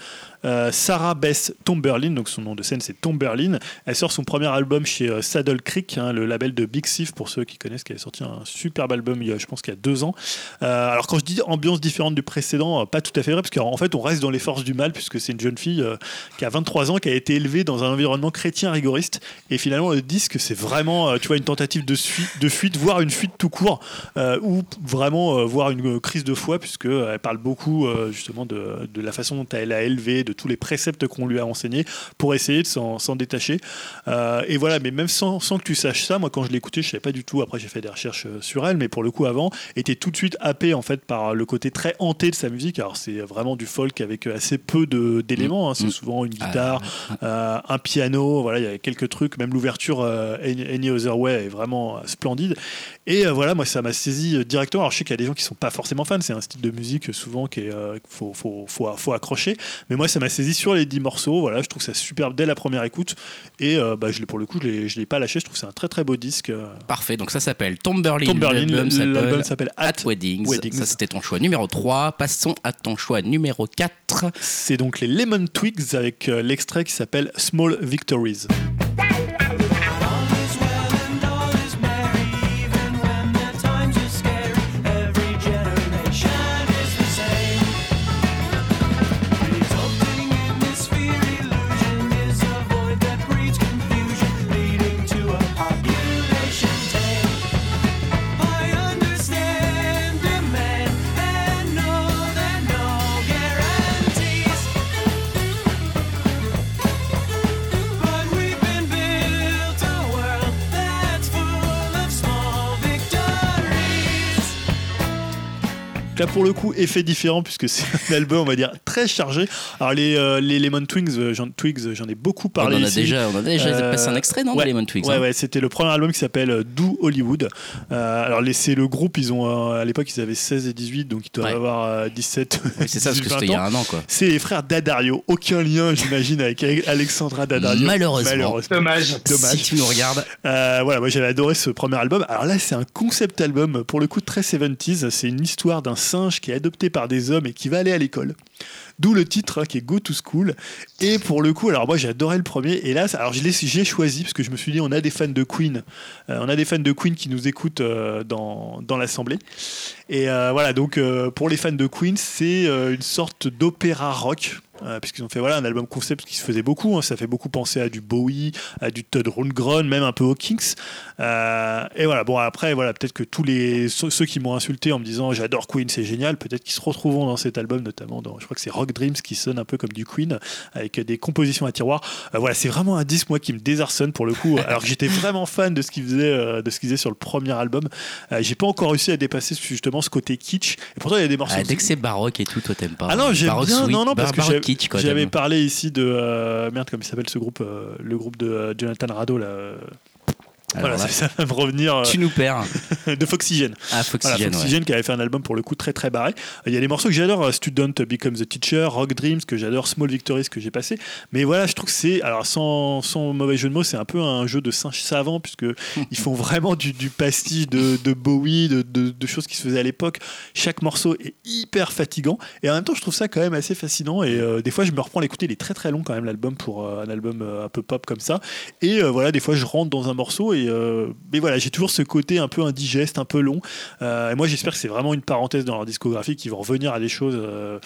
Sarah Bess Tomberlin, donc son nom de scène c'est Tomberlin. Elle sort son premier album chez Saddle Creek, hein, le label de Big Thief pour ceux qui connaissent, qui avait sorti un superbe album il y a, je pense qu'il y a deux ans. alors quand je dis ambiance différente du précédent, pas tout à fait vrai parce qu'en fait on reste dans les forces du mal puisque c'est une jeune fille qui a 23 ans, qui a été élevée dans un environnement chrétien rigoriste et finalement le disque c'est vraiment tu vois une tentative de, de fuite, voire une fuite tout court, ou vraiment voir une crise de foi puisqu'elle parle beaucoup justement de, de, la façon dont elle a élevé, de tous les préceptes qu'on lui a enseignés pour essayer de s'en détacher. Euh, et voilà, mais même sans, sans, que tu saches ça, moi quand je écouté, je savais pas du tout. Après, j'ai fait des recherches euh, sur elle, mais pour le coup, avant, était tout de suite happé en fait par le côté très hanté de sa musique. Alors, c'est vraiment du folk avec assez peu d'éléments. Hein. C'est mm. souvent une guitare, ah, euh, un piano. Voilà, il y a quelques trucs. Même l'ouverture Any Other Way est vraiment splendide. Et voilà, moi, ça m'a saisi directement. Alors, je sais qu'il y a des gens qui sont pas forcément fans. C'est un style de musique souvent qu'il faut, faut, faut, faut, accrocher. Mais moi, ça m'a saisi sur les 10 morceaux. Voilà, je trouve ça superbe dès la première écoute. Et euh, bah, je pour le coup, je ne l'ai pas lâché. Je trouve que c'est un très très beau disque. Euh. Parfait. Donc ça s'appelle Tomberlin. Tomberlin. L'album s'appelle At, Weddings. Ça, c'était ton choix numéro 3. Passons à ton choix numéro 4. C'est donc les Lemon Twigs avec euh, l'extrait qui s'appelle Small Victories. Là, pour le coup, effet différent, puisque c'est un album, on va dire, très chargé. Alors, les, euh, les Lemon Twigs, euh, j'en, Twigs, j'en ai beaucoup parlé. On en a déjà, on a déjà euh, passé un extrait, non, ouais, Lemon Twigs Ouais, hein ouais, c'était le premier album qui s'appelle Do Hollywood. alors, c'est le groupe, ils ont, à l'époque, ils avaient 16 et 18, donc ils doivent avoir 17. c'est ça, parce que c'était il y a un an, quoi. C'est les frères Daddario. Aucun lien, j'imagine, avec Alexandra Daddario. Malheureusement. Dommage. Dommage. Si tu nous regardes. voilà, moi, j'avais adoré ce premier album. Alors là, c'est un concept album, pour le coup, très 70s. C'est une histoire d'un singe qui est adopté par des hommes et qui va aller à l'école. D'où le titre hein, qui est Go to School. Et pour le coup, alors moi j'ai adoré le premier. Et là, alors j'ai choisi parce que je me suis dit, on a des fans de Queen, euh, on a des fans de Queen qui nous écoutent euh, dans, dans l'assemblée. Et euh, voilà, donc pour les fans de Queen, c'est une sorte d'opéra rock puisqu'ils ont fait voilà, un album concept qui se faisait beaucoup. Hein. ça fait beaucoup penser à du Bowie, à du Todd Rundgren, même un peu. Euh, et voilà, bon, après, voilà, peut-être que tous les, ceux qui m'ont insulté en me disant j'adore Queen, c'est génial, peut-être qu'ils se retrouveront dans cet album, notamment dans, je crois que c'est Rock Dreams qui sonne un peu comme du Queen, avec des compositions à tiroir. Euh, voilà, c'est vraiment un disque, moi, qui me désarçonne pour le coup, alors que j'étais vraiment fan de ce qu'il faisait, de ce qu'il faisait sur le premier album. j'ai pas encore réussi à dépasser justement ce côté kitsch. Et pourtant, il y a des morceaux. Ah, dès que c'est baroque et tout, toi, t'aimes pas. Ah non, j'aime bien, non, non, parce que j'avais parlé ici de. Euh, merde, comment il s'appelle ce groupe euh, Le groupe de euh, Jonathan Rado, là voilà, ça va me revenir. Tu nous perds. de Foxygen. Ah, Foxygen. Foxygen qui avait fait un album pour le coup très très barré. Il y a des morceaux que j'adore, Student Become the Teacher, Rock Dreams que j'adore, Small Victories que j'ai passé. Mais voilà, je trouve que c'est, alors sans, sans, mauvais jeu de mots, c'est un peu un jeu de singe savant puisque ils font vraiment du, du pastiche de, de Bowie, de, de, choses qui se faisaient à l'époque. Chaque morceau est hyper fatigant et en même temps, je trouve ça quand même assez fascinant. Et euh, des fois, je me reprends à l'écouter. Il est très très long quand même l'album pour euh, un album euh, un peu pop comme ça. Et voilà, des fois, je rentre dans un morceau et euh, mais voilà, j'ai toujours ce côté un peu indigeste, un peu long. Euh, et moi, j'espère que c'est vraiment une parenthèse dans leur discographie qui vont revenir à des choses, euh,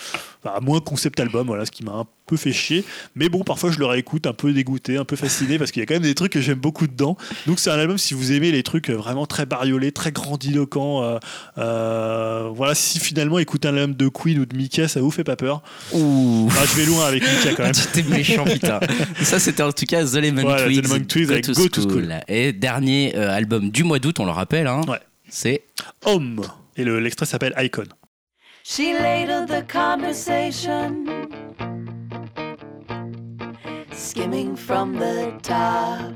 à moins concept album, voilà, ce qui m'a un peu fait chier. Mais bon, parfois, je le réécoute un peu dégoûté, un peu fasciné, parce qu'il y a quand même des trucs que j'aime beaucoup dedans. Donc, c'est un album, si vous aimez les trucs vraiment très bariolés, très grandiloquents, voilà, si finalement écouter un album de Queen ou de Mika, ça vous fait pas peur. Ouh. Ah, je vais loin avec Mika quand même. T'es méchant, putain. Ça, c'était en tout cas The Lemon voilà, Twigs. The Lemon Twigs avec Go to School. Et dernier euh, album du mois d'août, on le rappelle. Hein, ouais. C'est Home. Et l'extrait s'appelle Icon. She ladled the conversation, skimming from the top.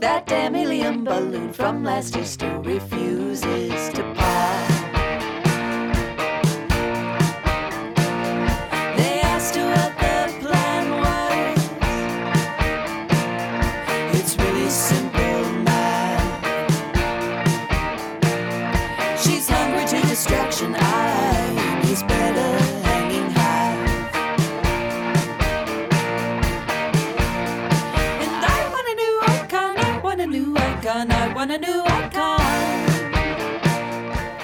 That damn helium balloon from last Easter refuses to pop. They asked what the plan was. It's really simple math. She's hungry to distraction. wanna do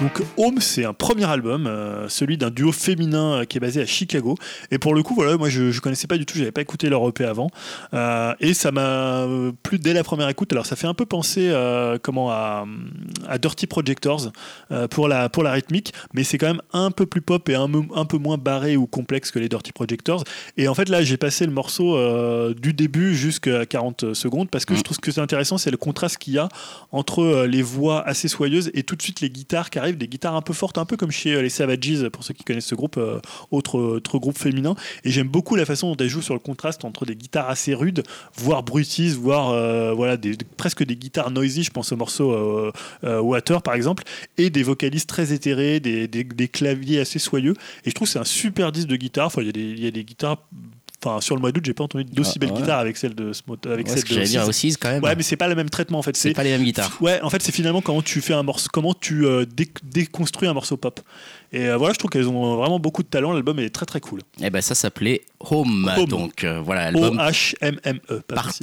Donc Home, c'est un premier album, celui d'un duo féminin qui est basé à Chicago. Et pour le coup, voilà, moi je, je connaissais pas du tout, j'avais pas écouté leur EP avant, et ça m'a plu dès la première écoute. Alors ça fait un peu penser comment à, à, Dirty Projectors pour la pour la rythmique, mais c'est quand même un peu plus pop et un, un peu moins barré ou complexe que les Dirty Projectors. Et en fait là, j'ai passé le morceau du début jusqu'à 40 secondes parce que je mm. trouve que c'est intéressant, c'est le contraste qu'il y a entre euh, les voix assez soyeuses et tout de suite les guitares qui arrivent, des guitares un peu fortes, un peu comme chez euh, les Savages, pour ceux qui connaissent ce groupe, euh, autre, autre groupe féminin. Et j'aime beaucoup la façon dont elle joue sur le contraste entre des guitares assez rudes, voire brutistes, voire voilà, des, presque des guitares noisy, je pense au morceau Water par exemple, et des vocalistes très éthérés, des, des, claviers assez soyeux. Et je trouve que c'est un super disque de guitare. Enfin, il y, a des guitares Enfin, sur le mois d'août, j'ai pas entendu d'aussi ah, belles guitares avec celle de avec celle de dire aussi quand même. Ouais, mais c'est pas le même traitement en fait. C'est pas les mêmes guitares. Ouais, en fait, c'est finalement comment tu fais un morceau, comment tu euh, déconstruis un morceau pop. Et euh, voilà, je trouve qu'elles ont vraiment beaucoup de talent. L'album est très très cool. Et eh ben ça s'appelait Home. Donc euh, voilà, l'album. O-H-M-M-E. Parts.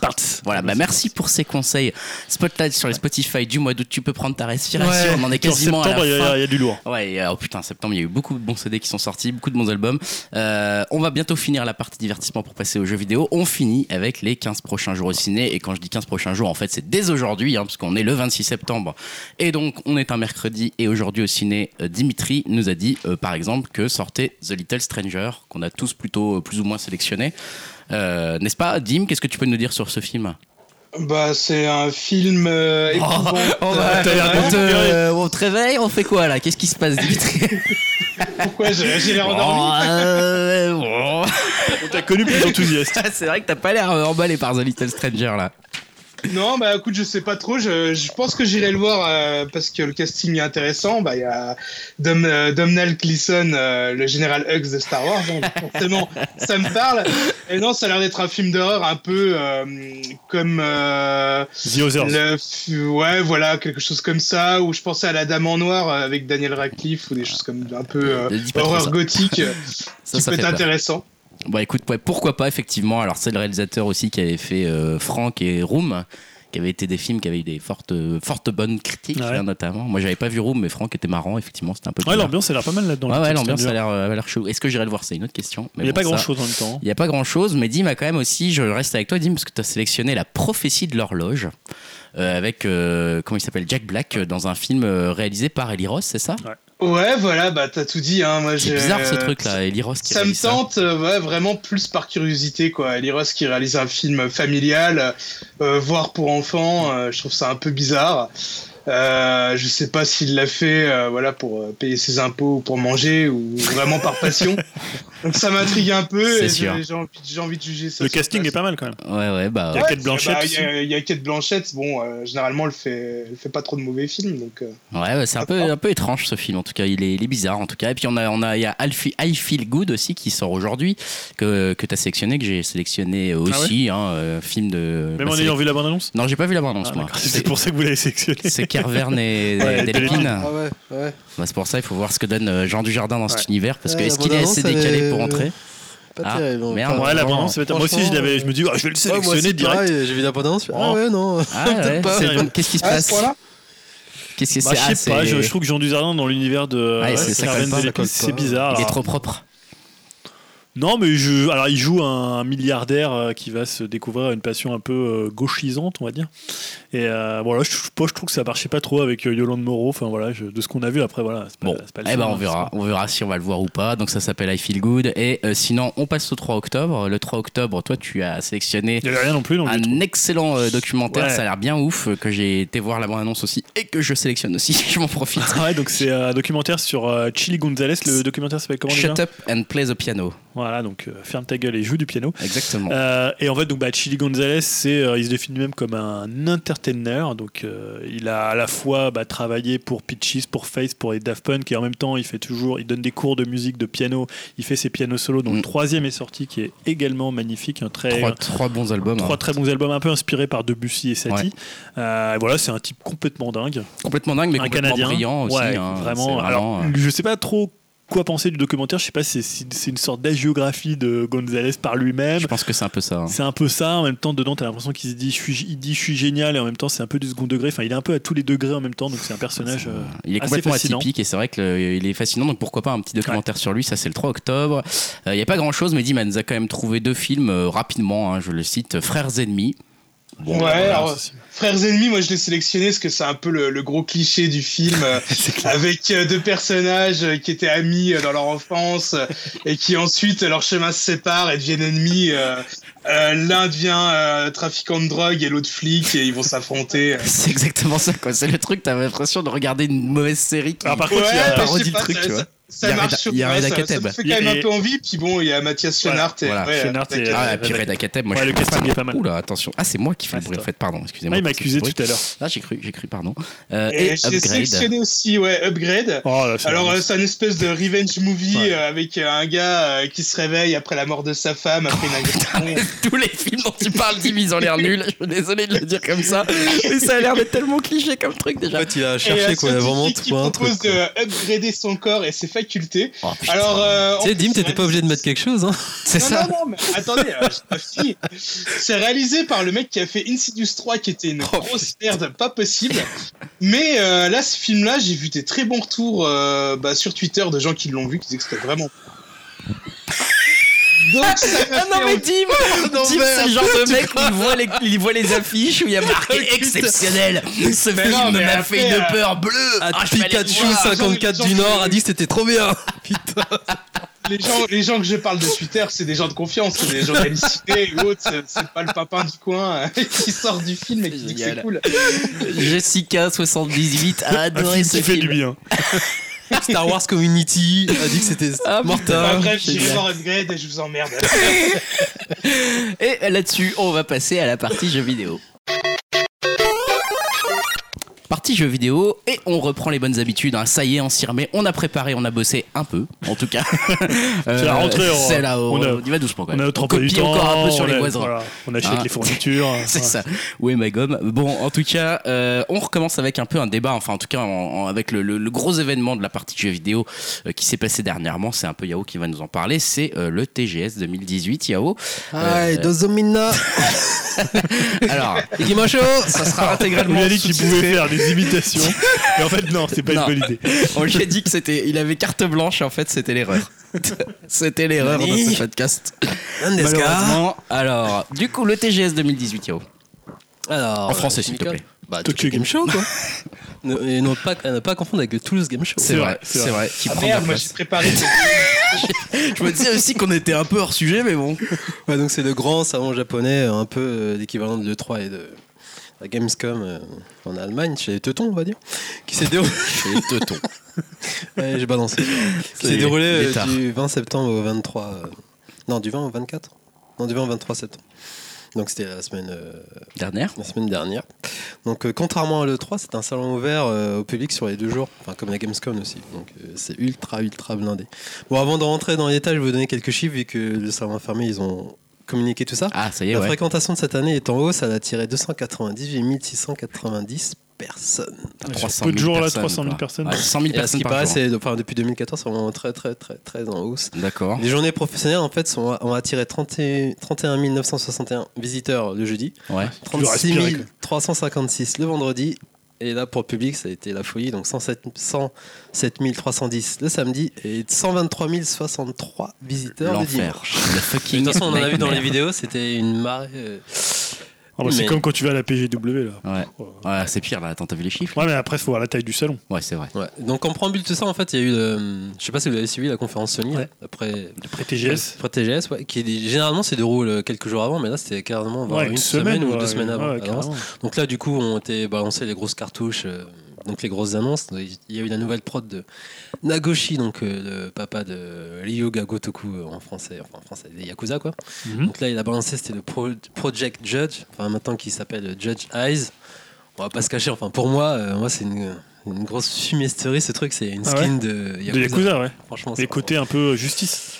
Parts. Voilà, bah merci pour ces conseils. Spotlight sur les Spotify du mois d'août. Tu peux prendre ta respiration. on en est quasiment septembre, à la fin. Il y, a du lourd. Ouais, oh putain, septembre, il y a eu beaucoup de bons CD qui sont sortis, beaucoup de bons albums. Euh, on va bientôt finir la partie divertissement pour passer aux jeux vidéo. On finit avec les 15 prochains jours au ciné. Et quand je dis 15 prochains jours, en fait, c'est dès aujourd'hui, hein, parce qu'on est le 26 septembre. Et donc, on est un mercredi. Et aujourd'hui au ciné, Dimitri nous a dit par exemple, que sortait The Little Stranger, qu'on a tous plutôt euh, plus ou moins sélectionné. Euh, n'est-ce pas, Dim Qu'est-ce que tu peux nous dire sur ce film? Bah, c'est un film euh, oh, on, on, te réveille, on fait quoi là? Qu'est-ce qui se passe, Dimitri? Pourquoi j'ai l'air endormi On t'a connu plus enthousiaste. c'est vrai que t'as pas l'air emballé par The Little Stranger là. Non, bah écoute, je sais pas trop. Je, je pense que j'irai le voir euh, parce que le casting est intéressant. Bah il y a Dom, euh, Domhnall Gleeson, euh, le général Hux de Star Wars. Hein, forcément, ça me parle. Et non, ça a l'air d'être un film d'horreur un peu comme The Others. ouais, voilà, quelque chose comme ça. Où je pensais à La Dame en Noir avec Daniel Radcliffe ou des choses comme un peu horreur gothique. ça, ça peut être intéressant. Bon, écoute, pourquoi pas, effectivement. Alors, c'est le réalisateur aussi qui avait fait euh, Franck et Room, qui avaient été des films qui avaient eu des fortes, fortes bonnes critiques, hein, notamment. Moi, j'avais pas vu Room, mais Franck était marrant, effectivement, c'était un peu. Ouais, l'ambiance a l'air pas mal là-dedans. Ouais, l'ambiance a l'air chaud. Est-ce que j'irai le voir? C'est une autre question. il n'y a pas grand-chose en même temps. Il n'y a pas grand-chose, mais Dim a quand même aussi, je reste avec toi, Dim, parce que tu as sélectionné La prophétie de l'horloge. Euh, avec, euh, comment il s'appelle, Jack Black, dans un film réalisé par Eli Ross, c'est ça? Ouais. Ouais, voilà, bah t'as tout dit. Hein. Moi, c'est bizarre ce truc-là, Eli Ross qui Ça me tente, euh, ouais, vraiment plus par curiosité, quoi. Eli Ross qui réalise un film familial, euh, voire pour enfants, euh, je trouve ça un peu bizarre. Euh, je sais pas s'il l'a fait euh, voilà, pour euh, payer ses impôts ou pour manger ou vraiment par passion. Donc ça m'intrigue un peu et j'ai envie, envie, de juger ça. Le casting est pas mal quand même. Ouais, ouais, bah. Il y a Kate Blanchett. Bah, il y, a Kate Blanchett. Bon, généralement, elle fait, elle fait pas trop de mauvais films. Donc, ouais, c'est un peu, un peu étrange ce film. En tout cas, il est, il est bizarre en tout cas. Et puis on a, on a, il y a I Feel Good aussi qui sort aujourd'hui que, que tu as sélectionné, que j'ai sélectionné ah aussi. hein, film de. Même bah, en ayant vu la bande-annonce? Non, j'ai pas vu la bande-annonce ah, moi. C'est pour ça que vous l'avez sélectionné. Carverne et ouais, Delphine. Ah ouais, ouais. Bah, c'est pour ça, il faut voir ce que donne euh, Jean Dujardin dans cet univers. Parce que est-ce qu'il est assez décalé pour entrer pas ah, terrible. Merde, ouais, la moi aussi, je, l'avais, je me dis, oh, je vais le sélectionner direct. J'ai vu la bande Ah ouais, non. Ah, ouais. Qu'est-ce qui se passe Qu'est-ce que c'est bah, Je sais pas, je, trouve que Jean Dujardin dans l'univers de ouais, c'est bizarre. Il est trop propre. Non, mais je, alors il joue un milliardaire euh, qui va se découvrir une passion un peu euh, gauchisante, on va dire. Et euh, voilà, je, je, trouve que ça marchait pas trop avec Yolande Moreau. Enfin voilà, de ce qu'on a vu après, voilà. Pas, bon, pas eh ben on verra, on verra si on va le voir ou pas. Donc ça s'appelle I Feel Good. Et sinon, on passe au 3 octobre. Le 3 octobre, toi, tu as sélectionné rien non plus, un excellent documentaire. Ça a l'air bien ouf que j'ai été voir la bande annonce aussi et que je sélectionne aussi. je m'en profite. ouais, donc c'est un documentaire sur Chili Gonzalez. Le documentaire s'appelle comment Shut Up and Play the Piano. Voilà, donc euh, ferme ta gueule et joue du piano. Exactement. Euh, et en fait, donc, bah, Chili Gonzalez, c'est, euh, il se définit même comme un entertainer. Donc, il a à la fois bah, travaillé pour Pitches, pour Face, pour les Daft Punk, et en même temps, il fait toujours, il donne des cours de musique, de piano. Il fait ses pianos solo. Donc, le mm. troisième est sorti, qui est également magnifique. Un très, trois, bons albums. Trois hein. très bons albums, un peu inspirés par Debussy et Satie. voilà, c'est un type complètement dingue. Complètement dingue, mais un complètement Canadien. brillant aussi. Hein. vraiment. Alors, je sais pas trop quoi penser du documentaire. Je sais pas si c'est une sorte d'agiographie de Gonzalez par lui-même. Je pense que c'est un peu ça. Hein. C'est un peu ça. En même temps, dedans, t'as l'impression qu'il se dit je, suis, il dit je suis génial et en même temps, c'est un peu du second degré. Enfin, il est un peu à tous les degrés en même temps. Donc, c'est un personnage. Euh, il est complètement atypique et c'est vrai qu'il est fascinant. Donc, pourquoi pas un petit documentaire sur lui Ça, c'est le 3 octobre. Il n'y a pas grand chose, mais Diman a quand même trouvé deux films euh, rapidement. Hein, je le cite Frères ennemis. Ouais, alors, Frères ennemis, moi je l'ai sélectionné parce que c'est un peu le, gros cliché du film, euh, avec euh, deux personnages euh, qui étaient amis dans leur enfance et qui ensuite leur chemin se sépare et deviennent ennemis. L'un devient trafiquant de drogue et l'autre flic et ils vont s'affronter. C'est exactement ça, quoi. C'est le truc, t'as l'impression de regarder une mauvaise série qui ah, par contre, il y a parodie le truc, tu vois ça marche sur Il y a Reda Ça, ça fait quand même un peu envie. Puis bon, il y a Mathias Schoenart. et, ah, et puis Reda Kateb. Moi, le casting est pas mal. Oula, attention. Ah, c'est moi qui fais le bruit en fait. Pardon, excusez-moi. Ah, il m'a accusé tout à l'heure. Ah, j'ai cru, j'ai cru, pardon. Euh, et j'ai sélectionné aussi, ouais, Upgrade. Oh, Alors, euh, c'est une espèce de revenge movie euh, avec un gars qui se réveille après la mort de sa femme, après une agression. Tous les films dont tu parles, Tim, ils ont l'air nuls. Je suis désolé de le dire comme ça. Mais ça a l'air d'être tellement cliché comme truc déjà. En fait, il a cherché quoi, vraiment un truc. Il propose de upgrader son corps et ses Oh, alors, euh, tu sais, Dim, t'étais pas obligé de mettre quelque chose, hein C'est ça. Non, non, mais attendez, euh, c'est réalisé par le mec qui a fait Insidious 3, qui était une oh, grosse merde, pas possible. Mais euh, là, ce film-là, j'ai vu des très bons retours euh, bah, sur Twitter de gens qui l'ont vu, qui disaient que c'était vraiment. Donc, ça ah non mais Tim, Tim c'est le genre de mec où il voit, les, il voit les affiches où il y a marqué exceptionnel. Ce film m'a fait une peur bleue. Ah, ah Pikachu 54 du Nord a dit que c'était trop bien. Putain. Les gens, les gens que je parle de Twitter, c'est des gens de confiance, c'est des journalistes ou autres, c'est pas le papin du coin hein, qui sort du film et qui dit que c'est cool. Jessica 78 a adoré ce film. fait du bien. Star Wars Community a dit que c'était ah, mortel. bref, j'irai voir Upgrade et je vous emmerde. et là-dessus, on va passer à la partie jeux vidéo partie jeux vidéo et on reprend les bonnes habitudes. Hein. Ça y est, on s'y remet. On a préparé, on a bossé un peu, en tout cas. c'est la rentrée. C'est là on, on, y va doucement. On a notre on copie encore un peu sur les voisins. on achète hein. les fournitures. c'est ça. Est ma gomme Bon, en tout cas, euh, on recommence avec un peu un débat. Enfin, en tout cas, avec le, gros événement de la partie jeux vidéo euh, qui s'est passé dernièrement. C'est un peu Yao qui va nous en parler. C'est euh, le TGS 2018. Yao. Ah, Dozomina. Alors, Ikimacho, ça sera intégralement. Il a dit qu'il pouvait faire des imitations. Mais en fait, non, c'est pas une bonne idée. On lui a dit que c'était, il avait carte blanche et en fait, c'était l'erreur. c'était l'erreur de ce podcast. Malheureusement. Alors, du coup, le TGS 2018, Yao. Alors, en français, s'il te plaît. Bah, Tokyo Game Show, quoi. et non pas, ne pas confondre avec le Toulouse Game Show. C'est vrai, c'est vrai. Qui ah merde, moi j'ai préparé. je me disais aussi qu'on était un peu hors sujet, mais bon. Ouais, donc c'est le grand salon japonais, un peu euh, l'équivalent de l'E3 et de la Gamescom euh, en Allemagne, chez les Teutons, on va dire, qui s'est déroulé. chez les Teutons. ouais, j'ai balancé. Qui s'est déroulé euh, du 20 septembre au 23. non, du 20 au 24 Non, du 20 au 23 septembre. Donc c'était la semaine euh, dernière. La semaine dernière. Donc euh, contrairement à l'E3, c'est un salon ouvert euh, au public sur les deux jours, enfin comme la Gamescom aussi. Donc c'est ultra ultra blindé. Bon, avant de rentrer dans les détails, je vais vous donner quelques chiffres vu que le salon fermé, ils ont communiqué tout ça. Ah, ça y est. La fréquentation de cette année est en hausse, elle a tiré 298 690 personnes. 300 peu de jours là, 300 000 personnes. 100 000 personnes. Ce qui paraît, c'est enfin, depuis 2014, c'est vraiment très, très, très, très en hausse. D'accord. Les journées professionnelles, en fait, sont, ont attiré 31 961 visiteurs le jeudi, ouais. 36 356 le vendredi. Et là, pour le public, ça a été la folie. Donc 107, 107 310 le samedi et 123 063 visiteurs le dimanche. De toute façon, on en a vu dans les vidéos, c'était une marée. Euh, ah bah, c'est comme quand tu vas à la PGW là. Ouais. ouais c'est pire là. Attends, t'as vu les chiffres? Ouais, mais après, il faut voir la taille du salon. Ouais, c'est vrai. Ouais. Donc en préambule de ça, en fait, il y a eu, le... je sais pas si vous avez suivi la conférence Sony après. Après TGS. Après TGS, ouais, qui généralement se déroule quelques jours avant, mais là c'était carrément une, semaine, ou deux semaines avant. Donc là, du coup, ont été balancées les grosses cartouches. Euh, donc les grosses annonces. Il y a eu la nouvelle prod de Nagoshi, donc euh, le papa de Ryuga Gotoku euh, en français, enfin en français, des Yakuza quoi. Mhm. Donc là, il a balancé, c'était le Project Judge, enfin maintenant qui s'appelle Judge Eyes. On va pas se cacher, enfin pour moi, euh, moi c'est une, grosse fumisterie ce truc, c'est une ah skin de Yakuza. De Yakuza, ouais. Franchement, les côtés un peu justice.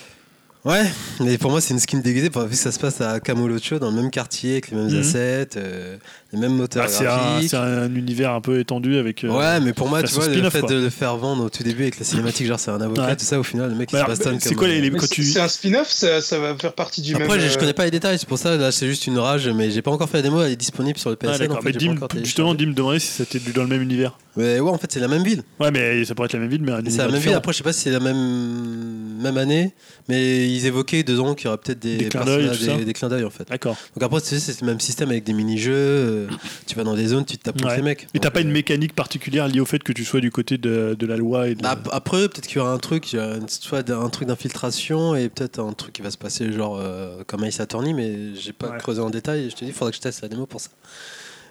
Ouais, mais pour moi c'est une skin déguisée, vu que ça se passe à Camolocho, dans le même quartier, avec les mêmes mhm. assets, euh, les mêmes moteurs ah, graphiques. C'est un, univers un peu étendu avec. Euh, ouais, mais pour moi, tu vois, le fait de le faire vendre au tout début avec la cinématique, genre c'est un avocat, tout ça, au final, le mec il se passe C'est quoi les, tu... C'est un spin-off, ça, ça, va faire partie du Après, même. Après, je, connais pas les détails, c'est pour ça, là c'est juste une rage, mais j'ai pas encore fait la démo, elle est disponible sur le PSN. Ah, Dim, justement, Dim me demandait si c'était dans le même univers. Mais ouais, en fait, c'est la même ville. Ouais, mais ça pourrait être la même ville, mais C'est la même ville. Après, je sais pas si c'est la même même année, mais ils évoquaient dedans qu'il y aurait peut-être des, des clins d'œil, des, clins d'œil en fait. D'accord. Donc après, c'est le même système avec des mini-jeux. Euh, tu vas dans des zones, tu te tapes contre les mecs. Mais t'as pas une euh, mécanique particulière liée au fait que tu sois du côté de, de la loi et bah, Après, peut-être qu'il y aura un truc, soit un truc d'infiltration et peut-être un truc qui va se passer genre euh, comme Ace Attorney, mais j'ai pas creusé en détail. Je te dis, il faudrait que je teste la démo pour ça.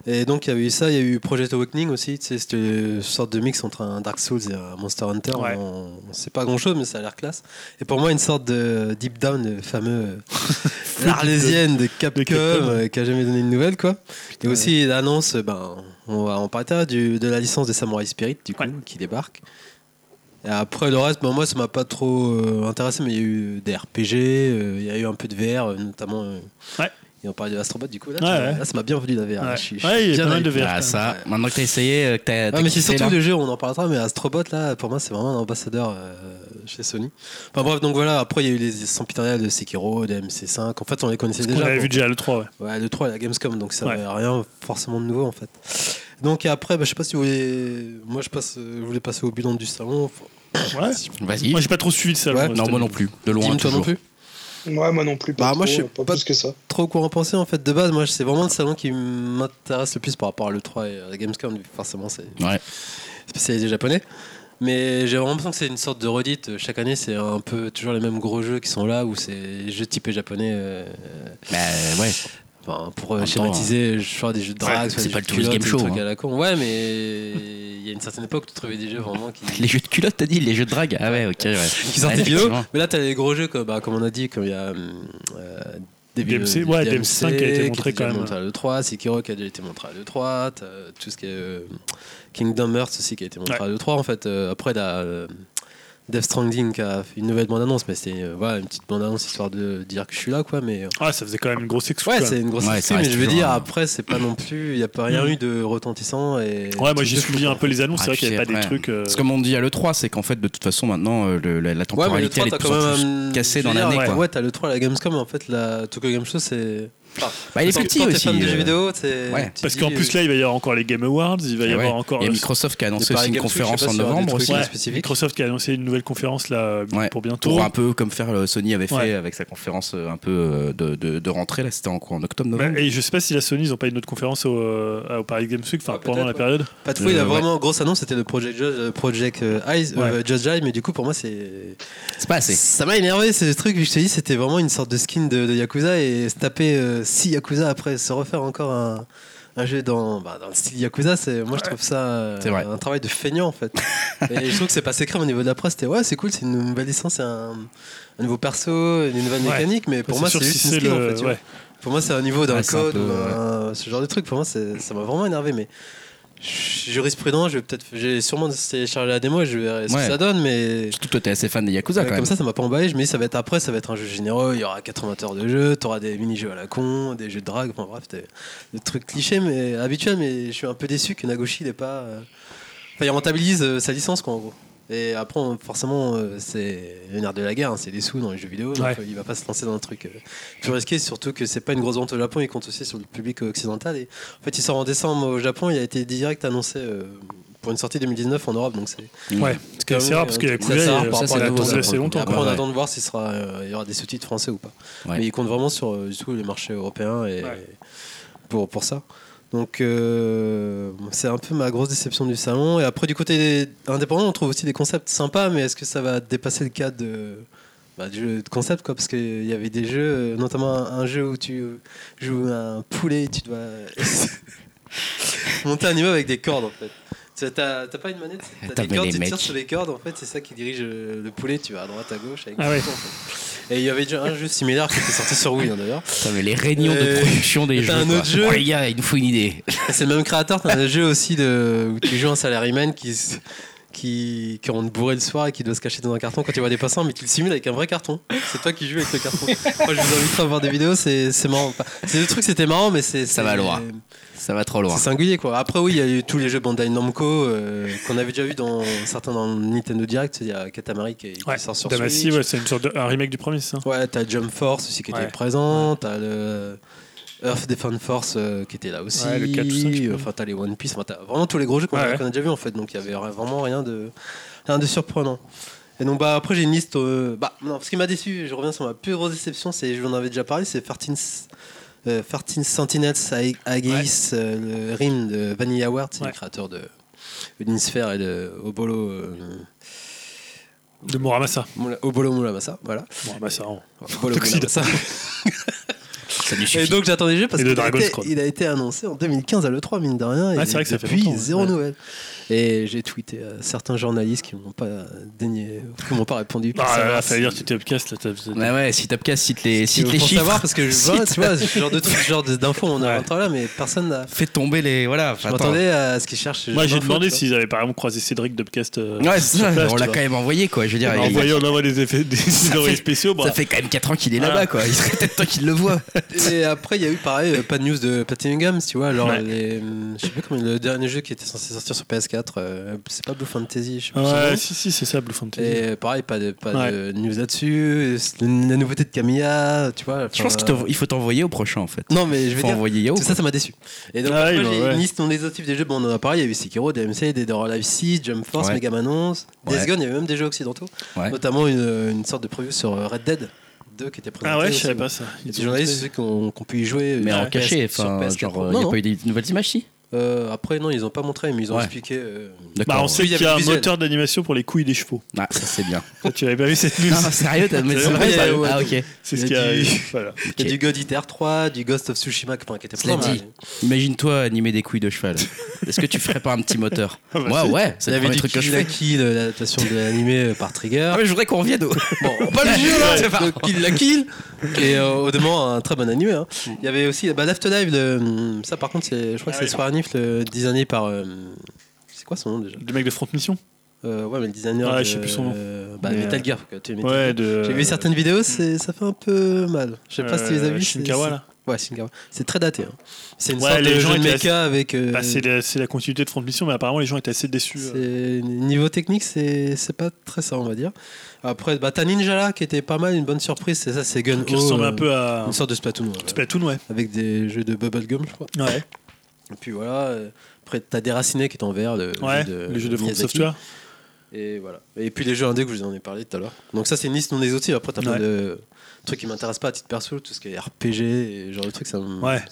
Et donc il y a eu ça, il y a eu Project Awakening aussi, c'était une sorte de mix entre un Dark Souls et un Monster Hunter. On, sait pas grand chose, mais ça a l'air classe. Et pour moi, une sorte de Deep Down, le fameux l'Arlésienne de Capcom, euh, qui a jamais donné une nouvelle quoi. et aussi l'annonce, ben, on va en parler de la licence de Samurai Spirit du coup, qui débarque. Et après le reste, ben, moi ça m'a pas trop euh, intéressé, mais il y a eu des RPG, euh, il y a eu un peu de VR, notamment. ouais. Et on parlait de Astrobot du coup là, ça m'a bien venu la VR. Ouais, il y a pas mal de VR. Ah, ça, maintenant que t'as essayé, euh, que t'as. Ouais, mais c'est surtout le jeu, on en parlera, mais Astrobot là, pour moi c'est vraiment un ambassadeur euh, chez Sony. Enfin bref, donc voilà, après il y a eu les sempiternels de Sekiro, de MC5, en fait on les connaissait déjà. On l'avait vu déjà le 3, ouais. Ouais, le 3 et la Gamescom, donc ça n'avait rien forcément de nouveau en fait. Donc après, bah, je sais pas si vous voulez. Moi je, passe, je voulais passer au bilan du salon. Ouais. Vas-y. Moi j'ai pas trop suivi le salon. Non, moi non plus. De loin. toi non plus Ouais, moi non plus. Pas bah, trop, moi, je suis pas, plus que ça. Trop quoi en penser en fait. De base, moi, c'est vraiment le salon qui m'intéresse le plus par rapport à l'E3 et à la Gamescom. Forcément, c'est ouais. spécialisé japonais. Mais j'ai vraiment l'impression que c'est une sorte de redite. Chaque année, c'est un peu toujours les mêmes gros jeux qui sont là, où c'est jeux typés japonais. Euh, bah ouais pour euh, schématiser, je fais des jeux de drague, c'est pas le Tourist Game Show. Hein. À la con. Ouais, mais il y a une certaine époque où tu trouvais des jeux vraiment qui. Les jeux de culotte, t'as dit Les jeux de drague Ah ouais, ok, ouais. qui sortaient vidéo. Mais là, t'as les gros jeux, comme, bah, comme on a dit, comme il y a. Euh, DMC, ouais, DMC, qui a été montré quand même. Montré à l'E3, Sekiro qui a déjà été montré à l'E3, tout ce qui est euh, Kingdom Hearts aussi qui a été montré à l'E3 en fait. Euh, après, là, Death Stranding a fait une nouvelle bande-annonce, mais c'est euh, voilà, une petite bande-annonce histoire de dire que je suis là, quoi. Mais ah, ça faisait quand même une grosse excuse. Ouais, c'est une grosse excuse, mais je veux dire après, c'est pas non plus, il y a pas rien mm. eu de retentissant et. Ouais, moi j'ai suivi un peu les annonces, c'est vrai qu'il n'y avait pas des trucs. Euh... Ce que m'ont dit à le 3, c'est qu'en fait, de toute façon, maintenant, euh, le, la, temporalité elle est quand même cassée dans l'année. Ouais, ouais t'as le 3 la Gamescom, en fait, la Tokyo Game Show, c'est bah, il est petit aussi. Fan de jeux euh, vidéo, ouais. Parce qu'en plus là, il va y avoir encore les Game Awards, il va y avoir encore. Et Microsoft qui a annoncé aussi une conférence en novembre aussi. Microsoft qui a annoncé une nouvelle conférence là pour bientôt. Pour un peu comme faire euh, Sony avait fait avec sa conférence euh, un peu de, de, rentrée là, c'était en, en octobre novembre. Et je sais pas si la Sony ils ont pas une autre conférence au, au Paris Games Week, enfin pendant la période. Pas de fou, il a vraiment grosse annonce, c'était le Project Project Eyes, Judge Eye, mais du coup pour moi c'est. C'est pas assez. Ça m'a énervé ce truc. Je te dis, c'était vraiment une sorte de skin de Yakuza et se taper 6 Yakuza après se refaire encore un, un jeu dans, bah, dans le style Yakuza, c'est, moi je trouve ça euh, un travail de feignant en fait. et je trouve que c'est pas secret au niveau de la presse. C'était ouais, c'est cool, c'est une nouvelle licence, c'est un, nouveau perso, une nouvelle mécanique, mais pour moi c'est juste une skill en fait. Pour moi c'est un niveau d'un code, ce genre de truc. Pour moi ça m'a vraiment énervé, mais jurisprudent, je vais peut-être, j'ai sûrement téléchargé la démo et je verrai ce que ça donne, mais. Surtout toi, t'es assez fan des Yakuza quand Comme ça, ça m'a pas emballé. Je me dis, ça va être après, ça va être un jeu généreux, il y aura 80 heures de jeu, t'auras des mini-jeux à la con, des jeux de drague, enfin bref, des trucs clichés, mais habituels, mais je suis un peu déçu que Nagoshi n'ait pas. Euh, enfin, il rentabilise euh, sa licence, quoi, en gros. Et après, forcément, euh, c'est le nerf de la guerre, hein, c'est des sous dans les jeux vidéo. Donc euh, il va pas se lancer dans un truc euh, plus risqué, surtout que c'est pas une grosse vente au Japon, il compte aussi sur le public occidental. Et en fait, il sort en décembre au Japon, il a été direct annoncé pour une sortie 2019 en Europe. Donc c'est ouais, c'est rare parce qu'il a coulé ça, assez longtemps. Après, on attend de voir s'il sera, il y aura des sous-titres français ou pas. Mais il compte vraiment sur du tout, les marchés européens et pour, pour ça. Donc euh, c'est un peu ma grosse déception du salon. Et après du côté indépendant, on trouve aussi des concepts sympas, mais est-ce que ça va dépasser le cadre de, bah, du jeu de concept quoi? Parce qu'il y avait des jeux, notamment un, jeu où tu joues un poulet, et tu dois monter un niveau avec des cordes en fait. T'as pas une manette, t'as des cordes, tu tires sur les cordes, en fait, c'est ça qui dirige euh, le poulet, tu vas à droite, à gauche. Avec ah ouais. Et il y avait déjà un jeu similaire qui était sorti sur Wii hein, d'ailleurs. mais les réunions de production des jeux. un autre jeu. Oh, les gars, il nous faut une idée. C'est le même créateur, t'as un jeu aussi de, où tu joues un salaryman qui qui, qui rentre bourré le soir et qui doit se cacher dans un carton quand tu vois des passants, mais qui le simule avec un vrai carton. C'est toi qui joues avec le carton. Moi, je vous invite à voir des vidéos, c'est marrant. C'est le truc, c'était marrant, mais c'est. Ça va loin. Ça va trop loin. C'est singulier quoi. Après oui, il y a eu tous les jeux Bandai Namco euh, qu'on avait déjà vu dans certains dans Nintendo Direct. Il y a Katamari qui, qui sort sur Switch. Ouais, c'est une sorte de, un remake du premier, ça. Ouais, t'as Jump Force aussi qui était présent. T'as le Earth Defense Force euh, qui était là aussi. Ouais, le 4 5, enfin, t'as les One Piece. Enfin, t'as vraiment tous les gros jeux qu'on a, déjà vu en fait. Donc il y avait vraiment rien de, rien de surprenant. Et donc bah après j'ai une liste. Euh, bah non, ce qui m'a déçu, je reviens sur ma plus grosse déception, c'est je vous en avais déjà parlé, c'est 13 euh, Sentinels Aegis, euh, le rime de Vanilla Ward, c'est le créateur de Unisphere et de Obolo. Euh, de Muramasa. Obolo Muramasa, voilà. Muramasa. Obolo Muramasa. et donc j'attendais jeu parce qu'il a, été, il a été annoncé en 2015 à l'E3, mine de rien. et c'est vrai que ça fait zéro nouvelle. Et j'ai tweeté à certains journalistes qui m'ont pas daigné, qui m'ont pas répondu. Ah là, là, fallait dire tu Topcast là. Ouais ouais, si Topcast cite les cite les chiffres. savoir parce que je vois, tu vois, ce genre de trucs, ce genre d'infos on a ouais. là, mais personne n'a fait tomber les voilà. Je m'attendais à ce qu'ils cherchent. Moi j'ai demandé s'ils avaient par exemple croisé Cédric Topcast. Euh, ouais, c'est ça. On l'a quand même envoyé quoi. Je veux dire. On envoyé, on envoie des effets, des spéciaux. Ça fait quand même 4 ans qu'il est là-bas quoi. Il serait peut-être temps qu'il le voit. Et après il y a eu pareil, euh, pas de news de Platinum Games, tu vois. Alors je sais pas comment le dernier jeu qui était censé sortir sur PS4 c'est pas Blue Fantasy, je sais pas. Ouais, si, si, c'est ça, Blue Fantasy. Et pareil, pas de, pas de news là-dessus. La nouveauté de Camilla, tu vois. Je pense qu'il faut t'envoyer au prochain, en fait. Non, mais je vais faut dire. envoyer Yao. Tout ça, ça m'a déçu. Et donc, ah, après, j'ai une liste non exhaustive des jeux. Bon, on en a parlé. Il y a eu Sekiro, DMC, Dead or Alive 6, Jump Force, Mega Man 11, Death Gone. Il y avait même des jeux occidentaux. Notamment une, une sorte de preview sur Red Dead. 2 qui était présenté. Ah ouais, je savais pas ça. Il y a des journalistes qui ont pu y jouer. Mais en caché, enfin, genre, il n'y a pas eu des nouvelles images, si? Euh, après, non, ils n'ont pas montré, mais ils ont expliqué. Euh... Bah, on sait qu'il y a un moteur d'animation pour les couilles des chevaux. Ah, ça c'est bien. tu n'avais pas vu cette news Non, sérieux, t'as c'est vrai, ça Ah, ok. C'est ce qu'il y a. Voilà. Il y a du God Eater 3, du Ghost of Tsushima qui était pas mal. Imagine-toi animer des couilles de cheval. Est-ce que tu ferais pas un petit moteur ah, bah, Moi, ouais, c'est le truc que je fais. Kill la l'adaptation de l'animé par Trigger. Ah, mais je voudrais qu'on revienne au. Bon, pas le jeu là Kill la Kill Et euh, au demeurant, un très bon animé. Hein. Il y avait aussi bah, Left Alive, ça par contre, je crois que c'est Square Enix, le design par. Euh, c'est quoi son nom déjà Le mec de Front Mission euh, ouais, mais le designer. Ouais, je sais plus son nom. bah, Metal Gear. ouais, de... J'ai vu certaines vidéos, ça fait un peu mal. Je sais pas si tu les as vues. Shinkawa, là Ouais, Shinkawa. C'est très daté. Hein. C'est une sorte de jeu de mecha avec. Bah, c'est la, la, continuité de Front Mission, mais apparemment les gens étaient assez déçus. Niveau technique, c'est pas très ça, on va dire. Après, bah, t'as Ninja là qui était pas mal, une bonne surprise, c'est ça, c'est Gun Qui ressemble un peu à. Une sorte de Splatoon. Splatoon, ouais. Avec des jeux de Bubblegum, je crois. Ouais. Et puis voilà. Après, t'as Déraciné qui est en vert, le, ouais, jeu de, le jeu de Software. Et voilà. Et puis les jeux indés que je vous en ai parlé tout à l'heure. Donc ça, c'est une liste non exhaustive. Après, t'as plein de trucs qui m'intéressent pas à titre perso, tout ce qui est RPG et genre de trucs, ça Ouais.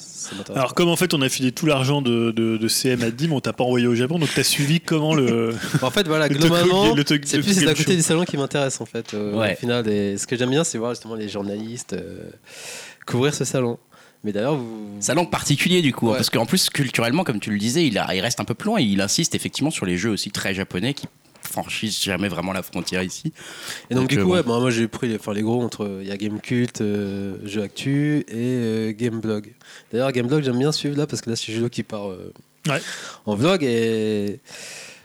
Alors, comme en fait, on a filé tout l'argent de, de, de, CM à Dim, on t'a pas envoyé au Japon, donc t'as suivi comment le. en fait, voilà, globalement, c'est plus la côté du salon qui m'intéresse en fait. Euh, Au final, et ce que j'aime bien, c'est voir justement les journalistes euh, couvrir ce salon. Mais d'ailleurs, vous... Salon particulier du coup, hein, parce qu'en plus culturellement, comme tu le disais, il, il reste un peu plus loin et il insiste effectivement sur les jeux aussi très japonais qui franchissent jamais vraiment la frontière ici. Et donc, du euh, coup, ouais, moi j'ai pris les, enfin, les gros entre il y a Game Cult, euh, Jeux Actu et euh, Gameblog. D'ailleurs, Gameblog j'aime bien suivre là parce que là c'est Julo qui part en vlog et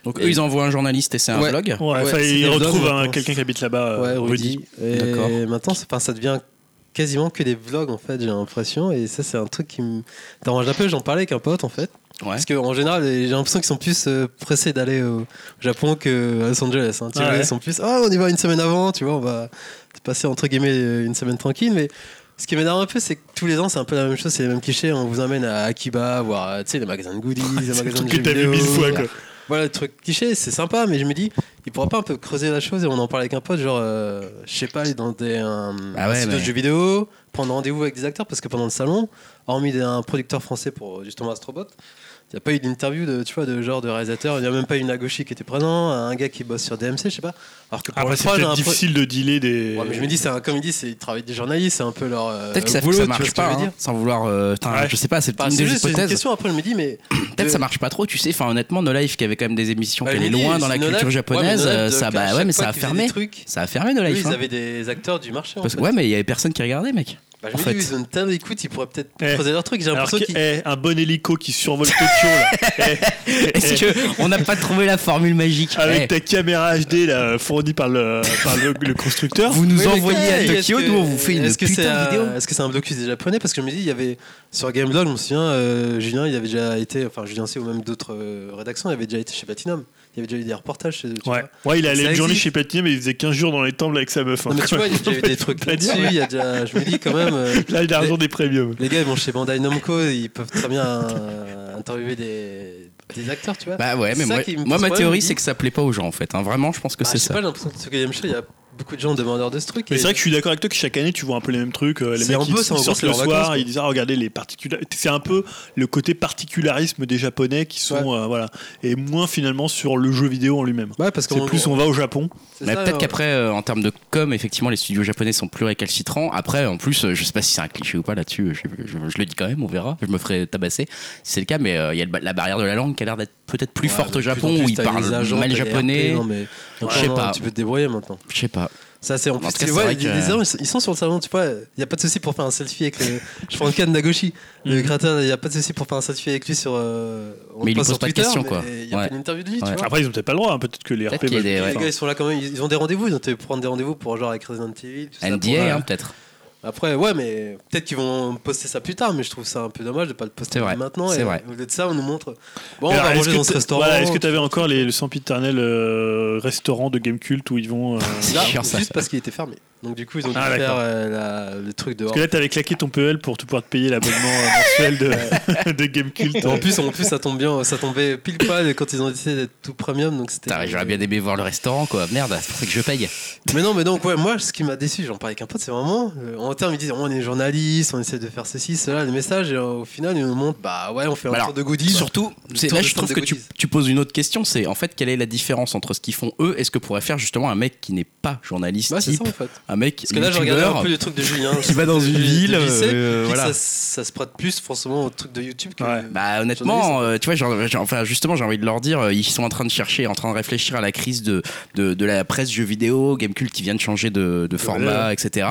donc eux, ils envoient un journaliste et c'est un vlog. Ouais, ils retrouvent quelqu'un qui habite là-bas, ouais, Rudy. Et maintenant, ça devient quasiment que des vlogs en fait, j'ai l'impression. Et ça, c'est un truc qui me dérange un peu. J'en parlais avec un pote en fait. Parce qu'en général, j'ai l'impression qu'ils sont plus euh, pressés d'aller au Japon que à Los Angeles. Hein. Tu vois, ils sont plus, oh, on y va une semaine avant, tu vois, on va passer entre guillemets une semaine tranquille. Mais ce qui m'énerve un peu, c'est que tous les ans, c'est un peu la même chose, c'est les mêmes clichés. On vous emmène à Akiba, voir tu sais, les magasins de goodies, les magasins de jeux vidéo. Mille fois, quoi. Voilà, le truc cliché, c'est sympa, mais je me dis, il pourrait pas un peu creuser la chose et on en parle avec un pote, genre, euh, je sais pas, aller dans des un, ah de jeux vidéo, prendre rendez-vous avec des acteurs, parce que pendant le salon, hormis un producteur français pour justement Astrobot, il n'y a pas eu d'interview de, tu vois, de genre de réalisateur. Il n'y a même pas eu une Agoshi qui était présent, un gars qui bosse sur DMC, je sais pas. Alors que pour Après, c'est difficile de dealer des. Ouais, mais je me dis, c'est un, comme il dit, c'est, ils travaillent des journalistes, c'est un peu leur. Euh, peut-être que ça, boulot, ça marche pas, hein, sans vouloir. Euh, Je sais pas, c'est une des hypothèses. une question, après, je me dis, mais. Peut-être que ça marche pas trop, tu sais. Enfin, honnêtement, No Life, qui avait quand même des émissions qui allaient loin dans la culture japonaise, ça, bah ouais, mais ça a fermé. Ça a fermé No Life. Ils avaient des acteurs du marché. Ouais, mais il y avait personne qui regardait, mec. Bah, je me dis, ils ont une telle écoute, ils pourraient peut-être Eh. creuser leur truc. J'ai l'impression qu'ils. eh, un bon hélico qui survole Tokyo là. Eh, Est-ce que on n'a pas trouvé la formule magique avec Eh, ta caméra HD là, fournie par le, par le, le constructeur. Vous nous Oui, mais envoyez à est-ce Tokyo, que- nous on vous fait une est-ce que c'est de vidéo. Est-ce que c'est un blocus des japonais? Parce que je me dis, il y avait sur Gameblog, je me souviens, euh, Julien, il avait déjà été, enfin Julien C ou même d'autres euh, rédactions, il avait déjà été chez Platinum. Il y avait déjà eu des reportages chez eux. tu Ouais. vois. ouais, il Ça une journée chez Platinum mais il faisait 15 jours dans les temples avec sa meuf. hein. Non, mais tu vois, il y a déjà eu des trucs là-dessus. Il y a déjà, je me dis quand même. euh, Là, il a raison des premiums. les gars, ils vont chez Bandai Namco, ils peuvent très bien euh, interviewer des, des acteurs, tu vois. Bah ouais, mais moi, moi ma théorie c'est que ça plaît pas aux gens en fait. hein. Vraiment, je pense que Bah, c'est je sais ça. pas, j'ai l'impression que ce Game Show, il y a beaucoup de gens demandeurs de ce truc. Mais et- c'est vrai que je suis d'accord avec toi que chaque année tu vois un peu les mêmes trucs. euh, Les C'est mecs un qui peu, gros, sortent le soir, vacances, ils disent ah regardez les particularités. C'est un peu le côté particularisme des japonais qui sont euh, voilà et moins finalement sur le jeu vidéo en lui-même. Ouais, parce que C'est plus on va au Japon. Mais peut-être qu'après, euh, en termes de com, effectivement, les studios japonais sont plus récalcitrants. Après, en plus, euh, je sais pas si c'est un cliché ou pas là-dessus, je, je- je le dis quand même, on verra. Je me ferai tabasser si c'est le cas, mais euh, il y a le la barrière de la langue qui a l'air d'être peut-être plus forte au Japon, où ils parlent mal japonais. Non, mais Je je sais pas. Tu peux te débrouiller maintenant. Je sais pas. Ça, c'est en En plus. tu c'est vois, vrai les, que- les gens, ils sont- sur le salon, tu vois. Il n'y a pas de souci pour faire un selfie avec le. Je prends le cas de Nagoshi, le Mhm. créateur. Il n'y a pas de souci pour faire un selfie avec lui sur. euh, on Mais il pose sur pas de Twitter, questions, mais quoi. Il y a Ouais. pas d'interview de lui, Ouais. tu vois. Après ils ont peut-être pas le droit. hein. Peut-être que les Peut-être RP qu'il y a veulent- des- ouais. Les gars, ils sont là quand même. Ils ont des rendez-vous. Ils ont été prendre des rendez-vous pour genre avec Resident Evil. tout ça, pour, NDA, euh, hein, peut-être. Après, ouais, mais peut-être qu'ils vont poster ça plus tard, mais je trouve ça un peu dommage de pas le poster vrai, maintenant. c'est vrai. Au lieu de ça, on nous montre. Bon, on va est-ce manger que dans ce t'a- restaurant. voilà, Est-ce que tu avais encore les, le sempiternel euh, restaurant de Game Cult où ils vont. euh, Là, chiant, ça. juste parce qu'il était fermé. Donc du coup, ils ont dû Ah, faire d'accord. euh, la- le truc dehors. Parce que là, t'avais claqué ton PL pour te pouvoir te payer l'abonnement euh, mensuel de, de Game Cult. en plus, en plus, ça tombe bien, ça tombait pile poil quand ils ont décidé d'être tout premium, donc c'était. Putain, J'aurais bien aimé voir le restaurant, quoi. Merde, c'est pour ça que je paye. Mais non, mais donc ouais, moi, ce qui m'a déçu, j'en parlais avec un pote, c'est vraiment euh, en termes, ils disent, on est journaliste, on essaie de faire ceci, cela, le message, et au final, ils nous montrent, bah ouais, on fait un Bah alors, tour de goodies. Surtout, là je trouve que tu, poses une autre question, c'est en fait quelle est la différence entre ce qu'ils font eux et ce que pourrait faire justement un mec qui n'est pas journaliste c'est type, ça en fait. un mec Parce que là, je regardais un peu le truc de Julien. qui va dans une ville, lycée, euh, voilà. Ça, ça se prête plus forcément au truc de YouTube que. Ouais. Bah honnêtement, euh, tu vois, genre, genre, enfin justement, j'ai envie de leur dire, euh, ils sont en train de chercher, en train de réfléchir à la crise de de, de la presse jeux vidéo, Gamecult, qui vient de changer de, de format, etc.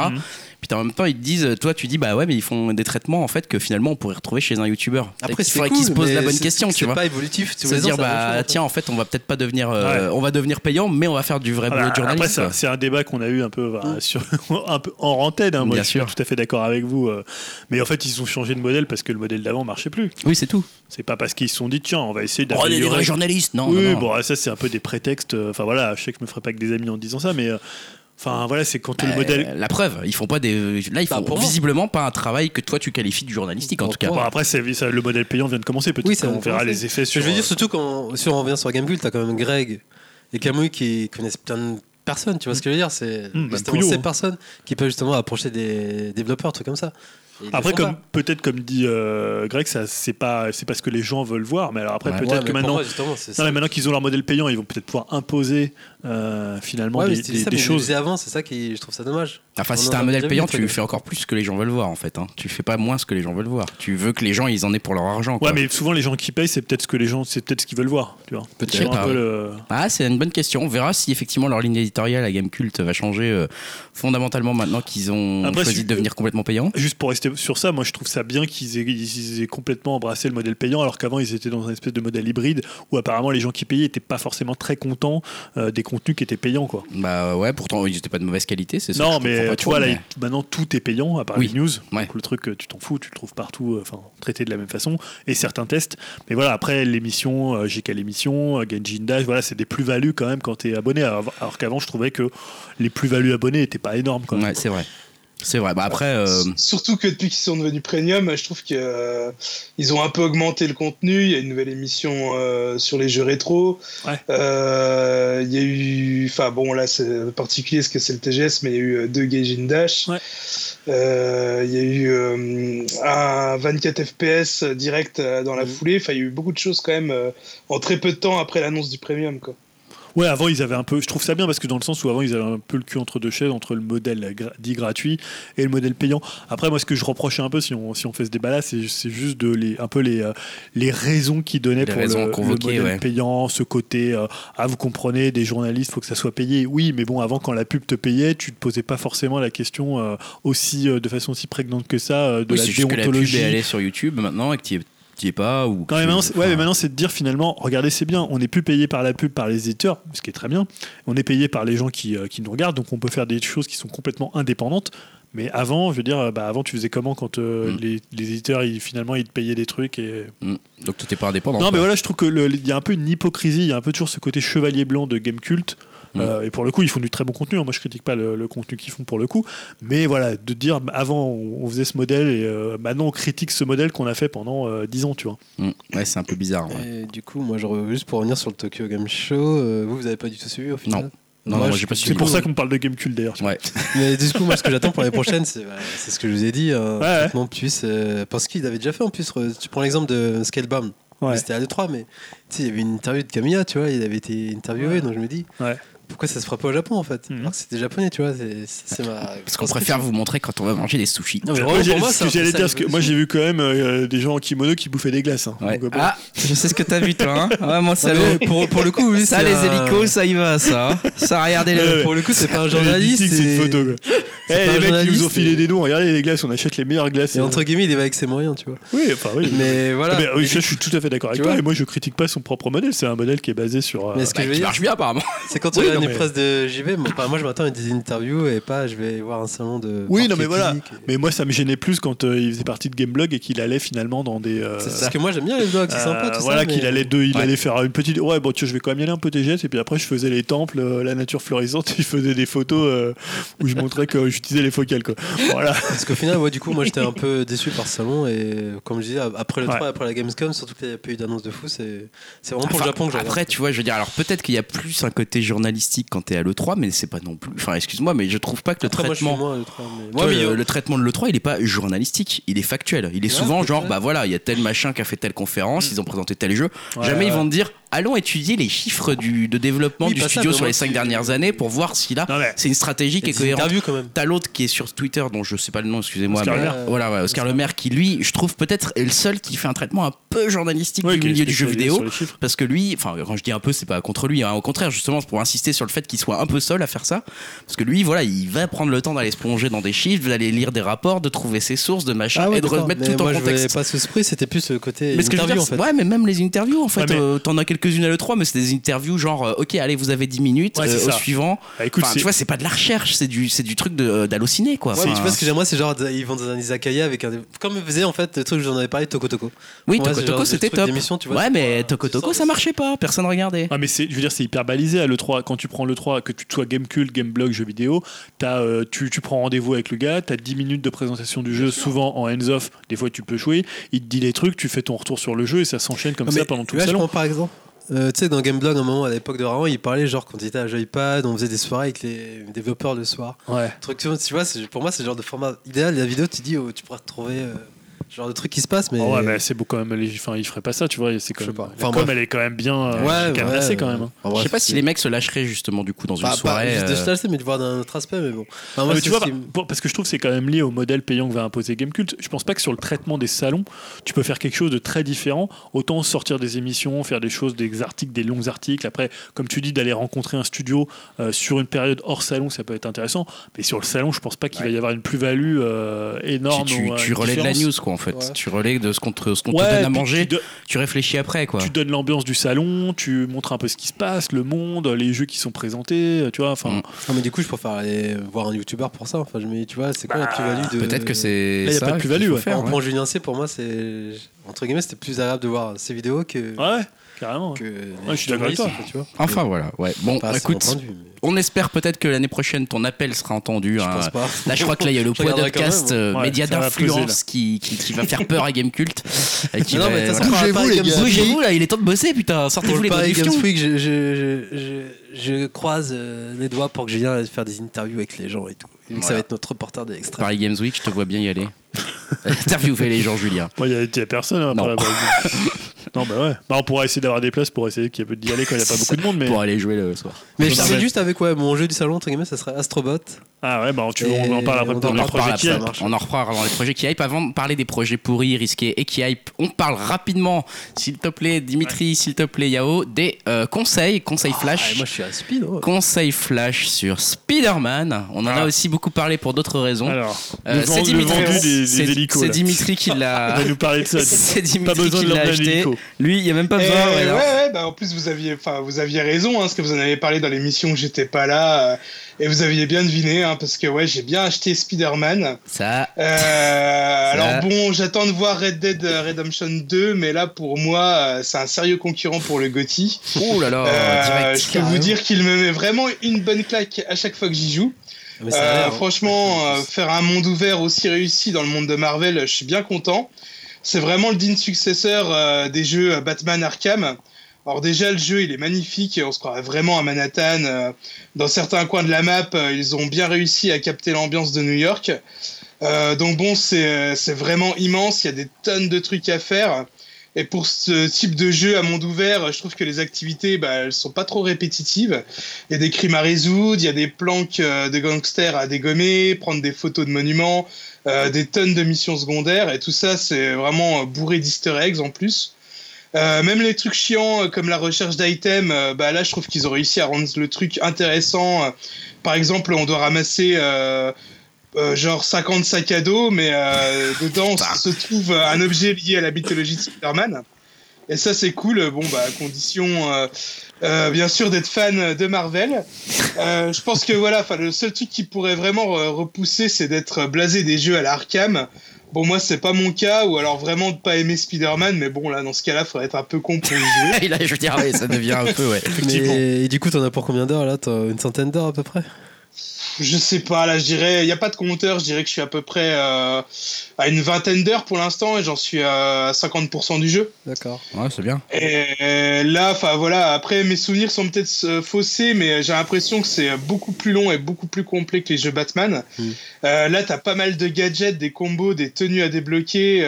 Puis en même temps, ils te disent, toi, tu dis, bah ouais, mais ils font des traitements en fait que finalement on pourrait retrouver chez un youtubeur. Après, il c'est faudrait cool, qu'ils se posent la bonne question, tu vois. pas évolutif. ans, dire, bah chose, tiens, en fait, on va peut-être pas devenir, euh, Ouais. on va devenir payant, mais on va faire du vrai boulot après, journaliste. ça, quoi. c'est un débat qu'on a eu un peu, bah, sur, un peu en rentaine. hein. Moi, Bien je suis sûr. tout à fait d'accord avec vous. euh. Mais en fait, ils ont changé de modèle parce que le modèle d'avant marchait plus. Oui, c'est tout. C'est pas parce qu'ils se sont dit, tiens, on va essayer Oh, on est des d'améliorer. vrais journalistes, non oui, non, non. bon, ça, c'est un peu des prétextes. euh, Enfin, voilà, je sais que je me ferai pas avec des amis en disant ça, mais. Enfin, voilà, c'est quand le Bah, modèle. La preuve, ils font pas des. Là, ils Bah, font visiblement pas un travail que toi tu qualifies de journalistique en tout cas. Bon, après, c'est- ça, le modèle payant vient de commencer. Peut-être Oui, ça qu'on verra commencer. les effets Je sur. veux dire, euh, surtout quand si on revient sur Gamecult, t'as quand même Greg et Camouille qui connaissent plein de personnes, tu vois ce que je veux dire? C'est Mmh, même justement Pouillot, ces hein. personnes qui peuvent justement approcher des développeurs, trucs comme ça. Après, comme peut-être comme dit euh, Greg, ça c'est pas c'est pas ce que les gens veulent voir. Mais alors après, Ouais. peut-être Ouais, que maintenant, moi, non, ça. mais maintenant qu'ils ont leur modèle payant, ils vont peut-être pouvoir imposer euh, finalement Ouais, des, c'est des- ça, des choses. avant, c'est ça qui, je trouve ça dommage. Enfin, si t'as a un modèle payant, tu fais encore plus ce que les gens veulent voir en fait. Hein. Tu fais pas moins ce que les gens veulent voir. Tu veux que les gens ils en aient pour leur argent. Quoi. Ouais, mais souvent les gens qui payent, c'est peut-être ce que les gens, c'est peut-être ce qu'ils veulent voir. Tu vois. Peut-être. Ouais. le- Ah, c'est une bonne question. On verra si effectivement leur ligne éditoriale à Gamecult va changer euh, fondamentalement maintenant qu'ils ont Après, choisi si- de devenir complètement payants. Juste pour rester sur ça, moi je trouve ça bien qu'ils aient, ils aient complètement embrassé le modèle payant, alors qu'avant ils étaient dans un espèce de modèle hybride où apparemment les gens qui payaient n'étaient pas forcément très contents euh, des contenus qui étaient payants. Quoi. Bah ouais, pourtant ils étaient pas de mauvaise qualité. C'est ça Non, mais tu vois, là, mais- il- maintenant tout est payant, à part Oui. les news. Ouais. Donc le truc, tu t'en fous, tu le trouves partout, euh, enfin, traité de la même façon. Et certains tests. Mais voilà, après, l'émission, euh, GK l'émission, euh, Genjin Dash, voilà, c'est des plus-values quand même quand tu es abonné. Alors, alors qu'avant, je trouvais que les plus-values abonnés n'étaient pas énormes. Quoi. Ouais, c'est vrai. C'est vrai. Bah après, euh, Surtout que depuis qu'ils sont devenus premium, je trouve qu'ils ont un peu augmenté le contenu. Il y a une nouvelle émission euh, sur les jeux rétro. Ouais. Euh, il y a eu. Enfin, bon, là, c'est particulier parce que c'est le TGS, mais il y a eu euh, deux Gaijin Dash. Ouais. Euh, il y a eu euh, un 24 FPS direct euh, dans la Mhm. foulée. Enfin, il y a eu beaucoup de choses quand même euh, en très peu de temps après l'annonce du premium. Quoi. Ouais, avant ils avaient un peu. Je trouve ça bien parce que dans le sens où avant ils avaient un peu le cul entre deux chaises entre le modèle dit gratuit et le modèle payant. Après, moi, ce que je reprochais un peu si on, si on fait ce débat-là, c'est juste de les, un peu les, euh, les raisons qu'ils donnaient pour le, modèle payant, ce côté euh, ah vous comprenez, des journalistes, faut que ça soit payé. Oui, mais bon, avant quand la pub te payait, tu te posais pas forcément la question euh, aussi de façon aussi prégnante que ça de la déontologie. Que la pub est sur YouTube maintenant et que tu pas ou ouais, mais maintenant c'est de dire finalement regardez c'est bien on n'est plus payé par la pub par les éditeurs ce qui est très bien on est payé par les gens qui, qui nous regardent donc on peut faire des choses qui sont complètement indépendantes mais avant, je veux dire, bah avant, tu faisais comment quand euh, mm. les, les, éditeurs, ils, finalement, ils te payaient des trucs et... Mm. Donc, tu n'étais pas indépendant. Non, mais voilà, je trouve qu'il y a un peu une hypocrisie, il y a un peu toujours ce côté chevalier blanc de Game Cult. Mm. Euh, et pour le coup, ils font du très bon contenu. Hein. Moi, je critique pas le, contenu qu'ils font pour le coup. Mais voilà, de dire avant, on faisait ce modèle et euh, maintenant, on critique ce modèle qu'on a fait pendant 10 ans, tu vois. Ouais, c'est un peu bizarre. Et du coup, moi, je juste pour revenir sur le Tokyo Game Show, vous, vous avez pas du tout suivi au final Non. Non, C'est pour ça qu'on parle de Gamecube d'ailleurs. Ouais. Mais du coup, moi, ce que j'attends pour les prochaines, c'est ce que je vous ai dit. Euh, ouais, plus, euh, parce qu'il avait déjà fait en plus. Tu prends l'exemple de Scalebound. C'était à l'E3, mais il y avait une interview de Camilla, tu vois, il avait été interviewé, donc je me dis. Pourquoi ça se fera pas au Japon en fait mhm. C'était japonais, tu vois. C'est ma... Parce qu'on préfère vous montrer quand on va manger des sushis. Non, mais moi, j'allais dire, que moi j'ai vu quand même euh, des gens en kimono qui bouffaient des glaces. Hein. Ouais. ah, je sais ce que t'as vu toi. Hein. Ouais, moi, ça, pour, pour, le coup, oui, ça, les hélicos, ça y va, ça. Hein. Ça, regardez le. Pour le coup, c'est pas un journaliste. C'est une photo. Eh, les mecs qui nous ont filé des dons, regardez les glaces, on achète les meilleures glaces. Et entre guillemets, il va avec ses moyens, tu vois. Oui, enfin oui. Mais voilà. Ah, je suis tout à fait d'accord avec toi. Et moi, je critique pas son propre modèle. C'est un modèle qui est basé sur. Mais ce que je veux dire, marche bien apparemment. C'est quand tu regardes une presse de moi, je m'attends à des interviews et pas je vais voir un salon de. Oui, non, mais voilà. Mais moi, ça me gênait plus quand euh, il faisait partie de Gameblog et qu'il allait finalement dans des. Euh, c'est parce que moi, j'aime bien les blogs, c'est sympa. Tout voilà, qu'il allait, il allait faire une petite. Ouais, bon, tu je vais quand même y aller un peu TGS. Et puis après, je faisais les temples, euh, la nature florissante. Et je faisais des photos où je montrais que j'utilisais les focales. Quoi. Voilà. Parce qu'au final, ouais, du coup, moi, j'étais un peu déçu par ce salon. Et comme je disais, après le 3, après la Gamescom, surtout qu'il n'y a pas eu d'annonce de fou, c'est vraiment pour le Japon que Après, tu vois, je veux dire, alors peut-être qu'il y a plus un côté journalistique quand tu es à l'E3, mais c'est pas non plus Enfin, excuse-moi, mais je trouve pas que le traitement. le, traitement de l'E3, il est pas journalistique, il est factuel. Il est souvent genre, bah voilà, il y a tel machin qui a fait telle conférence, mm. ils ont présenté tel jeu. Jamais ils vont te dire, allons étudier les chiffres du, de développement du studio sur les cinq dernières années pour voir si là c'est une stratégie qui est cohérente. T'as l'autre qui est sur Twitter dont je sais pas le nom, excusez-moi. Oscar, mais, voilà, ouais, Oscar Le Maire qui lui, je trouve peut-être est le seul qui fait un traitement un peu journalistique du milieu du jeu vidéo parce que lui, enfin quand je dis un peu, c'est pas contre lui, hein, au contraire justement pour insister sur le fait qu'il soit un peu seul à faire ça parce que lui, voilà, il va prendre le temps d'aller se plonger dans des chiffres, d'aller lire des rapports, de trouver ses sources, de machin ah et de remettre tout en contexte. pas ce esprit, c'était plus le côté mais interview en fait. Ouais, mais même les interviews en fait, euh, t'en as quelques-unes à l'E3 mais c'est des interviews genre euh, ok allez vous avez 10 minutes euh, au suivant. Bah, tu vois c'est pas de la recherche c'est du c'est du truc d'halluciner quoi. Ouais, tu vois ce que j'aime moi c'est genre ils vont dans un izakaya avec un comme faisait en fait le truc j'en avais parlé Toko Toko. Oui Toko Toko c'était top. ouais mais Toko Toko ça marchait pas personne regardait. Ah mais c'est je veux dire c'est hyper balisé à l'E3 quand tu prends l'E3 que tu sois Game Cult Game Blog jeux vidéo as, euh, tu, tu prends rendez-vous avec le gars tu as 10 minutes de présentation du jeu souvent en hands off des fois tu peux jouer il te dit les trucs tu fais ton retour sur le jeu et ça s'enchaîne comme ça pendant tout le salon. par exemple euh, tu sais, dans Gameblog, à un moment, à l'époque de Raon, il parlait genre quand il était à Joypad, on faisait des soirées avec les développeurs le soir. Ouais. Truc, tu vois, pour moi, c'est le genre de format idéal. La vidéo, tu dis, oh, tu pourras te trouver. Euh, genre de truc qui se passe mais oh ouais mais c'est beau quand même enfin il ferait pas ça tu vois c'est quand même enfin, comme elle est quand même bien euh, ouais, ouais, quand même hein. je sais pas si les mecs se lâcheraient justement du coup dans une bah, soirée pas juste de se mais de voir d'un autre aspect mais bon. Mais tu vois parce que je trouve que c'est quand même lié au modèle payant que va imposer Gamecult je pense pas que sur le traitement des salons tu peux faire quelque chose de très différent. Autant sortir des émissions faire des choses des articles des longs articles. Après comme tu dis d'aller rencontrer un studio euh, sur une période hors salon ça peut être intéressant. Mais sur le salon je pense pas qu'il va y avoir une plus-value euh, énorme tu, tu relais de la news quoi fait. Tu relais de ce qu'on te, ce te donne à manger, tu, réfléchis après. Quoi. Tu donnes l'ambiance du salon, tu montres un peu ce qui se passe, le monde, les jeux qui sont présentés, tu vois. Enfin. Mm. Non, mais du coup, je préfère aller voir un youtubeur pour ça. Enfin, je me tu vois, c'est quoi la bah, plus-value de. Peut-être que c'est. Là, il n'y a pas de plus-value. Faire, ouais. Julien C, pour moi, c'est. Entre guillemets, c'était plus agréable de voir ses vidéos que. Ouais. Carrément. Que je suis d'accord avec toi. Tu vois. Enfin voilà, ouais. Bon, écoute, on espère peut-être que l'année prochaine ton appel sera entendu. Je hein. pense pas. Là, je crois que là, il y a le podcast euh, média d'influence qui, qui, va faire peur à Gamecult. non, non, mais bougez-vous les gars. Bougez-vous là, il est temps de bosser, putain. Sortez-vous les Paris Games Week, je, je, je, je, croise euh, les doigts pour que Julien faire des interviews avec les gens et tout. Ça va être notre reporter de l'extra. Paris Games Week, je te vois bien y aller. Interviewer les gens, Julien. Il n'y a, personne. Hein, Non, bah ouais. Bah, on pourra essayer d'avoir des places pour essayer d'y aller quand il n'y a pas beaucoup de monde. Mais... Pour aller jouer le soir. Mais je termine juste avec ouais, mon jeu du salon, entre guillemets, ça serait Astrobot. Ah ouais, bah tu, on en parle après on dans les projets qui hype. On en reparlera dans les projets qui hype. Avant de parler des projets pourris, risqués et qui hype, on parle rapidement, s'il te plaît, Dimitri, s'il te plaît, Yao, des euh, conseils, conseils ah, flash. moi je suis à speed. Conseils flash sur Spider-Man. On en a ah. aussi beaucoup parlé pour d'autres raisons. Alors, euh, c'est Dimitri, c'est Dimitri qui l'a. Nous parler de ça. C'est Dimitri qui l'a acheté. Lui, il n'y a même pas besoin. Eh, ouais, ouais, bah en plus vous aviez, vous aviez raison, hein, parce que vous en avez parlé dans l'émission où j'étais pas là. Euh, et vous aviez bien deviné, hein, parce que ouais, j'ai bien acheté Spider-Man. Ça. Euh, alors bon, j'attends de voir Red Dead Redemption 2, mais là pour moi, euh, c'est un sérieux concurrent pour le GOTY. Oh là là, euh, Je peux vous dire qu'il me met vraiment une bonne claque à chaque fois que j'y joue. Euh, franchement, faire un monde ouvert aussi réussi dans le monde de Marvel, je suis bien content. C'est vraiment le digne successeur des jeux Batman Arkham. Alors déjà le jeu il est magnifique, on se croirait vraiment à Manhattan. Euh, dans certains coins de la map, euh, ils ont bien réussi à capter l'ambiance de New York. Euh, donc bon, c'est vraiment immense, il y a des tonnes de trucs à faire. Et pour ce type de jeu à monde ouvert, je trouve que les activités, bah, elles sont pas trop répétitives. Il y a des crimes à résoudre, il y a des planques de gangsters à dégommer, prendre des photos de monuments, des tonnes de missions secondaires, et tout ça, c'est vraiment bourré d'easter eggs en plus. Euh, même les trucs chiants euh, comme la recherche d'items, euh, bah là je trouve qu'ils ont réussi à rendre le truc intéressant. par exemple, on doit ramasser genre 50 sacs à dos, mais dedans se trouve un objet lié à la mythologie de Superman. Et ça c'est cool, bon bah à condition bien sûr d'être fan de Marvel. je pense que voilà, le seul truc qui pourrait vraiment repousser c'est d'être blasé des jeux à la Arkham. Bon, moi, c'est pas mon cas, ou alors vraiment de pas aimer Spider-Man, mais bon, là, dans ce cas-là, faudrait être un peu con pour y jouer. Là, je veux dire, ça devient un peu, ouais. et du coup, t'en as pour combien d'heures, là T'as une centaine d'heures à peu près? Je sais pas, là, je dirais, il n'y a pas de compteur, je dirais que je suis à peu près euh, à une vingtaine d'heures pour l'instant et j'en suis à 50% du jeu. D'accord. Ouais, c'est bien. Et là, enfin voilà, après mes souvenirs sont peut-être euh, faussés, mais j'ai l'impression que c'est beaucoup plus long et beaucoup plus complet que les jeux Batman. Hmm. Euh, là, t'as pas mal de gadgets, des combos, des tenues à débloquer.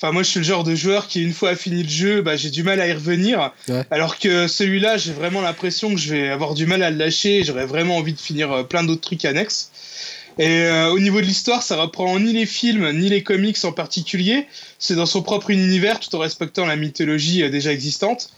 Enfin, moi, je suis le genre de joueur qui, une fois fini le jeu, bah, j'ai du mal à y revenir. Alors que celui-là, j'ai vraiment l'impression que je vais avoir du mal à le lâcher. J'aurais vraiment envie de finir euh, plein d'autres trucs annexes. Et euh, au niveau de l'histoire, ça reprend ni les films, ni les comics en particulier. C'est dans son propre univers, tout en respectant la mythologie euh, déjà existante.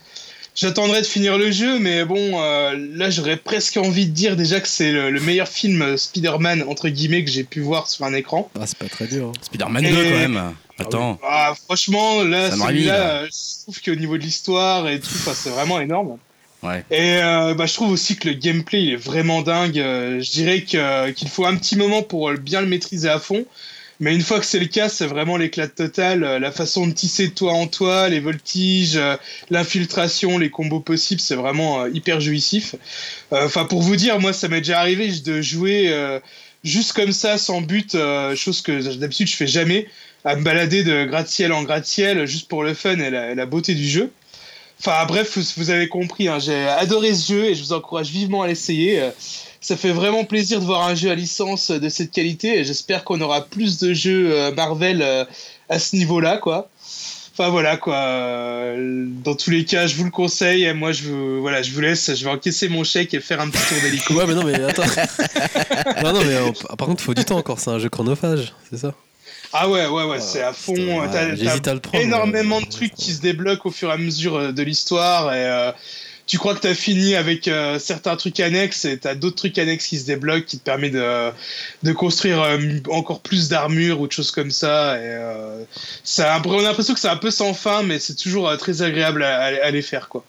J'attendrai de finir le jeu, mais bon, là j'aurais presque envie de dire déjà que c'est le, meilleur film Spider-Man, entre guillemets, que j'ai pu voir sur un écran. Ah, c'est pas très dur. Hein. Spider-Man 2 quand même. Attends. Ah, franchement, là, celui-là, je trouve qu'au niveau de l'histoire et tout, c'est vraiment énorme. Ouais. Et euh, bah, je trouve aussi que le gameplay il est vraiment dingue. Euh, je dirais qu'il faut un petit moment pour bien le maîtriser à fond. Mais une fois que c'est le cas, c'est vraiment l'éclat total. Euh, la façon de tisser de toi en toi, les voltiges, l'infiltration, les combos possibles, c'est vraiment hyper jouissif. Enfin, pour vous dire, moi, ça m'est déjà arrivé de jouer juste comme ça, sans but, chose que d'habitude je fais jamais à me balader de gratte-ciel en gratte-ciel juste pour le fun et la, beauté du jeu. Enfin bref, vous, avez compris, hein, j'ai adoré ce jeu et je vous encourage vivement à l'essayer. Euh, ça fait vraiment plaisir de voir un jeu à licence de cette qualité et j'espère qu'on aura plus de jeux euh, Marvel euh, à ce niveau-là, quoi. Enfin voilà quoi. Dans tous les cas, je vous le conseille. Moi, je vous, voilà, je vous laisse. Je vais encaisser mon chèque et faire un petit tour d'hélico. Ouais, mais non, mais attends. non, non, mais par contre, il faut du temps encore. C'est un jeu chronophage, c'est ça? Ah ouais, ouais, ouais, c'est à fond. T'as énormément de trucs qui se débloquent au fur et à mesure euh, de l'histoire et euh, tu crois que tu as fini avec euh, certains trucs annexes et tu as d'autres trucs annexes qui se débloquent qui te permettent de, de construire encore plus d'armure ou de choses comme ça. Et, ça on a l'impression que c'est un peu sans fin, mais c'est toujours très agréable à, les faire. quoi.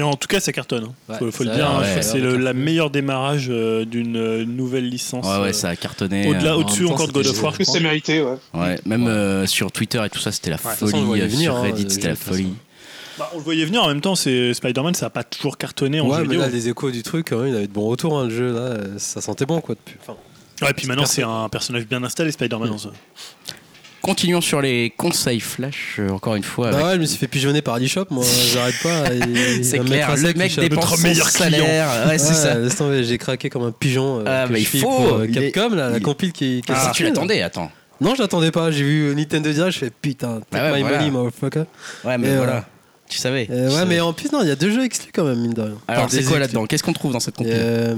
En tout cas, ça cartonne. Il hein. faut, le dire. Hein. c'est le la meilleur démarrage d'une nouvelle licence. Ouais, ouais, ça a cartonné. Au-delà, au-dessus encore de God of War. Que c'est mérité, ouais. Ouais, même sur Twitter et tout ça, c'était la folie. sur hein, Reddit, c'était la folie. Bah, on le voyait venir en même temps, c'est Spider-Man, ça n'a pas toujours cartonné en ouais, jeu mais là, des échos du truc, il avait de bons retours, hein, le jeu, là, ça sentait bon, quoi. Depuis. Enfin, ouais, et puis maintenant, c'est un personnage bien installé, Spider-Man. Continuons sur les conseils flash, euh, encore une fois. Bah ouais, je me suis fait pigeonner par eDshop, moi, j'arrête pas. c'est clair, le mec dépense son salaire. Ouais, c'est ça. J'ai craqué comme un pigeon. Euh, ah, mais il faut. Pour, euh, Capcom, là, la compile qui. qui ah, tu l'attendais, attends. Non, je l'attendais pas. J'ai vu Nintendo Direct, je fais putain, bah ouais, my money, motherfucker. Ouais, mais voilà. Tu savais Euh, ouais, mais en plus, non, il y a deux jeux exclus quand même, mine de rien. Alors, c'est des quoi là-dedans? Qu'est-ce qu'on trouve dans cette compil Euh,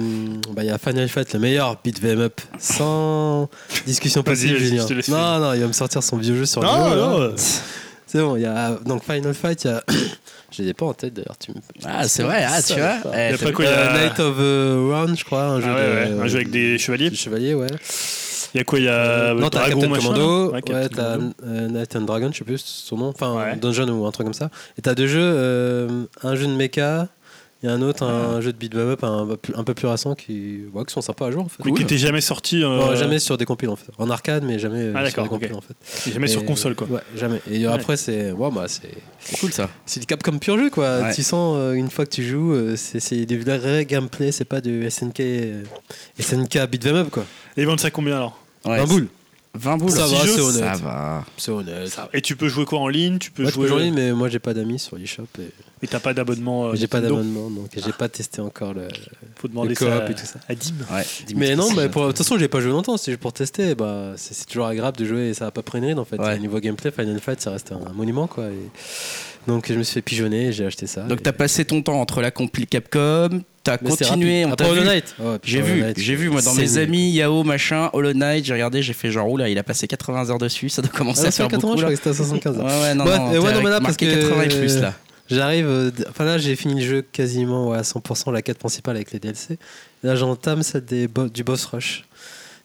bah, il y a Final Fight, le meilleur beat them up, sans discussion Vas-y, possible. vas-y, Julien. je te laisse non, non, il va me sortir son vieux jeu sur Non, le jeu. non. C'est bon, il y a donc Final Fight, il y a. Je les ai pas en tête d'ailleurs. Tu me... Ah, c'est vrai, ah, tu vois. Eh, Et après t'as- quoi, il y Euh, a... Night of the Round, je crois, un jeu, Ah ouais, ouais, de- un jeu avec des chevaliers. de chevaliers, ouais. Il y a quoi Il y a non, t'as Dragon, Captain machin, Commando, ouais, Captain t'as Commando. euh, Night and Dragon, je sais plus son nom, enfin Ouais. Dungeon ou un truc comme ça. Et t'as deux jeux, euh, un jeu de mecha et un autre, un jeu de beat 'em up un, peu plus- un peu plus récent qui, ouais, qui sont sympas à jouer en fait. Oui, qui était jamais sorti. euh, Non, jamais sur des compiles en fait. En arcade, mais jamais euh, Ah, sur des compiles en fait. Jamais sur Et- console quoi. Ouais, jamais. Et après, c'est. Ouais, bah, c'est. C'est cool ça. C'est du Capcom pur jeu quoi. Ouais. Tu sens euh, une fois que tu joues, euh, c'est c'est du vrai gameplay, c'est pas du SNK, euh, SNK beat 'em up quoi. Et ils vendent ça combien alors? Ouais, un boule. 20 boules. Ça Six va, c'est Ça honnête. va. C'est honnête. Et tu peux jouer quoi en ligne? Tu peux Moi, je peux jouer. en ligne, mais moi j'ai pas d'amis sur l'eShop et Et t'as pas d'abonnement. euh, j'ai pas d'abonnement donc j'ai pas testé encore le. Faut demander le ça à, et tout ça. à Dim. Ouais, Mais non, c'est. pour, de toute façon, j'ai pas joué longtemps, c'était juste pour tester. Bah, c'est c'est toujours agréable de jouer et ça va pas prendre une ride en fait. Ouais. Au niveau gameplay, Final Fight, ça reste un monument quoi. et- Donc je me suis fait pigeonner et j'ai acheté ça. Donc et- t'as passé ton temps entre la compil Capcom, t'as continué, on Après Hollow. Knight. Puis J'ai vu, j'ai vu moi dans mes amis Yao machin, Hollow Knight, j'ai regardé, j'ai fait genre oula, il a passé 80 heures dessus, ça doit commencer Ah, à faire à 80, beaucoup je crois que c'était à 75 Ouais ouais non Ouais, non, euh, ouais, non, mais là, parce que- 80 et plus là. J'arrive. euh, Enfin là, j'ai fini le jeu quasiment ouais, à 100%, la quête principale avec les DLC. Là, j'entame celle des bo- du boss rush.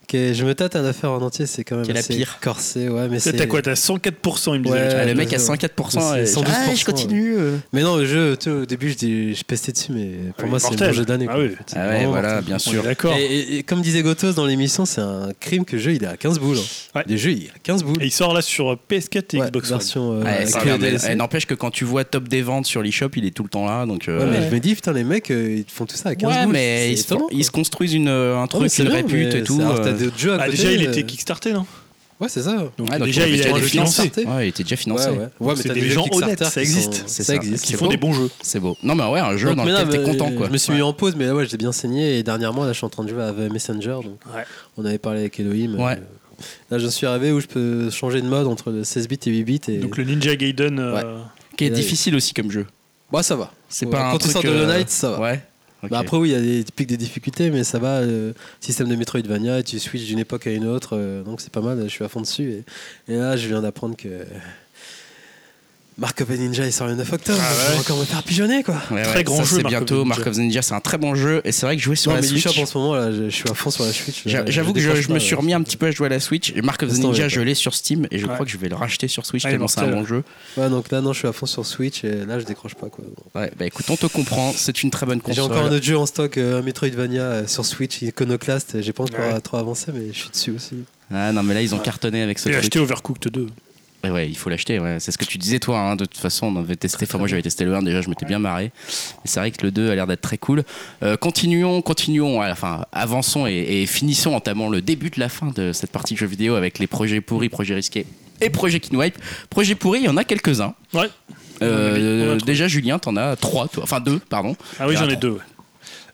Que je me tâte à la faire en entier, c'est quand même la pire. corsé. Ouais, mais T'as c'est. quoi T'as 104% il me disait. Ouais, Ah, le mec à ouais. 104% C'est et 112%, ah, je continue. euh. Mais non, le jeu, tu sais, au début, je, dis- je pestais dessus, mais pour Oui, moi, c'est le jeu d'année. Ah oui. en fait. Ah ouais, voilà, mortel. bien sûr. D'accord. Et, et- et comme disait Gotos dans l'émission, c'est un crime que le jeu il est à 15 boules. hein. Ouais. Le jeu il est à 15 boules. Et il sort là sur PS4 et Ouais, Xbox One. version euh, Ouais, DLC. eh, N'empêche que quand tu vois top des ventes sur l'eShop, il est tout le temps là. Donc, euh, Ouais, mais je me dis, putain, les mecs, euh, ils font tout ça à 15 ouais, boules. mais C'est ils se, construisent un Ouais, truc, mais une répute mais et tout. T'as d'autres jeux à Ah, côté, déjà, il euh, était Kickstarté, non? Ouais, c'est ça. Donc Ouais, donc déjà, il a financé. Ouais, il était déjà financé. Ouais, ouais. Ouais, mais C'est t'as des gens Kickstarter honnêtes, ça sont- existe. C'est Ça ça. existe. Qui font des bons jeux. C'est beau. Non, mais ouais, un jeu Donc, dans mais lequel t'es content, quoi. Je me suis mis en pause, mais là, ouais, j'ai bien saigné. Et dernièrement, là, je suis en train de jouer à The Messenger. Donc, Ouais. on avait parlé avec Elohim. Ouais. euh, Là, je suis arrivé où je peux changer de mode entre le 16 bits et 8 bits. Et... Donc le Ninja Gaiden. euh, Qui est difficile aussi comme jeu. Bah, ça va. C'est pas un Quand tu sors de Hollow Knight, ça va. Ouais. Bah après oui, il y a des pics des difficultés, mais ça va. euh, système de Metroidvania, tu switches d'une époque à une autre, euh, donc c'est pas mal. Je suis à fond dessus. Et, et là, je viens d'apprendre que Mark of the Ninja il sort le 9 octobre. Ah Je ouais. vais encore me faire pigeonner quoi. Ouais, Très ouais, grand ça, jeu, C'est bientôt. Mark of the Ninja, c'est un très bon jeu. Et c'est vrai que jouer sur non la mais Switch. en ce moment là, je, je suis à fond sur la Switch. J'avoue que je, me suis là. remis un petit peu à jouer à la Switch. Et Mark of the Ninja, je l'ai sur Steam et je Ouais. crois que je vais le racheter sur Switch Ah, tellement c'est un bon jeu. Ouais, donc là non, je suis à fond sur Switch et là je décroche pas quoi. Ouais, bah écoute, on te comprend. C'est une très bonne J'ai console. encore un autre jeu en stock, euh, un Metroidvania euh, sur Switch, Iconoclast. J'ai pas encore Ouais. euh, trop avancé, mais je suis dessus aussi. Ah non, mais là ils ont cartonné avec ce J'ai truc. acheté Overcooked 2. Ouais, ouais, il faut l'acheter. Ouais. C'est ce que tu disais toi. hein. De toute façon, on avait testé. Enfin, moi j'avais testé le 1 déjà, je m'étais bien marré. Et c'est vrai que le 2 a l'air d'être très cool. Euh, continuons, continuons. Enfin, avançons et, et finissons, entamons le début de la fin de cette partie de jeux vidéo avec les projets pourris, projets risqués et projets qui nous hype. Projets pourris, il y en a quelques-uns. Ouais. Euh, déjà, Julien, t'en as trois, toi. Enfin, deux, pardon. Ah oui, j'en ai deux. ouais.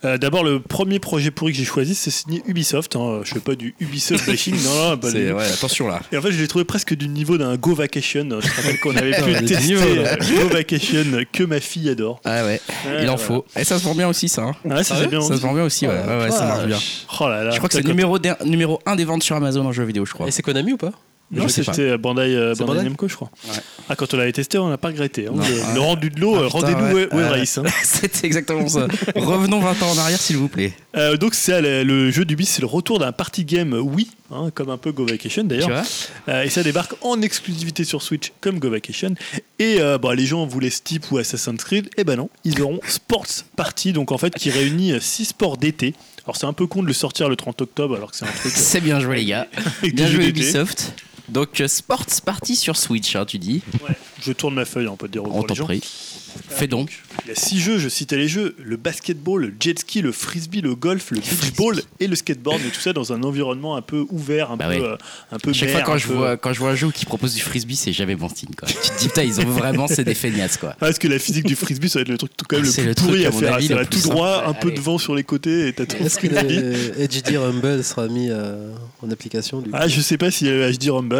Euh, D'abord, le premier projet pourri que j'ai choisi, c'est signé Ubisoft. hein. Je fais pas du Ubisoft bashing, non, non, pas du ouais, attention là. Et en fait, je l'ai trouvé presque du niveau d'un Go Vacation. Je te rappelle qu'on avait pu tester euh, Go Vacation que ma fille adore. Ah ouais, Ouais, il en voilà. faut. Et ça se vend bien aussi, ça. hein. Ouais, ça Ah bien. Ça se vend bien aussi, ouais. Ouais, ouais, ça marche vache. bien. Oh là là. Je crois que c'est numéro, der- numéro 1 des ventes sur Amazon en jeux vidéo, je crois. Et c'est Konami ou pas? Non, c'était Bandai, euh, Bandai Bandai Namco, je crois. Ouais. Ah, quand on l'avait testé, on n'a pas regretté. hein. Le, le rendu de l'eau, Ah, euh, rendez-nous ouais. Ah. Race. hein. C'est exactement ça. Revenons 20 ans en arrière, s'il vous plaît. Euh, donc, c'est le, jeu d'Ubi, c'est le retour d'un party game Wii, hein, comme un peu Go Vacation d'ailleurs. Euh, et ça débarque en exclusivité sur Switch comme Go Vacation. Et euh, bah, les gens voulaient Steep ou Assassin's Creed. Et ben non, ils auront Sports Party, donc en fait qui réunit 6 sports d'été. Alors c'est un peu con de le sortir le 30 octobre alors que c'est un truc euh, C'est bien joué, les gars. Bien joué. Ubisoft. Donc, euh, Sports Party sur Switch, hein, tu dis. Je tourne ma feuille, on peut te dire On t'en gens. prie. Fais donc. Il y a six jeux, je citais les jeux le basketball, le jet ski, le frisbee, le golf, le beach ball et le skateboard, mais tout ça dans un environnement un peu ouvert, un Bah peu, oui. euh, un peu Chaque fois quand un je, peu- vois, quand je vois un jeu qui propose du frisbee, c'est jamais bon signe. Quoi. tu te dis, putain, ils ont vraiment, c'est des feignasses. Quoi. Ah, parce que la physique du frisbee, ça va être le truc tout, quand même Ah, le c'est plus le truc, pourri à à mon faire. avis, Ça va tout droit, simple. un peu Allez. de vent sur les côtés et t'as tout Est-ce que le HD Rumble sera mis euh, en application du coup Ah, je sais pas a le HD Rumble.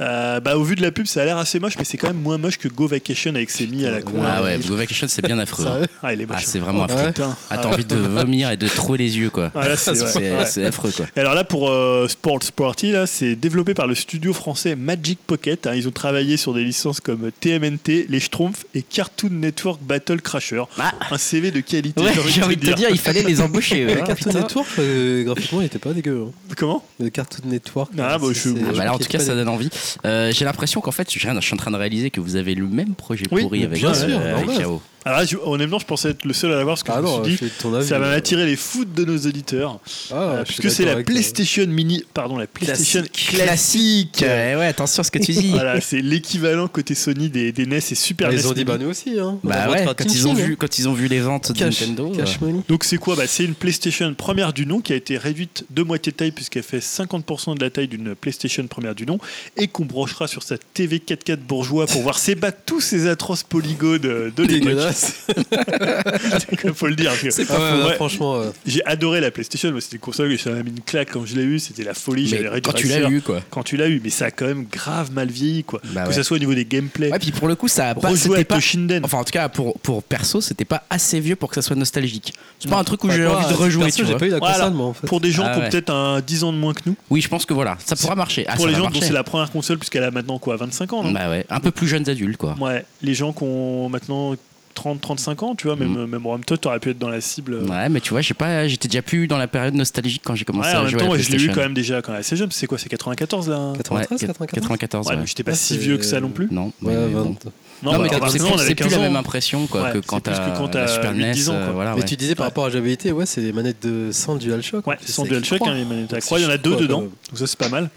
Euh, bah, au vu de la pub, ça a l'air assez moche, mais c'est quand même moins moche que Go Vacation avec ses mi à la con. Ah ouais, Go Vacation, c'est bien affreux. hein. Ah, il est moche. Ah, c'est vraiment Ah affreux. Ah, t'as envie de vomir et de trouer les yeux, quoi. Ah, là, c'est- ouais. C'est Ouais. c'est affreux, quoi. Et Alors là, pour euh, Sport Sporty, là, c'est développé par le studio français Magic Pocket. hein. Ils ont travaillé sur des licences comme TMNT, Les Schtroumpfs et Cartoon Network Battle Crasher. Ah. Un CV de qualité. Ouais, j'ai envie de te dire, il fallait les embaucher. Cartoon putain. Network, euh, graphiquement, il était pas dégueu. hein. Comment? Le Cartoon Network. Ah, bah, je- Ah bah là, en je tout cas, ça donne envie. Euh, j'ai l'impression qu'en fait, je suis en train de réaliser que vous avez le même projet Oui, pourri avec, bien euh, sûr, avec normal. Alors là, je- honnêtement, je pensais être le seul à l'avoir parce que Ah je me non, suis dit, avis. ça va euh, attirer les foutes de nos auditeurs. Ah, Euh, puisque c'est la. PlayStation Mini, pardon, la PlayStation Classique. Ouais, ouais, attention à ce que tu dis. Voilà, c'est l'équivalent côté Sony des, des NES et Super Ah, NES. Ils ont dit bah nous aussi. Hein. On a Bah ouais, faire quand ils, ont ting-ting, vu, hein. quand ils ont vu les ventes de Nintendo. cash euh, money. Donc c'est quoi? Bah, C'est une PlayStation première du nom qui a été réduite de moitié de taille puisqu'elle fait 50% de la taille d'une PlayStation première du nom et qu'on branchera sur sa TV 4K bourgeois pour voir s'ébattre tous ces atroces polygones de, de l'époque. Faut le dire. C'est pas ouais. franchement. euh, J'ai adoré la PlayStation, moi, c'était une console que ça m'a mis une claque quand je l'ai eu, c'était la folie, mais quand tu l'as eu, quoi. Quand tu l'as eu, mais ça a quand même grave mal vieilli, quoi. Bah que ouais. ça soit au niveau des gameplays. Ouais, puis pour le coup, ça a pas. Rejouer C'était pas Toshinden. Enfin, en tout cas, pour, pour perso, c'était pas assez vieux pour que ça soit nostalgique. C'est pas un truc où j'ai envie de rejouer, perso, j'ai vois. pas eu la Voilà. console, moi, en fait. Pour des gens Ah qui ont ouais. peut-être un 10 ans de moins que nous, Oui, je pense que voilà, ça pourra marcher. Ah, pour ça les va gens dont marcher. c'est la première console, puisqu'elle a maintenant quoi, 25 ans, non? Bah ouais, un peu plus jeunes adultes, quoi. Ouais, les gens qui ont maintenant 30-35 ans, tu vois, même, Mm. même Rome, toi, t'aurais pu être dans la cible. Ouais, mais tu vois, j'ai pas, j'étais déjà plus dans la période nostalgique quand j'ai commencé Ouais, à en jouer temps, à la je l'ai eu quand même déjà quand assez jeune. C'est quoi, c'est 94 là? 93, Ouais, 94 94. Ouais, ouais. mais j'étais pas Ah, si vieux que ça non plus. Non, Ouais, mais 20. bon. Non, Non, bah, mais bah, c'est plus, on avait c'est plus 15 la même impression quoi, Ouais, que quand t'as Super 8, NES. 10 ans, euh, quoi. voilà, Mais ouais. tu disais par rapport à jouabilité, ouais, c'est les manettes de sans DualShock. Ouais, sans DualShock, hein, les manettes à C'est croix, il y en a deux dedans, donc ça c'est pas mal.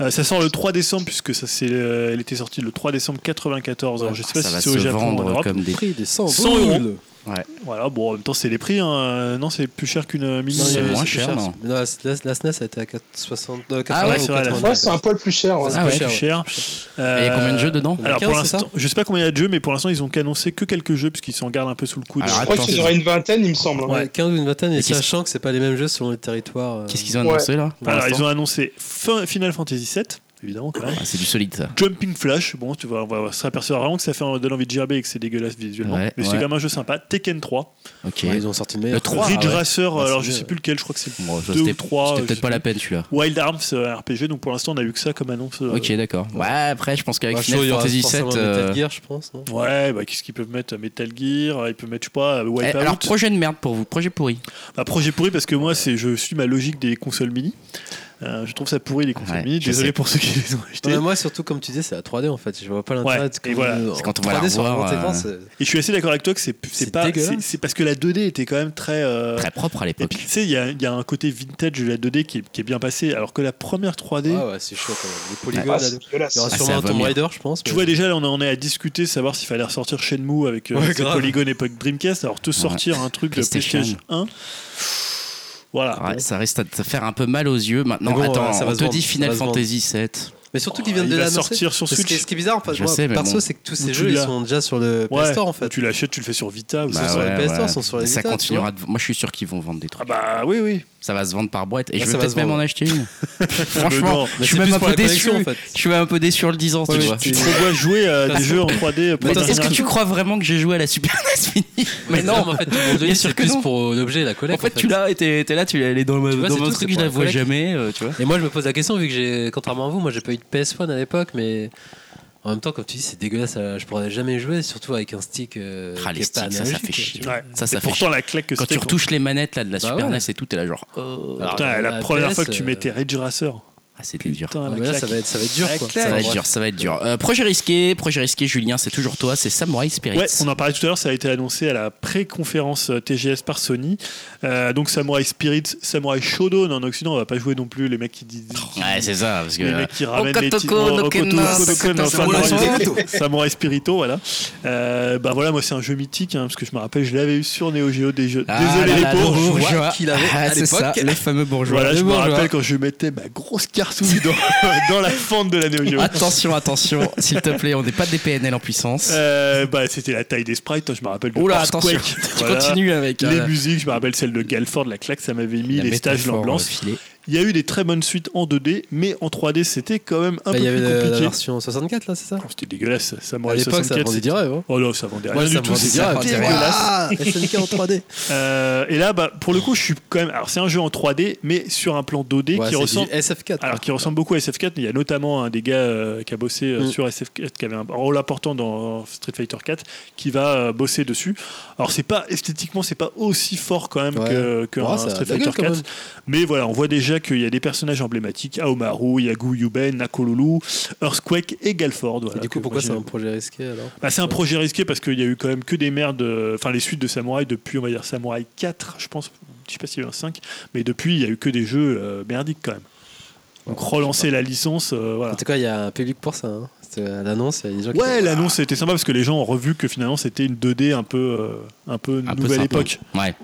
Euh, ça sort le 3 décembre, puisque ça, c'est, euh, elle était sortie le 3 décembre 94. Alors je sais pas ça si va c'est se au Japon ou en vendre Europe. comme des. Prix des 100, 100 euros. Boules. Voilà, bon, en même temps, c'est les prix. hein. Euh, Non, c'est plus cher qu'une euh, mini. C'est euh, moins cher, non Non, la, la- la SNES a été à 4, 60, euh, 80 Ah ouais, ou c'est vrai, la 90. Ouais, c'est un poil plus cher. ouais. c'est Ah ouais. plus cher. Et il y a combien de jeux dedans Alors 15, pour l'instant, je sais pas combien il y a de jeux, mais pour l'instant ils ont qu'annoncé que quelques jeux puisqu'ils s'en gardent un peu sous le coude. Alors, Je crois qu'ils auraient une vingtaine, il me semble. Ouais, 15 ou une vingtaine, et, Et sachant que c'est pas les mêmes jeux selon les territoires. euh, Qu'est-ce qu'ils ont Ouais. annoncé là Alors ils ont annoncé fin- Final Fantasy VII, évidemment quand même. Ah, C'est du solide ça. Jumping Flash, bon, tu vois, on va se apercevoir vraiment que ça fait donne envie de gerber et que c'est dégueulasse visuellement. Ouais, mais c'est quand même un jeu sympa. Tekken 3, Ok. ouais, ils ont sorti le meilleur. Le 3, Ridge ah ouais. Racer, Ah, alors je sais plus lequel, je crois que c'est Bon, ça, deux c'était ou euh, peut-être pas la peine celui-là. Wild Arms euh, RPG, donc pour l'instant on a eu que ça comme annonce. euh, Ok, d'accord. Ouais, après, je pense qu'avec Bah, Final Fantasy forcément VII. euh, Metal Gear, je pense. non? Ouais, bah, qu'est-ce qu'ils peuvent mettre? Metal Gear, ils peuvent mettre, je sais pas, eh, Wipeout. alors, projet de merde pour vous, projet pourri. Bah, projet pourri parce que moi, c'est, je suis ma logique des consoles mini. Euh, je trouve ça pourri les consoles Ouais, mini. je Désolé sais. pour ceux qui les ont Non, mais moi, surtout, comme tu dis, c'est la 3D en fait. Je vois pas l'intérêt Ouais, de et voilà. en C'est quand on va la 3D sur revoir, grand écran, euh, c'est- Et je suis assez d'accord avec toi que c'est, c'est, C'est pas. dégueulasse. C'est, c'est parce que la 2D était quand même très. euh, Très propre à Et l'époque. tu sais, il y a, il y a un côté vintage de la 2D qui est, qui est bien passé, alors que la première 3D. Ah ouais, c'est chaud quand même. Les polygones, Ah, là, c'est dégueulasse. il y aura Ah, sûrement un Tomb. Raider, je pense. Tu mais- vois déjà là on en est à discuter savoir s'il fallait ressortir Shenmue avec euh, Ouais, ses grave. polygones époque Dreamcast alors te sortir un truc de PlayStation. PlayStation 1 voilà Ouais, bon. ça risque de te faire un peu mal aux yeux. Maintenant, bon, attends, ça va on te dit Final. Fantasy 7. Mais surtout Oh, qu'ils viennent de l'annoncer. sortir sur Ce qui, est, Switch ce qui est bizarre, en fait, Je moi, sais, mais perso, bon. c'est que tous Ou ces tu jeux, ils l'as. sont déjà sur le Play Store en fait. tu l'achètes tu le fais sur Vita ou Bah ça sur. Store, sont sur les Ça Vita, tu continuera. de- Moi, je suis sûr qu'ils vont vendre des ah trucs. bah oui oui Ça va se vendre par boîte. Et Ah, je ça vais va peut-être se même en acheter une. Franchement, je suis même un peu déçu. en fait. Je suis même un peu déçu en le disant, Ouais, tu vois. tu te revois jouer à des jeux en 3D Mais première Est-ce que tu crois vraiment que j'ai joué à la Super NES Mini Mais non, en fait, le sûr c'est plus non. pour l'objet, la En collecte. fait, tu l'as, et t'es là, tu elle est dans, Tu vois, dans mon truc, je la vois jamais, euh, tu vois. Et moi, je me pose la question, vu que j'ai, contrairement à vous, moi, j'ai pas eu de PS1 à l'époque, mais en même temps, comme tu dis, c'est dégueulasse. euh, Je pourrais jamais jouer, surtout avec un stick. euh, Ah, qui les est pas sticks, ça, ça fait chier. Ouais. Ça, ça Et fait pourtant chier. la claque que Quand tu retouches les manettes là, de la Bah Super ouais. NES et tout, t'es là genre. oh. Alors, Putain, la la première PS, fois que tu euh, mettais Ridge Racer Ah, c'était dur. Ah, là, ça va être, ça va être dur. Quoi. Ça va être dur, ça va être dur. Euh, projet risqué, projet risqué, Julien, c'est toujours toi, c'est Samurai Spirit. Ouais, on en parlait tout à l'heure, ça a été annoncé à la pré-conférence euh, TGS par Sony. Euh, donc Samurai Spirit, Samurai Shodown en Occident, on va pas jouer non plus les mecs qui disent. Ouais, c'est ça, parce que. Les mecs qui ramènent les titres. Samurai Spirito, voilà. Euh, bah voilà, moi c'est un jeu mythique, hein, parce que je me rappelle, je l'avais eu sur Neo Geo. Des jeux. Ah, Désolé là, les pauvres. le bourgeois. qu'il avait Ah, à c'est ça, l'époque. les fameux bourgeois. Voilà, je me rappelle quand je mettais ma grosse carsouille dans, dans la fente de la Neo Geo. Attention, attention, s'il te plaît, on n'est pas des PNL en puissance. Euh, bah, c'était la taille des sprites, hein, je me rappelle de Oula, attention, tu Voilà. continues avec. Les euh, musiques, je me rappelle celle de Galford, la claque, ça m'avait mis, la les stages, l'ambiance. Il y a eu des très bonnes suites en 2D, mais en 3D, c'était quand même un Bah, peu il y avait plus la, la compliqué. version 64 là, c'est ça Oh, C'était dégueulasse, À Samurai l'époque, ça 64. vendait c'était- du rêve. hein. Oh non, ça vendait rien Ouais, du ça tout, vendait c'était rêve. dégueulasse. Ah, SNK en 3D. Euh, et là, bah, pour le coup, je suis quand même. Alors, c'est un jeu en 3D, mais sur un plan 2D Ouais, qui ressemble. du SF4. Alors, qui ressemble beaucoup à SF4. Il y a notamment un des gars euh, qui a bossé euh, Mm. sur SF4, qui avait un rôle important dans Street Fighter 4, qui va euh, bosser dessus. Alors, c'est pas esthétiquement, c'est pas aussi fort quand même Ouais. que, un ça Street Fighter gueule, quand 4. même. Mais voilà, on voit déjà qu'il y a des personnages emblématiques Aomaru, Yagu Yuben, Nakolulu, Earthquake et Galford. Voilà, Et du coup, pourquoi c'est un projet risqué alors? Bah, c'est un projet risqué parce qu'il y a eu quand même que des merdes, enfin les suites de Samurai depuis, on va dire Samurai 4, je pense, je sais pas s'il y a eu un 5, mais depuis il y a eu que des jeux euh, merdiques quand même. Donc relancer la licence, euh, voilà. En tout cas, il y a un public pour ça. hein. C'était à l'annonce. Ouais, l'annonce était sympa parce que les gens ont revu que finalement c'était une 2D un peu, euh, un peu Un peu nouvelle époque. Ouais.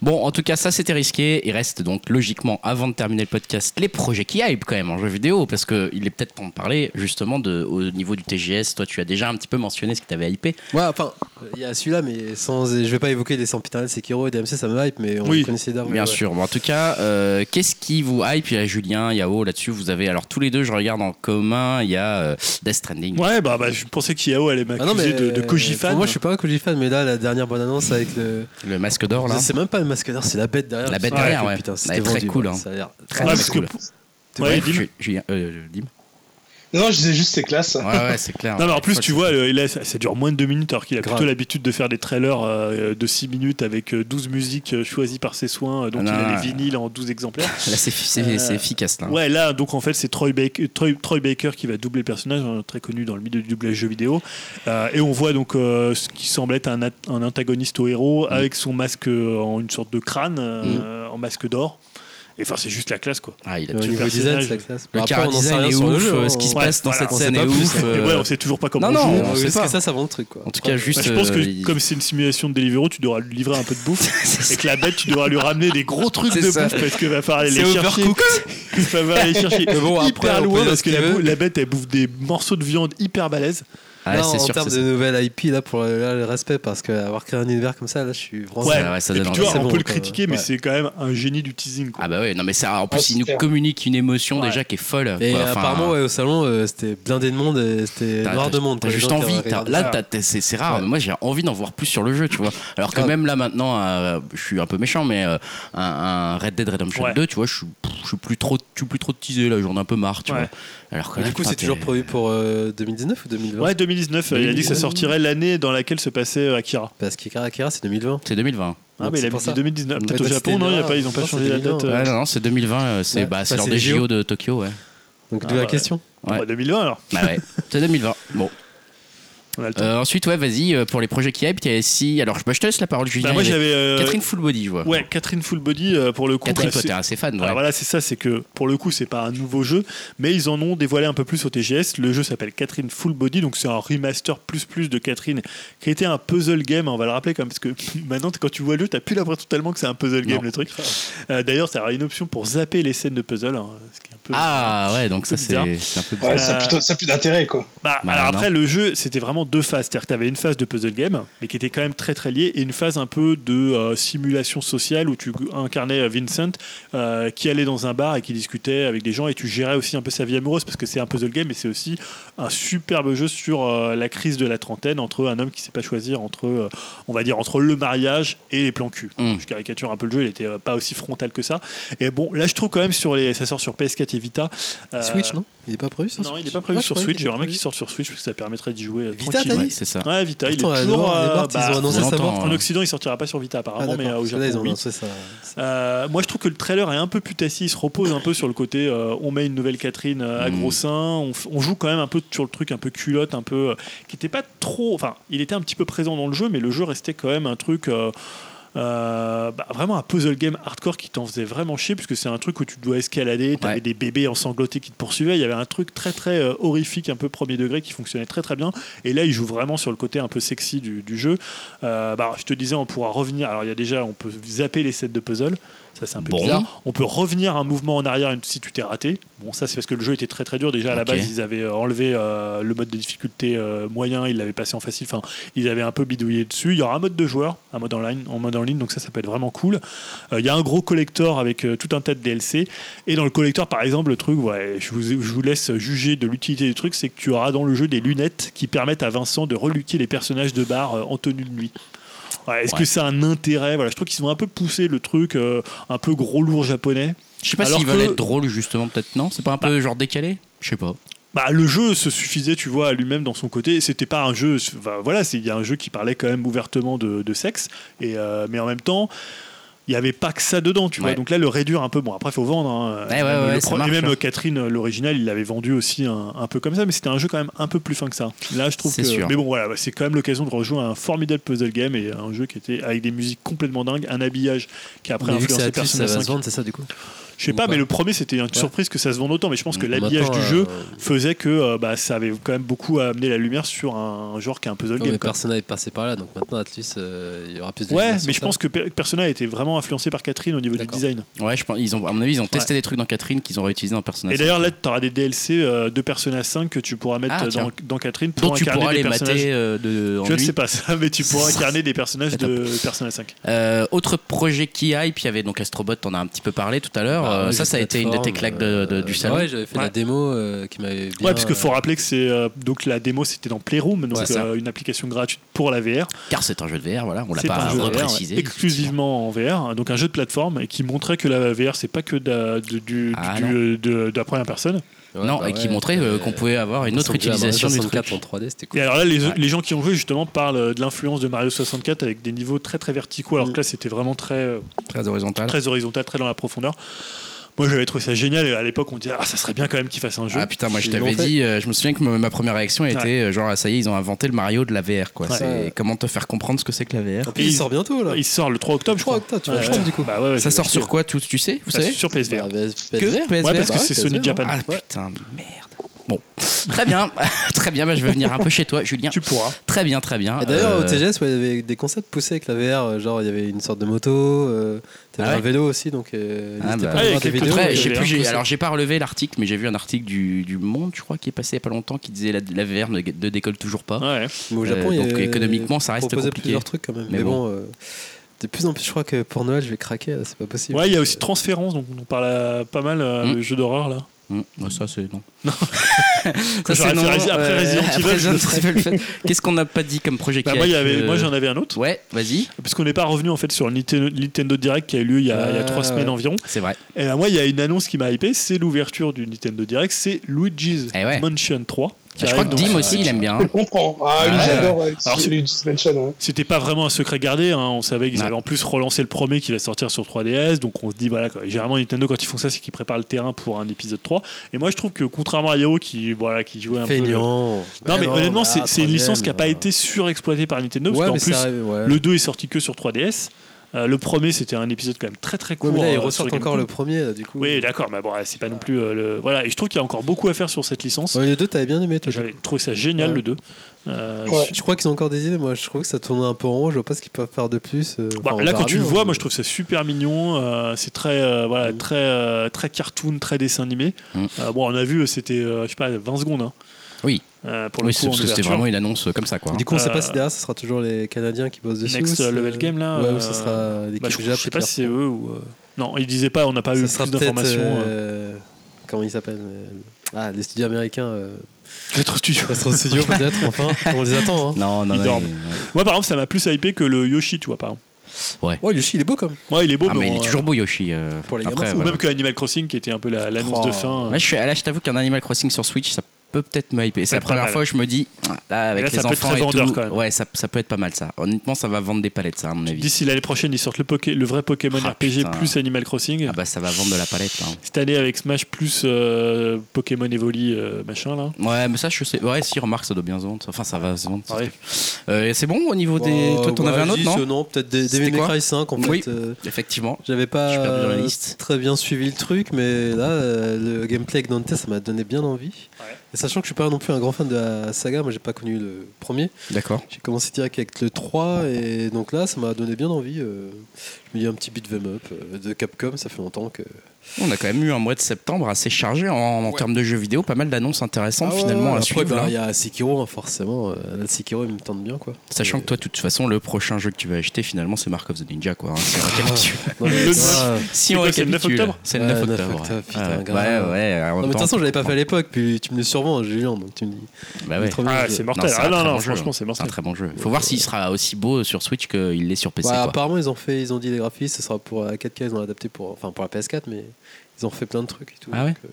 Bon, en tout cas, ça c'était risqué. Il reste donc logiquement, avant de terminer le podcast, les projets qui hype quand même en jeu vidéo, parce qu'il est peut-être temps de parler justement de, au niveau du TGS. Toi, tu as déjà un petit peu mentionné ce qui t'avait hypé. Ouais, enfin, il y a celui-là, mais sans. Je vais pas évoquer les Sempiternel, Sekiro et DMC, ça me hype, mais on Oui, les connaissait d'avant. Bien ouais. sûr. Bon, en tout cas, euh, qu'est-ce qui vous hype? Il y a Julien, Yao là-dessus. Vous avez alors tous les deux, je regarde en commun. Il y a euh, Death Stranding. Ouais, bah, bah, je pensais qu'Yao allait Ah m'accuser mais de, de Koji pour fan. Moi, je suis pas un Koji fan, mais là, la dernière bonne annonce avec le. Le masque d'or là. C'est même pas le masque d'or, c'est la bête derrière. La bête Ouais, derrière, ouais. Putain, Ouais, c'était très vendu, cool, ouais, hein. Ça a l'air Très, Ouais, très parce que cool. T'es Ouais, Julien, euh, Dim. Non, je disais juste c'est classe. Ouais, ouais, c'est clair. Non, mais en plus, tu vois, le- là, ça, ça dure moins de deux minutes, alors qu'il a Grave. plutôt l'habitude de faire des trailers euh, de 6 minutes avec euh, 12 musiques euh, choisies par ses soins, euh, donc Ah, il non, a les vinyles en 12 exemplaires. Là, c'est c'est- Euh, c'est efficace là. Ouais, là, donc en fait, c'est Troy Baker, Troy, Troy Baker qui va doubler le personnage, hein, très connu dans le milieu du doublage jeu vidéo. Euh, et on voit donc euh, ce qui semble être un, at- un antagoniste au héros Mm. avec son masque euh, en une sorte de crâne, euh, en masque d'or. Et enfin, c'est juste la classe, quoi. Ah, il a tout. niveau design, c'est la classe. Le sait design est le ouf, hein. ce qui se Ouais, passe dans cette scène est ouf. Et euh, ouais, on sait toujours pas comment Non, on non, joue. on sait Jusqu'à pas. ça, ça vend le truc, quoi. En tout cas, juste. Bah, je pense que euh, comme c'est une simulation de Deliveroo, tu devras lui livrer un peu de bouffe. Et que la bête, tu devras lui ramener des gros trucs de ça. bouffe parce qu'il va falloir aller les chercher. Il va falloir aller chercher hyper loin parce ce que la bête, elle bouffe des morceaux de viande hyper balèzes. Là, c'est en sûr. termes de ça. nouvelles IP, là, pour là, le respect, parce qu'avoir créé un univers comme ça, là, je suis vraiment. Ouais, ouais, ça donne tu vois, on bon, peut le quoi. critiquer, mais Ouais. c'est quand même un génie du teasing. quoi. Ah bah ouais, non mais ça, en plus Ah, il nous communique une émotion Ouais. déjà qui est folle. Et quoi. Enfin, apparemment, ouais, au salon, euh, c'était blindé de monde et c'était noir de monde. T'as juste envie. Là, c'est c'est rare. Ouais. mais Moi, j'ai envie d'en voir plus sur le jeu, tu vois. Alors que même là maintenant, euh, je suis un peu méchant, mais euh, un, Red Dead Redemption Ouais. 2, tu vois, je suis, je suis plus trop, je suis plus trop teasé là. J'en ai un peu marre, tu vois. Alors que du coup, c'est toujours prévu pour euh, 2019 ou 2020 Ouais, 2019, il a dit que ça 2019. sortirait l'année dans laquelle se passait euh, Akira. Parce qu'Akira Akira, c'est 2020. C'est 2020. Ah, Donc, mais il a ça. 2019. Peut-être au Japon, non, ils ont pas changé la date. 2020, euh, Ouais, non, non, c'est 2020. euh, C'est lors c'est des JO. De Tokyo, ouais. Donc, Ah, de la bah, question. Ouais. bah, 2020 alors. Bah ouais, c'est 2020. Bon. On a le temps. Euh, ensuite, ouais, vas-y, euh, pour les projets qui hype, il y a si. Alors, bah, je te laisse la parole, Julien. Bah, moi j'avais. euh, Catherine Full Body, je vois. Ouais, Catherine Full Body euh, pour le coup. Catherine, bah, toi, t'es assez fan, ouais. Alors voilà, c'est ça, c'est que pour le coup, c'est pas un nouveau jeu, mais ils en ont dévoilé un peu plus au TGS. Le jeu s'appelle Catherine Full Body, donc c'est un remaster plus plus de Catherine, qui était un puzzle game. On va le rappeler quand même, parce que maintenant, quand tu vois le jeu, t'as plus l'impression tellement que c'est un puzzle game Non. le truc. Euh, D'ailleurs, ça aura une option pour zapper les scènes de puzzle, hein, ce qui est un peu. Ah ouais, donc ça, C'est un peu Ouais, bizarre. ça a plutôt- ça a plus d'intérêt, quoi. Bah, Bah, alors non. après, le jeu, c'était vraiment deux phases. C'est-à-dire que tu avais une phase de puzzle game, mais qui était quand même très très liée, et une phase un peu de euh, simulation sociale où tu incarnais euh, Vincent, euh, qui allait dans un bar et qui discutait avec des gens, et tu gérais aussi un peu sa vie amoureuse, parce que c'est un puzzle game, et c'est aussi un superbe jeu sur euh, la crise de la trentaine entre un homme qui sait pas choisir entre, euh, on va dire, entre le mariage et les plans cul. Mm. Je caricature un peu le jeu, il était euh, pas aussi frontal que ça. Et bon, là, je trouve quand même sur les, ça sort sur PS4 et Vita. euh, Switch, non? Il est pas prévu ça non, il n'est pas prévu Ah, sur Switch. J'aimerais bien qu'il sorte sur Switch parce que ça permettrait d'y jouer. Vita, Vita, t'as dit c'est ça. Ouais, Vita, il est toujours. euh, ils bah, ont annoncé sa longtemps, mort. En hein. Occident, il sortira pas sur Vita Ah, apparemment, mais au Japon, ça. Euh, moi, je trouve que le trailer est un peu putassier. Il se repose un peu sur le côté euh, on met une nouvelle Catherine euh, à Mm. gros seins. On, joue quand même un peu sur le truc un peu culotte, un peu. euh, qui était pas trop. Enfin, il était un petit peu présent dans le jeu, mais le jeu restait quand même un truc. Euh, bah, vraiment un puzzle game hardcore qui t'en faisait vraiment chier puisque c'est un truc où tu dois escalader, t'avais Ouais. des bébés ensanglantés qui te poursuivaient, il y avait un truc très très euh, horrifique, un peu premier degré qui fonctionnait très très bien et là il joue vraiment sur le côté un peu sexy du, du jeu. Euh, bah, je te disais on pourra revenir, alors il y a déjà on peut zapper les sets de puzzle, ça c'est un peu Bon. bizarre, on peut revenir un mouvement en arrière si tu t'es raté, bon ça c'est parce que le jeu était très très dur, déjà à la base ils avaient euh, enlevé euh, le mode de difficulté euh, moyen, ils l'avaient passé en facile, enfin ils avaient un peu bidouillé dessus, il y aura un mode de joueur, un mode en ligne, en mode en ligne. Donc ça ça peut être vraiment cool. Euh, Il y a un gros collector avec tout un tas de DLC et dans le collector par exemple le truc, ouais, je, vous, je vous laisse juger de l'utilité du truc, c'est que tu auras dans le jeu des lunettes qui permettent à Vincent de reluquer les personnages de bar en tenue de nuit. Ouais, Est-ce Ouais. que ça a un intérêt voilà, Je trouve qu'ils ont un peu poussé le truc euh, un peu gros lourd japonais. Je sais pas s'ils veulent que- être drôles, justement, peut-être non? C'est pas un peu genre décalé? Je sais pas. Bah, le jeu se suffisait, tu vois, à lui-même dans son côté. C'était pas un jeu. enfin, voilà, c'est- il y a un jeu qui parlait quand même ouvertement de, de sexe, et euh, mais en même temps. Il n'y avait pas que ça dedans, tu vois. Ouais. Donc là, le réduire un peu, bon, après, il faut vendre. hein. Ouais, ouais, Même le marche, hein. Catherine, euh, l'original, il l'avait vendu aussi un, un peu comme ça, mais c'était un jeu quand même un peu plus fin que ça. Là, je trouve C'est que. sûr. Mais bon, voilà, c'est quand même l'occasion de rejouer un formidable puzzle game et un jeu qui était avec des musiques complètement dingues, un habillage qui a après influencé Atlus, ça Persona va se 5. vendre, c'est ça du coup Je sais pas, pas mais le premier, c'était une surprise que ça se vende autant, mais je pense que Mm. l'habillage du jeu euh, faisait que euh, bah, ça avait quand même beaucoup amené la lumière sur un genre qui est un puzzle non, game. mais. Persona est passé par là, donc maintenant Atlus, euh, il y aura plus de Ouais, mais je ça. pense que Per- Persona a été vraiment influencé par Catherine au niveau du design. Ouais, je pense, ils ont, à mon avis, ils ont testé des trucs dans Catherine qu'ils ont réutilisé dans Persona. Et 5. d'ailleurs, là, tu auras des DLC euh, de Persona 5 que tu pourras mettre Ah, dans, dans Catherine pour dont tu incarner pourras des les personnages. mater euh, de, en Je ne sais pas ça, mais tu pourras incarner des personnages de Persona 5. Euh, autre projet qui hype, puis il y avait donc Astrobot, on a un petit peu parlé tout à l'heure. Ah, Euh, ouais, ça, ça a été une de tes plateforme, claques de- de- euh, du salon. Ouais, j'avais fait Ouais. la démo euh, qui m'avait bien. Ouais, parce qu'il faut euh, rappeler que c'est euh, donc la démo c'était dans Playroom, donc euh, une application gratuite pour la VR. Car c'est un jeu de VR, voilà, on l'a C'est pas un jeu de VR, reprécisé. exclusivement en VR, donc un jeu de plateforme et qui montrait que la VR c'est pas que de, la- de- du, Ah, du- de- de la première personne. Ouais, non, bah et qui ouais, montrait euh, qu'on pouvait avoir une autre utilisation du truc. 64 en 3D, c'était cool. Et alors là, les, Ouais. les gens qui ont joué justement parlent euh, de l'influence de Mario 64 avec des niveaux très très verticaux, alors Mm. que là c'était vraiment très, euh, Très horizontal. très horizontal, très dans la profondeur. Moi j'avais trouvé ça génial et à l'époque on disait ah ça serait bien quand même qu'ils fassent un jeu. Ah putain, moi je t'avais dit, euh, je me souviens que ma première réaction était euh, genre, ah, ça y est, ils ont inventé le Mario de la VR, quoi. Ouais. C'est comment te faire comprendre ce que c'est que la VR. Et il ils- sort bientôt là. Il sort le 3 octobre je 3 crois. octobre, tu vas Ouais, acheter ouais. du coup. Bah Ça je sort sur quoi, tout, tu sais Vous Ça, savez Sur PSVR. Bah, Que PSVR. Ouais, parce que Bah c'est Sony. Japan. Ah putain, merde. Bon, très bien, très bien, bah, je vais venir un peu chez toi, Julien. Tu pourras. Très bien, très bien. Et d'ailleurs, Euh, au TGS, ouais, il y avait des concepts poussés avec la VR. euh, Genre, il y avait une sorte de moto, euh, t'avais Ah ouais un vélo aussi, donc euh, Ah bah. pas Ouais, voir il y a des quelques vidéos. Après, euh, je sais VR, plus, j'ai- alors j'ai pas relevé l'article, mais j'ai vu un article du, du Monde, je crois, qui est passé il y a pas longtemps, qui disait la, la VR ne, ne décolle toujours pas. Ouais. Mais au Euh, Japon, il y donc économiquement, ça reste compliqué. plusieurs trucs quand même. Mais Mais, bon, euh, de plus en plus, je crois que pour Noël, je vais craquer, c'est pas possible. Ouais, il y a aussi Transférence, donc on parle euh, pas mal, euh, Mm. le jeu d'horreur là. Hum, bah, ça c'est non. Après Resident Evil, Evil, fait- Qu'est-ce qu'on n'a pas dit comme projet Bah, moi, euh, moi j'en avais un autre. Ouais, vas-y, Parce qu'on n'est pas revenu en fait sur le Nintendo, Direct qui a eu lieu il y a, il y a trois Ah, semaines environ. c'est vrai. Et là, moi, il y a une annonce qui m'a hypé, c'est l'ouverture du Nintendo Direct, c'est Luigi's Eh ouais. Mansion 3. Qui je crois que Dim aussi, il aime bien. Je comprends. Ah oui, Ouais. j'adore Alors. C'était pas vraiment un secret gardé, hein. on savait qu'ils Ouais. avaient en plus relancé le premier qui va sortir sur 3DS, donc on se dit, voilà, quoi. généralement Nintendo quand ils font ça, c'est qu'ils préparent le terrain pour un épisode 3. Et moi je trouve que contrairement à Yao qui, voilà, qui jouait un peu. Feignant. Non, Bah mais honnêtement, bah, c'est une licence qui n'a pas euh, été surexploitée par Nintendo, parce qu'en mais plus, ça arrive, ouais. le 2 est sorti que sur 3DS. Euh, le premier, c'était un épisode quand même très très Ouais, court. mais là, ils euh, ressortent encore le premier, là, du coup. Oui, d'accord, mais bon, c'est pas non plus euh, le. Voilà, et je trouve qu'il y a encore beaucoup à faire sur cette licence. Ouais, les deux, t'avais bien aimé, toi. J'avais trouvé ça génial, Ouais. le 2. Euh, Ouais. Je crois qu'ils ont encore des idées. Moi, je trouve que ça tourne un peu en rond. Je vois pas ce qu'ils peuvent faire de plus. euh, Bah, là, quand tu le vois, mais- moi je trouve ça super mignon. euh, c'est très, euh, voilà, Mm. très, euh, très cartoon, très dessin animé. Mm. Euh, bon, on a vu, c'était, euh, je sais pas, 20 secondes. hein. Oui. Euh, pour le Oui, coup, parce que c'était vraiment une annonce comme ça, quoi. Du coup, on sait Euh, pas si derrière, ce sera toujours les Canadiens qui bossent dessus. Next Level euh, Game, là, Ouais, euh, ou ce sera Bah, l'équipe je, je Jap sais pas si c'est eux ou. euh, Non, ils disaient pas, on n'a pas eu Ça sera plus peut-être. d'informations. euh. euh, Comment il s'appelle euh, Ah, les studios américains. euh, Retro Studio. Astro Studio, peut-être, enfin. On les attend. Hein. Non, non, Ils non. dorment. Moi, par exemple, ça m'a plus hypé que le Yoshi, tu vois, par exemple. Ouais, Yoshi, il est beau comme. Moi, il est beau, Ah, mais mais il est euh, toujours beau, Yoshi. euh, Pour les après, Ou voilà. même que Animal Crossing, qui était un peu la- l'annonce Oh. de fin. Là, je, suis- là, je t'avoue qu'un Animal Crossing sur Switch, ça peut peut-être me hyper. C'est la première fois où je me dis, là, avec les enfants et tout, ouais, ça, ça, peut être pas mal ça. Honnêtement, ça va vendre des palettes, ça, à mon avis. D'ici l'année prochaine, ils sortent le, poké, le vrai Pokémon ah, RPG plus Animal Crossing. Ah bah ça va vendre de la palette. Là. Cette année avec Smash plus euh, Pokémon Evoli, euh, machin là. Ouais, mais ça, je sais. Ouais, si, remarque, ça doit bien se vendre. Enfin, ça va se vendre. Euh, c'est bon au niveau des. Toi, t'en avais un autre, non Non, peut-être Devil May Cry 5 en oui, effectivement. J'avais pas très bien suivi le truc, mais là, le gameplay avec Dante, ça m'a donné bien envie. Et sachant que je suis pas non plus un grand fan de la saga, moi j'ai pas connu le premier. D'accord. J'ai commencé direct avec le 3 et donc là ça m'a donné bien envie. Euh, je me dis un petit beat them up euh, de Capcom, ça fait longtemps que on a quand même eu un mois de septembre assez chargé en, termes de jeux vidéo, pas mal d'annonces intéressantes ah finalement à suivre. Bah, il y a Sekiro, hein, forcément. Euh, Sekiro, il me tente bien. quoi. Sachant que toi, de toute façon, le prochain jeu que tu vas acheter finalement, c'est Mark of the Ninja. Quoi, hein, si on c'est le 9 octobre C'est le 9 octobre. ouais, ouais. de toute façon, je l'avais pas fait à l'époque, puis tu me le survends, Julien, donc tu me dis. Bah ouais. Ah, c'est mortel. Ah non, non, franchement, c'est mortel. C'est un très bon jeu. Il faut voir s'il sera aussi beau sur Switch qu'il l'est sur PC. Apparemment, ils ont fait, ils ont dit les graphismes, ce sera pour la 4K, ils ont adapté pour, enfin pour la PS4, mais ils ont fait plein de trucs et tout. Ah ouais euh,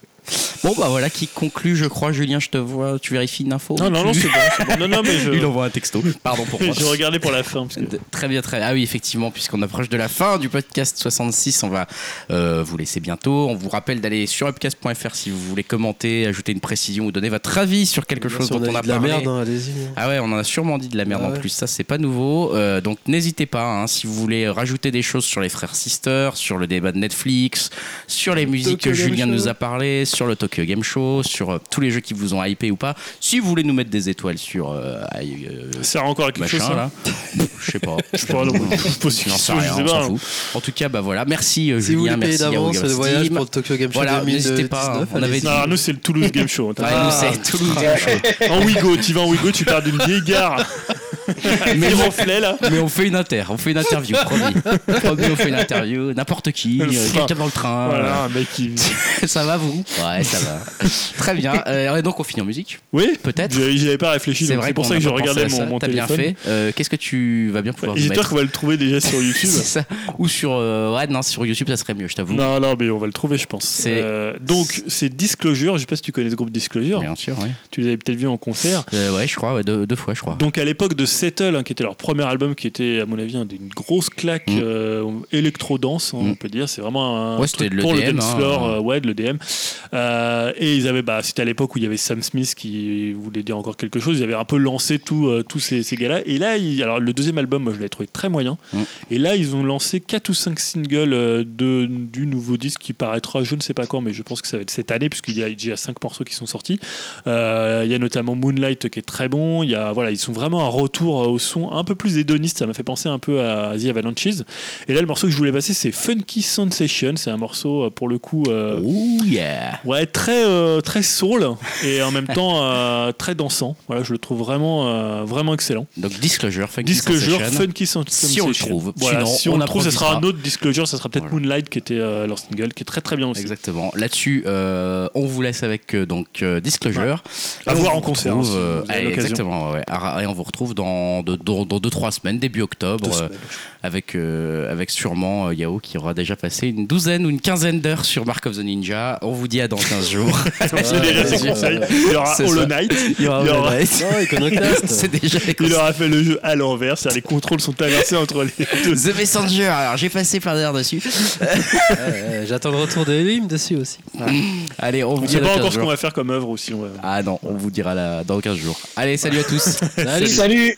Bon, bah voilà qui conclut, je crois. Julien, je te vois. Tu vérifies une info Non, non, non, c'est bon, Non, non, mais je... Il envoie un texto. Pardon pour moi. je regardais pour la fin. Très bien, très bien. Ah oui, effectivement, puisqu'on approche de la fin du podcast 66, on va euh, vous laisser bientôt. On vous rappelle d'aller sur upcast.fr si vous voulez commenter, ajouter une précision ou donner votre avis sur quelque chose dont on a, de parlé. La merde, hein, allez-y. Hein. Ah ouais, on en a sûrement dit de la merde ah en plus. Ça, c'est pas nouveau. Euh, donc n'hésitez pas, hein, si vous voulez rajouter des choses sur les frères Sisters, sur le débat de Netflix, sur les musiques que Julien nous a parlé, sur le Tokyo Game Show sur euh, tous les jeux qui vous ont hypé ou pas. Si vous voulez nous mettre des étoiles sur. Euh, euh ça sert encore à quelque chose, ça là Je sais pas. Je sais pas, non, sais rien, on s'en fout. En tout cas, bah voilà. Merci euh, si Julien, merci d'avance le voyage pour le Tokyo Game Show voilà, n'hésitez pas. Hein. On avait dit... non, nous, c'est le Toulouse Game Show. Ah, nous, c'est Toulouse Game Show. En Wigo, tu vas en Wigo, tu parles d'une vieille gare. mais, on, là. mais on fait une inter, on fait une interview, promis. promis on fait une interview, n'importe qui, quelqu'un dans le train. Voilà, un mec qui. ça va vous? Ouais, ça va. Très bien. Euh, donc on finit en musique Oui. Peut-être. J'y avais pas réfléchi. C'est pour ça que je regardais mon, mon téléphone. bien fait. Euh, Qu'est-ce que tu vas bien pouvoir. J'espère qu'on va le trouver déjà sur YouTube. ça. Ou sur. Euh, ouais, non, sur YouTube, ça serait mieux, je t'avoue. Non, non, mais on va le trouver, je pense. Euh, donc, c'est Disclosure. Je sais pas si tu connais ce groupe Disclosure. Bien sûr, oui. Tu les avais peut-être vus en concert. ouais, je crois, ouais, deux, deux, fois, je crois. Donc, à l'époque de Settle, hein, qui était leur premier album, qui était, à mon avis, une grosse claque mm. électro-dance, hein, on mm. peut dire. C'est vraiment un. Ouais, c'était le pour DM, le dance floor, ouais, de l'EDM. et ils avaient, bah, c'était à l'époque où il y avait Sam Smith qui voulait dire encore quelque chose. Ils avaient un peu lancé tous ces, ces gars-là. Et là, alors le deuxième album, moi, je l'avais trouvé très moyen. Mm. Et là, ils ont lancé 4 ou 5 singles euh, de, du nouveau disque qui paraîtra, je ne sais pas quand, mais je pense que ça va être cette année, puisqu'il y a déjà 5 morceaux qui sont sortis. Euh, il y a notamment Moonlight qui est très bon. Il y a, voilà, ils sont vraiment un retour au son un peu plus hédoniste. Ça m'a fait penser un peu à The Avalanches. Et là, le morceau que je voulais passer, c'est Funky Sensation. C'est un morceau, euh, pour le coup. oh yeah! Ouais, très, très soul et en même temps très dansant. Voilà, je le trouve vraiment, vraiment excellent. Donc, Disclosure, Funky Disclosure, Funky Sensation. Si on le trouve. Voilà, si on, le trouve, ce sera un autre Disclosure, ça sera peut-être Moonlight qui était euh, leur single, qui est très très bien aussi. Exactement. Là-dessus, euh, on vous laisse avec euh, donc Disclosure. À voir en concert. exactement. Ouais. Et on vous retrouve dans 2-3 dans, dans deux, trois semaines, début octobre, avec, avec sûrement Yao qui aura déjà passé une douzaine ou une quinzaine d'heures sur Mark of the Ninja. On vous dit à dans 15 jours. C'est déjà ses conseils. Il y aura Hollow Knight. Il y aura Hollow Knight. C'est déjà Il aura fait le jeu à l'envers, c'est-à-dire les contrôles sont inversés entre les deux. The Messenger, alors j'ai passé plein d'heures dessus. J'attends le retour de Elim dessus aussi. Allez, on vous dit. pas encore ce qu'on va faire comme œuvre aussi. Ah non, on vous dira dans 15 jours. Allez, salut à tous. salut. salut.